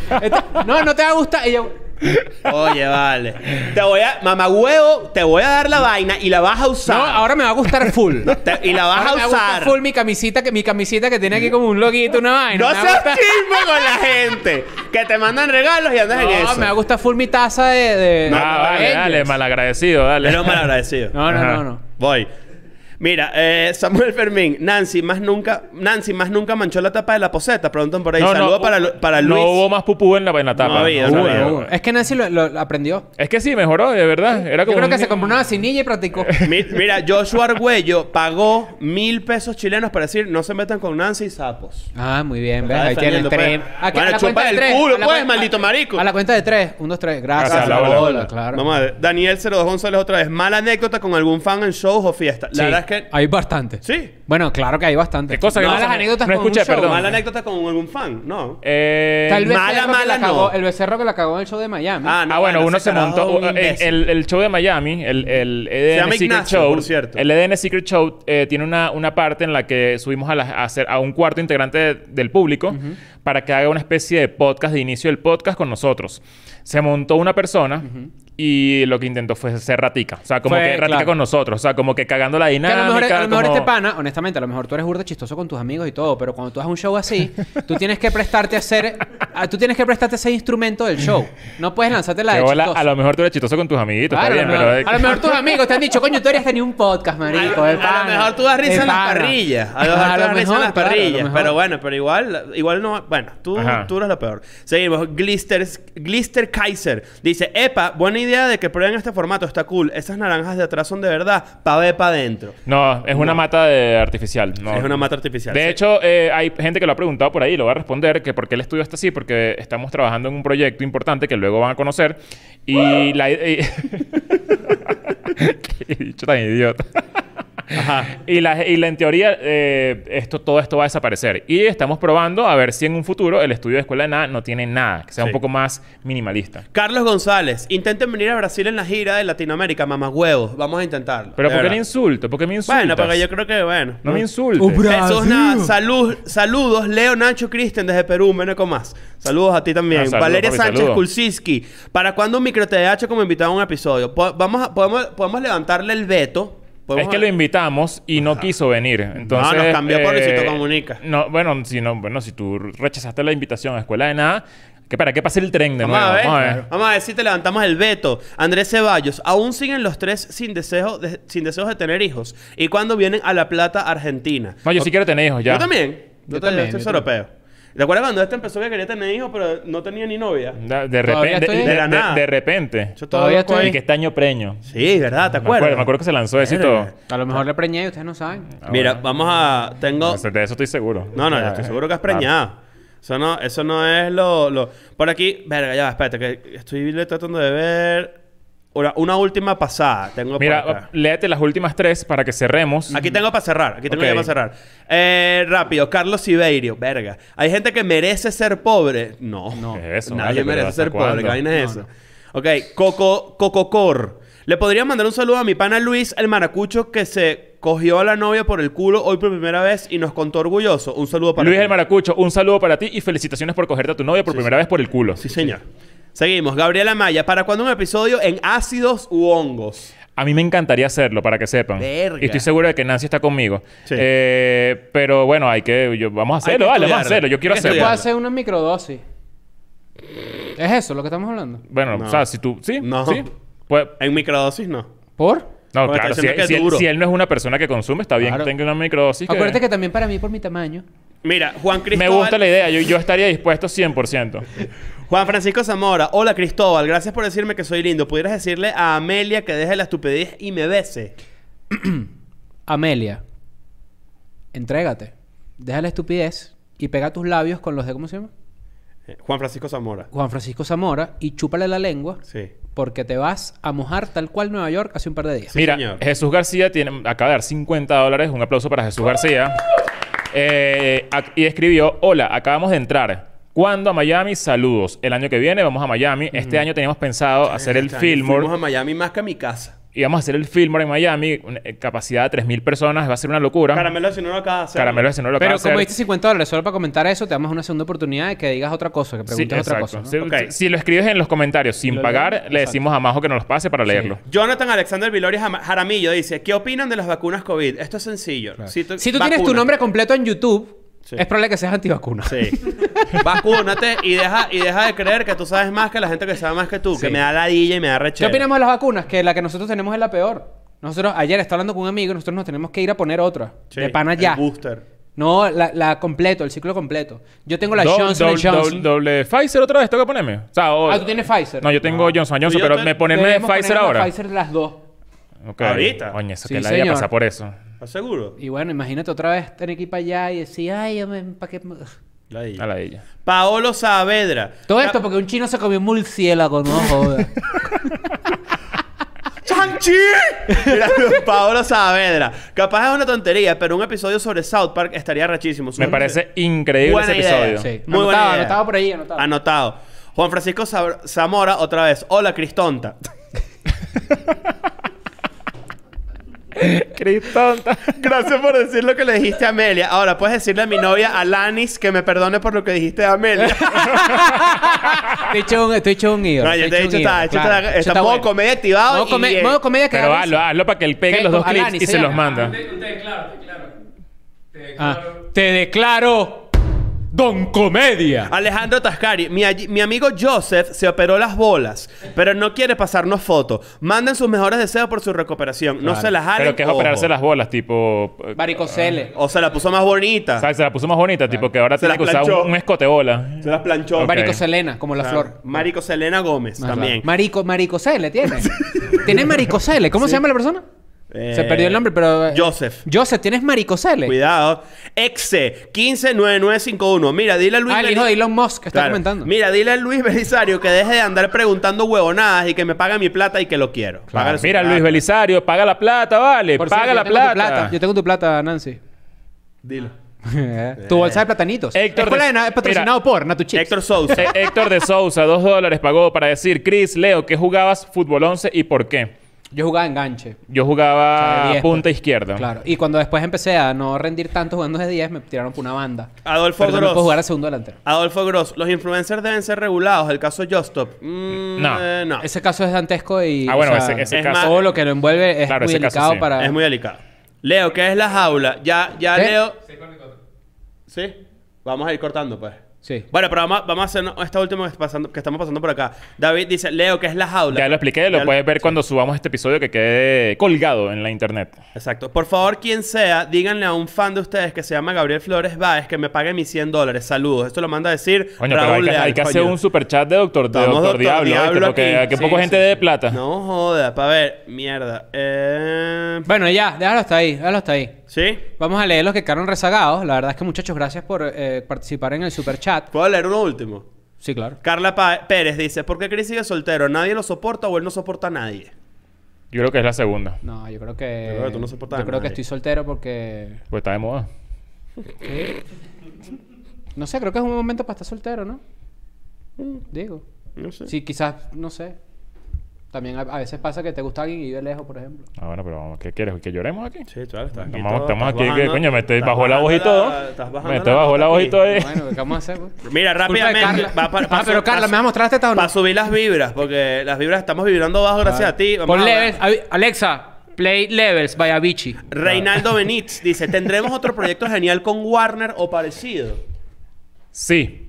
No, no te va a gustar. Y yo, Oye, vale. Te voy a... Mamá huevo, te voy a dar la vaina y la vas a usar. no, ahora me va a gustar full. Te- y la vas Ahora a me va a gustar usar. full mi camisita, que, mi camisita que tiene aquí como un loguito, una vaina. No Me seas chisme con la gente. Que te mandan regalos y andas en No, eso. me va a gustar full mi taza de... de ah, de vale, Avengers. dale, malagradecido, dale. Eres un malagradecido. No, no, Ajá. no, no. Voy. Mira, eh, Samuel Fermín, Nancy más nunca, Nancy más nunca manchó la tapa de la poseta. Preguntan por ahí. Saludos para, Lu- para no Luis. hubo más pupú en la, en la tapa. No había, no había. Es que Nancy lo, lo aprendió. Es que sí, mejoró, de verdad. Era Yo como creo que un- se compró una vacinilla y practicó. Mi- Mira, Joshua Argüello pagó mil pesos chilenos para decir no se metan con Nancy y sapos. Ah, muy bien, ves. Ahí tiene el tren. pues. Aquí, Bueno, a la chupa cuenta de el tres. culo, a la pues, maldito marico. A la cuenta de tres. Un, dos, tres. Gracias. Gracias, a la claro. Vamos a ver. Daniel 02 González otra vez. Mala anécdota con algún fan en shows o fiestas. La verdad es que... Hay bastante. Sí. Bueno, claro que hay bastante. ¿Qué cosa que No, no- las anécdotas no con un escuché, show. perdón. Mala anécdota con algún fan, ¿no. Eh, el becerro, Mala, que mala, la cagó, no. el becerro que la cagó en el show de Miami. Ah, no, ah, bueno, uno ese se carajo montó. es un eh, imbécil. el, el show de Miami, el, el EDN llama Secret Ignacio, Show. por cierto. El EDN Secret Show eh, tiene una, una parte en la que subimos a, la- a hacer a un cuarto integrante de- del público para que haga una especie de podcast, de inicio del podcast con nosotros. Se montó una persona y lo que intentó fue ser ratica. O sea, como Fue, que ratica claro. con nosotros. O sea, como que cagando la Que a dinámica. lo mejor, a lo mejor como- este pana, honestamente, a lo mejor tú eres burda chistoso con tus amigos y todo, pero cuando tú haces un show así, tú tienes que prestarte a hacer, a- tú tienes que prestarte a ese instrumento del show. No puedes lanzarte la Que de bola, chistoso. a lo mejor tú eres chistoso con tus amiguitos, Claro, está bien, a, lo pero... mejor, a lo mejor tus amigos te han dicho, coño, tú deberías tener un podcast, marico. A, de a pana, lo mejor tú das de risa en las pana". parrillas. A lo mejor Ajá, tú das risa en las claro, a lo parrillas. mejor. pero bueno, pero igual, igual no. Bueno, tú, Ajá. tú eres lo peor. Seguimos. Glister, Glister Kaiser dice: Epa, buena idea de que prueben este formato. Está cool. Esas naranjas de atrás son de verdad. Pa' ver pa' adentro. No, es una mata de artificial. no. Es una mata artificial. De sí. hecho, eh, hay gente que lo ha preguntado por ahí, lo voy a responder, que por qué el estudio está así, porque estamos trabajando en un proyecto importante que luego van a conocer. Y la... y- Qué bicho tan idiota. Y, la, y la- en teoría, eh, esto, todo esto va a desaparecer. Y estamos probando a ver si en un futuro el estudio de Escuela de Nada no tiene nada, que sea Sí. un poco más minimalista. Carlos González, intenten venir a Brasil en la gira de Latinoamérica, mamagüevos. Vamos a intentarlo. Pero ¿por qué me insulto? ¿Por qué me insultas? Bueno, porque yo creo que, bueno. No me insultes. Oh. Jesús Brasil. Nada, salud, saludos, Leo Nacho Cristian desde Perú, Meneco más. Saludos a ti también. Ah, Valeria papi, Sánchez saludos. Kulsiski. ¿Para cuándo un micro TDH como invitado a un episodio? Po- vamos a- podemos, podemos levantarle el veto. Es que lo invitamos y no quiso venir. Entonces, nos cambió por eh, Luisito Comunica. No, bueno, si no, bueno, si tú rechazaste la invitación a Escuela de Nada, que para qué pase el tren de Vamos nuevo. a, ver, Vamos a ver. vamos a ver si te levantamos el veto. Andrés Ceballos, aún siguen los tres sin, deseo de, sin deseos de tener hijos. ¿Y cuándo vienen a La Plata, Argentina? No, yo sí quiero tener hijos ya. Yo también. Yo, Yo también. yo europeo. ¿Te acuerdas cuando este empezó que quería tener hijos, pero no tenía ni novia? De, repente. estoy- De, De la nada. de repente. Yo Todavía estoy-. Y que está año preño. Sí, ¿verdad? ¿Te Me acuerdas? acuerdo, me acuerdo que se lanzó eso y todo. A lo mejor le preñé y ustedes no saben. Ah, Mira, bueno. vamos a... Tengo... De eso estoy seguro. No, no, yo Ah, estoy seguro que has claro. preñado. Eso no, eso no es lo, lo... Por aquí... Verga, ya, espérate, que estoy tratando de ver... Una, una última pasada tengo por Mira, acá. léete las últimas tres para que cerremos. Aquí tengo para cerrar. Aquí tengo ya para cerrar. Eh, rápido. Carlos Sibeirio. Verga. ¿Hay gente que merece ser pobre? No. No. Nadie merece ser pobre. ¿Qué vaina es No, eso? Ok. Coco... Cococor. Le podría mandar un saludo a mi pana Luis, el maracucho, que se cogió a la novia por el culo hoy por primera vez y nos contó orgulloso. Un saludo para Luis ti. el Maracucho, un saludo para ti y felicitaciones por cogerte a tu novia por primera vez por el culo. Sí, señor. Seguimos. Gabriela Maya. ¿Para cuándo un episodio en ácidos u hongos? A mí me encantaría hacerlo, para que sepan. Verga. Y estoy seguro de que Nancy está conmigo. Sí. Eh, pero bueno, hay que... yo- vamos a Hay hacerlo, que vale, vamos a estudiarlo. hacerlo. Yo quiero Hay que hacerlo. Puedo hacer una microdosis. ¿Es eso lo que estamos hablando? Bueno, No. o sea, si tú... ¿Sí? No. ¿Sí? Pues... En microdosis no. ¿Por? No, Porque claro. Si, que él, duro. si él no es una persona que consume, está bien Claro. que tenga una microdosis. que- Acuérdate que también para mí, por mi tamaño. Mira, Juan Me Cristóbal... gusta la idea. Yo, yo estaría dispuesto 100%. Juan Francisco Zamora. Hola, Cristóbal. Gracias por decirme que soy lindo. ¿Pudieras decirle a Amelia que deje la estupidez y me bese? Amelia, entrégate. Deja la estupidez y pega tus labios con los de... ¿Cómo se llama? Eh, Juan Francisco Zamora. Juan Francisco Zamora y chúpale la lengua Sí. Porque te vas a mojar tal cual Nueva York hace un par de días. Sí, Mira, señor. Jesús García tiene, acaba de dar 50 dólares. Un aplauso para Jesús García. Eh, y escribió: Hola, acabamos de entrar. ¿Cuándo a Miami? Saludos. El año que viene vamos a Miami. Este año teníamos pensado hacer el Este año Fillmore. Fuimos a Miami más que a mi casa. Íbamos a hacer el Fillmore en Miami. una- eh, capacidad de 3.000 personas. Va a ser una locura. Caramelo si no lo acaba de hacer. Caramelo ese no lo acaba Pero de como hacer. diste 50 dólares solo para comentar eso, te damos una segunda oportunidad de que digas otra cosa, que Sí, preguntes otra cosa. ¿no? Si, Ok. si lo escribes en los comentarios sin Lo pagar, leo. le decimos a Majo que nos los pase para leerlo. Jonathan Alexander Vilori Jama- Jaramillo dice: ¿Qué opinan de las vacunas COVID? Esto es sencillo. Si tú, Si tú tienes tu nombre completo en YouTube, Sí. es probable que seas antivacuna. Sí. Vacúnate y deja, y deja de creer que tú sabes más que la gente que sabe más que tú. Que me da ladilla y me da ¿Qué rechera. opinamos de las vacunas? Que la que nosotros tenemos es la peor. Nosotros, ayer estaba hablando con un amigo y nosotros nos tenemos que ir a poner otra. Sí, de pana el ya. booster. No, la, la completo, el ciclo completo. Yo tengo la Do- Johnson doble, Johnson. doble- doble Pfizer otra vez, tengo que ponerme. O sea, o- Ah, tú tienes Pfizer. No, yo tengo Johnson Johnson, ya pero te- me ponerme Pfizer ahora. Pfizer las dos. Ok. Ahorita. Coño, eso Sí, que la voy a señor. pasar por eso. ¿Estás seguro? Y bueno, imagínate otra vez tener que ir para allá y decir, ay, ¿para qué? Ladilla. A la ella. Paolo Saavedra. Todo esto porque un chino se comió un murciélago, no joda. ¡Chanchi! Mira, Paolo Saavedra. Capaz es una tontería, pero un episodio sobre South Park estaría rachísimo. Me parece increíble Buena ese idea. episodio. Sí. Muy buena anotado, idea. anotado por ahí, anotado. Anotado. Juan Francisco Zamora, otra vez. Hola, Cristonta. Cristonta. Gracias por decir lo que le dijiste a Amelia. Ahora, puedes decirle a mi novia Alanis que me perdone por lo que dijiste a Amelia. Estoy hecho un, estoy hecho un ídolo. no, yo te he hecho dicho, un está, claro. modo bueno. comedia activado. Modo, come- comedia que Pero hazlo, hazlo para que él pegue los dos Alani clips y se se los manda. Usted, usted declara, usted declara. Te Ah, declaro. te declaro Don Comedia. Alejandro Tascari, mi, amigo Joseph se operó las bolas, pero no quiere pasarnos fotos. Manden sus mejores deseos por su recuperación. No se las jalen. Pero que es ojo. operarse las bolas, tipo. eh, Varicocele. O se la puso más bonita. ¿Sabes? Se la puso más bonita, tipo que ahora Se tiene la que usar planchó. un, un escote bola. Se las planchó. Ok. Varicocelena, como la flor. Marico Selena Gómez Ah, también. claro. Marico, Maricocele tiene. ¿Tienes Maricocele? ¿Cómo se llama la persona? Eh, Se perdió el nombre, pero. eh, Joseph. Joseph, ¿tienes Maricocele? Cuidado. Exe 159951. Mira, dile a Luis Ah, el Beliz- hijo de Elon Musk que está Claro. comentando. Mira, dile a Luis Belisario que deje de andar preguntando huevonadas y que me pague mi plata y que lo quiero. Su Mira, plata. Luis Belisario, paga la plata, vale. Por paga cierto, la plata. Yo tengo tu plata, Nancy. Dilo. tu bolsa de platanitos. Héctor Escuela de- es patrocinado Mira. por Natuchips. Héctor Sousa. Eh, Héctor de Sousa, dos dólares pagó para decir, Chris, Leo, ¿qué jugabas fútbol 11 y por qué? Yo jugaba enganche. Yo O sea, jugaba de 10, punta pues. izquierda. Claro. Y cuando después empecé a no rendir tanto jugando de 10, me tiraron por una banda. Adolfo Pero no Gross. puedo jugar a segundo delantero. Adolfo Gross. Los influencers deben ser regulados. El caso Justop. Mm, No. eh, no. Ese caso es dantesco y. Ah, bueno, o sea, ese- ese Es caso. Todo lo que lo envuelve es Claro, muy ese caso delicado sí. para. Es muy delicado. Leo, ¿qué es la jaula? Ya, ya ¿Qué? Leo. Sí, con el. ¿Sí? Vamos a ir cortando, pues. Sí. Bueno, pero vamos, a- vamos a hacer esta última que, pasando- que estamos pasando por acá. David dice, Leo, ¿qué es la jaula? Ya lo expliqué, lo Ya puedes ver cuando subamos este episodio que quede colgado en la internet. Exacto. Por favor, quien sea, díganle a un fan de ustedes que se llama Gabriel Flores Báez que me pague mis 100 dólares. Saludos. Esto lo manda a decir Coño, pero hay Raúl que, Leal, hay que hacer un superchat de Doctor, de doctor Doctor Diablo, porque aquí. que Sí, poco sí, gente sí. de plata. No joda. Pa' ver. Mierda. Eh... Bueno, ya, déjalo hasta ahí, déjalo hasta ahí. ¿Sí? Vamos a leer los que quedaron rezagados. La verdad es que, muchachos, gracias por eh, participar en el super chat. ¿Puedo leer uno último? Sí, claro. Carla Pa- Pérez dice, ¿por qué Chris sigue soltero? ¿Nadie lo soporta o él no soporta a nadie? Yo creo que es la segunda. No, yo creo que. Yo creo que tú no soportas Yo a creo que estoy soltero porque. Pues está de moda. No sé, creo que es un momento para estar soltero, ¿no? Digo. No sé. Sí, quizás, no sé. También a, a veces pasa que te gusta alguien y vive lejos, por ejemplo. Ah, bueno, pero vamos, ¿qué quieres? ¿Que lloremos aquí? Sí, claro, estás aquí. Estamos, todo, estamos estás aquí, que coño, me estoy bajo la voz y todo. la- estás bajando Me estoy bajo la voz y todo. Bueno, ¿qué vamos a hacer? pues? Mira, rápidamente. Carla. va pa- ah, pa- pero Carla, ¿me vas a mostrar esta o no? Para subir las vibras, porque las vibras estamos vibrando bajo gracias a ti. Vamos Pon levels. Alexa, play levels by Avicii. Reinaldo Benítez dice: ¿Tendremos otro proyecto genial con Warner o parecido? Sí.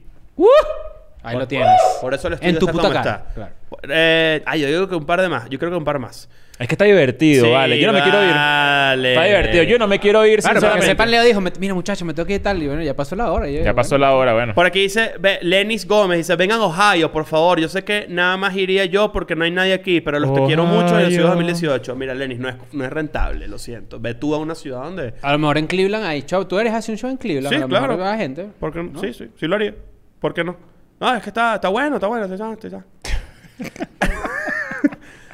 Ahí lo tienes. Por eso el En estudio tu está puta como cara. está. Claro. Eh, ah, yo digo que un par de más. Yo creo que un par más. Es que está divertido, Sí, vale. Yo no me quiero ir. vale. Está divertido. Yo no me quiero ir, Claro, para que sepan, Leo dijo, "Me- mira muchachos, me tengo que ir tal. Y bueno, ya pasó la hora. Yo, Ya pasó la hora, bueno. Por aquí dice ve, Lenis Gómez, dice, vengan a Ohio, por favor. Yo sé que nada más iría yo porque no hay nadie aquí, pero los te quiero mucho y la ciudad Ohio. 2018. Mira, Lenis, no es, no es rentable, lo siento. Ve tú a una ciudad donde... A lo mejor en Cleveland hay show. Tú eres hace un show en Cleveland. Sí, a lo claro. mejor va gente. ¿Por qué no? Sí, sí, sí lo haría. ¿Por qué no? No, es que está, está bueno, está bueno. Está, está,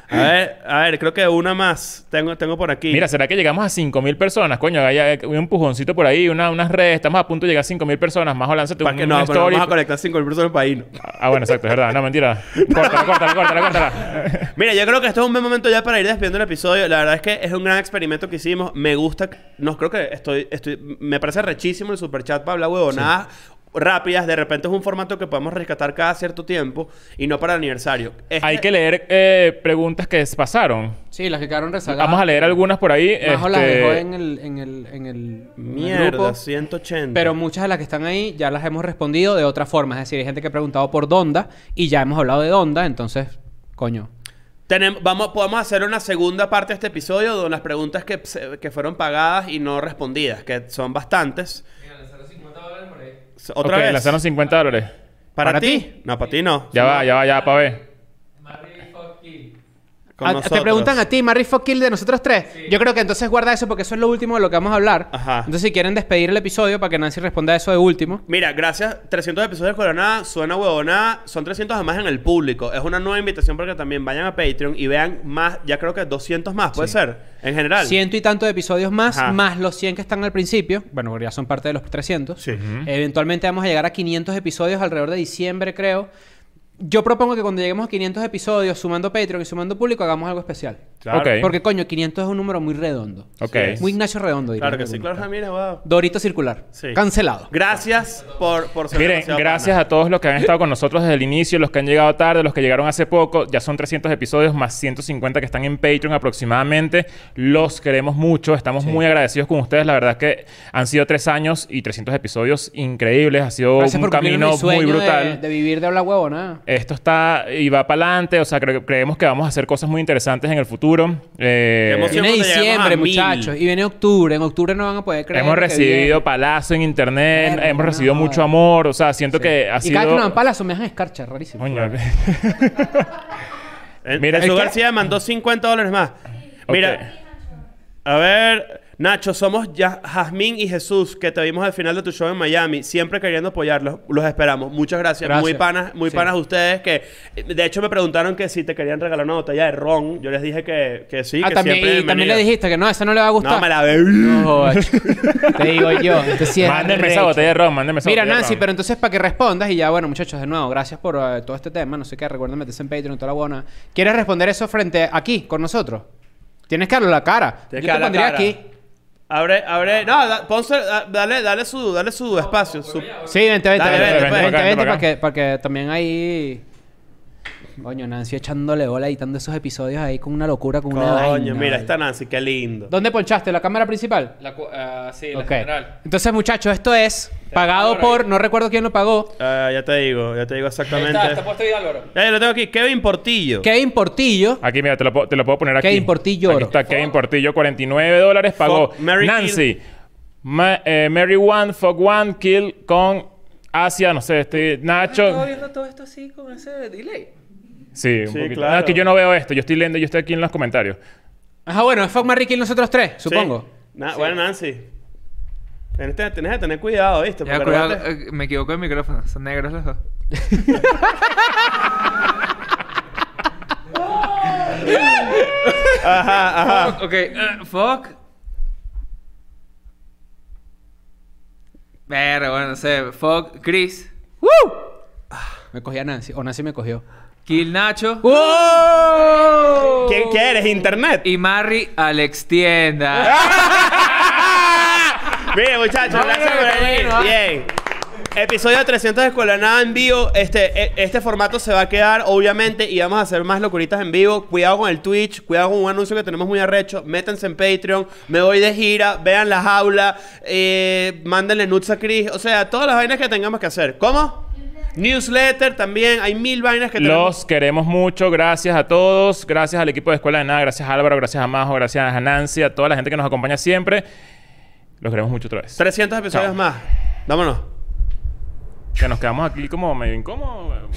a ver, a ver, creo que una más tengo, tengo por aquí. Mira, ¿será que llegamos a 5.000 personas? Coño, hay, hay un empujoncito por ahí, una, unas redes. Estamos a punto de llegar a 5.000 personas. Más o lánzate ¿Para un, que una no? Pero story. vamos a conectar 5 personas para irnos. Ah, bueno, exacto, es verdad. No, mentira. Córtala, córtala, córtala, córtala. Mira, yo creo que esto es un buen momento ya para ir despidiendo el episodio. La verdad es que es un gran experimento que hicimos. Me gusta. No, creo que estoy. estoy me parece rechísimo el superchat para hablar huevonadas rápidas. De repente es un formato que podemos rescatar cada cierto tiempo y no para el aniversario. Este- Hay que leer eh, preguntas que se pasaron. Sí, las que quedaron rezagadas. Vamos a leer algunas por ahí. Majo las este, dejó en el, en el, en el, en el Mierda, grupo. 180. Pero muchas de las que están ahí ya las hemos respondido de otra forma. Es decir, hay gente que ha preguntado por Donda y ya hemos hablado de Donda, entonces, coño. Tenemos, vamos, podemos hacer una segunda parte de este episodio donde las preguntas que, que fueron pagadas y no respondidas, que son bastantes. Mira, lanzaron 50 dólares por ahí. Otra ok, vez. lanzaron 50 dólares. ¿Para, ¿Para ti? No, para ti no. Ya va, ya va, ya va, para ver. Ah, nosotros. te preguntan a ti, Marry Fuck Kill de nosotros tres. Yo creo que entonces guarda eso porque eso es lo último de lo que vamos a hablar. Ajá. Entonces, si quieren despedir el episodio para que Nancy responda a eso de último. Mira, gracias. 300 episodios de Coronada. Suena huevonada. Son 300 además en el público. Es una nueva invitación para que también vayan a Patreon y vean más. Ya creo que 200 más, puede ser. En general. Ciento y tantos episodios más, Ajá. más los 100 que están al principio. Bueno, ya son parte de los 300. Sí. Eventualmente vamos a llegar a 500 episodios alrededor de diciembre, creo. Yo propongo que cuando lleguemos a 500 episodios, sumando Patreon y sumando público, hagamos algo especial. Claro. Porque, coño, 500 es un número muy redondo. Muy Ignacio Redondo, diría Claro que sí. Claro, mira, wow. Dorito circular. Sí. Cancelado. Gracias por, por ser Miren, gracias pana. a todos los que han estado con nosotros desde el inicio, los que han llegado tarde, los que llegaron hace poco. Ya son 300 episodios más 150 que están en Patreon aproximadamente. Los queremos mucho. Estamos muy agradecidos con ustedes. La verdad es que han sido tres años y 300 episodios increíbles. Ha sido Gracias un camino mi sueño muy de- brutal. De, vivir de hablar huevo, nada. Esto está y va para adelante. O sea, cre- creemos que vamos a hacer cosas muy interesantes en el futuro. Eh. Viene diciembre, muchachos. Y viene octubre. En octubre no van a poder creer. hemos recibido palazo en internet. Hemos recibido no, mucho amor. O sea, siento que ha Y sido... cada vez que nos dan palazo me dejan escarcha, rarísimo. Coño. Mira, Jesús. García mandó 50 dólares más. Mira, a ver, Nacho, somos ya Jazmín y Jesús, que te vimos al final de tu show en Miami, siempre queriendo apoyarlos. Los esperamos. Muchas gracias. Gracias. Muy panas, muy Sí. panas ustedes que, de hecho, me preguntaron que si te querían regalar una botella de ron. Yo les dije que, que sí, ah, que también, siempre y también le dijiste que no, esa no le va a gustar. No, me la bebí. No. Te digo yo. Sí es Mándenme esa botella de ron, mándenme esa Mira, botella de Nancy, ron. pero entonces para que respondas y ya, bueno, muchachos, de nuevo, gracias por eh, todo este tema. No sé qué, recuerden meterse en Patreon, toda la buena. ¿Quieres responder eso frente a- aquí, con nosotros? Tienes que darle la cara. Tienes Yo que te pondría cara. aquí. Abre, abre. No, da- ponse- da- dale, dale su, dale su espacio. su- Sí, vente, vente, Dale, vente, vente, vente, vente, Acá, vente, acá. para que, para que también ahí... Coño, Nancy echándole bola editando esos episodios ahí con una locura, con una Coño, mira, vale. está Nancy, qué lindo. ¿Dónde ponchaste? ¿La cámara principal? La cu- ah, sí, la Ok. general. Entonces, muchachos, esto es pagado por... No recuerdo quién lo pagó. Ah, ya te digo, ya te digo Ahí exactamente. está, está puesto ahí Álvaro. Ya, yo lo tengo aquí. Kevin Portillo. Kevin Portillo. Aquí, mira, te lo, puedo- te lo puedo poner aquí. Kevin Portillo Aquí oro. está Kevin Portillo, 49 dólares. Pagó Fuck, Mary Nancy. Ma- eh, Mary One, Fuck One, Kill con Asia, no sé, este, Nacho. viendo todo esto así con ese delay. Sí, un Sí, poquito. claro. Ah, es que yo no veo esto, yo estoy leyendo, yo estoy aquí en los comentarios. Ajá, bueno, es Fuck Marry Kill nosotros tres, Sí. supongo. Na- Bueno, Nancy. Tienes, que- tienes que tener cuidado, ¿viste? Ya, Porque cuidado, realmente- eh, me equivoco el micrófono. Son negros los dos. Ajá, ajá. Ok, eh, fuck. Pero bueno, no sé. Fuck Chris. Me cogí a Nancy, o Nancy me cogió. Kill Nacho. ¿Quién qué eres? ¿Internet? Y Marry Alex Tienda. Bien, muchachos, gracias por venir. Bien. Episodio 300 de Escuela Nada en vivo. Este, e- este formato se va a quedar, obviamente, y vamos a hacer más locuritas en vivo. Cuidado con el Twitch, cuidado con un anuncio que tenemos muy arrecho. Métanse en Patreon, me voy de gira, vean la jaula, eh, mándenle nudes a Chris. O sea, todas las vainas que tengamos que hacer. ¿Cómo? Newsletter también, hay mil vainas que tenemos. Los queremos mucho, gracias a todos, gracias al equipo de Escuela de Nada, gracias a Álvaro, gracias a Majo, gracias a Nancy, a toda la gente que nos acompaña siempre. Los queremos mucho otra vez. 300 episodios Chao. más. Vámonos. Que nos quedamos aquí como medio incómodos.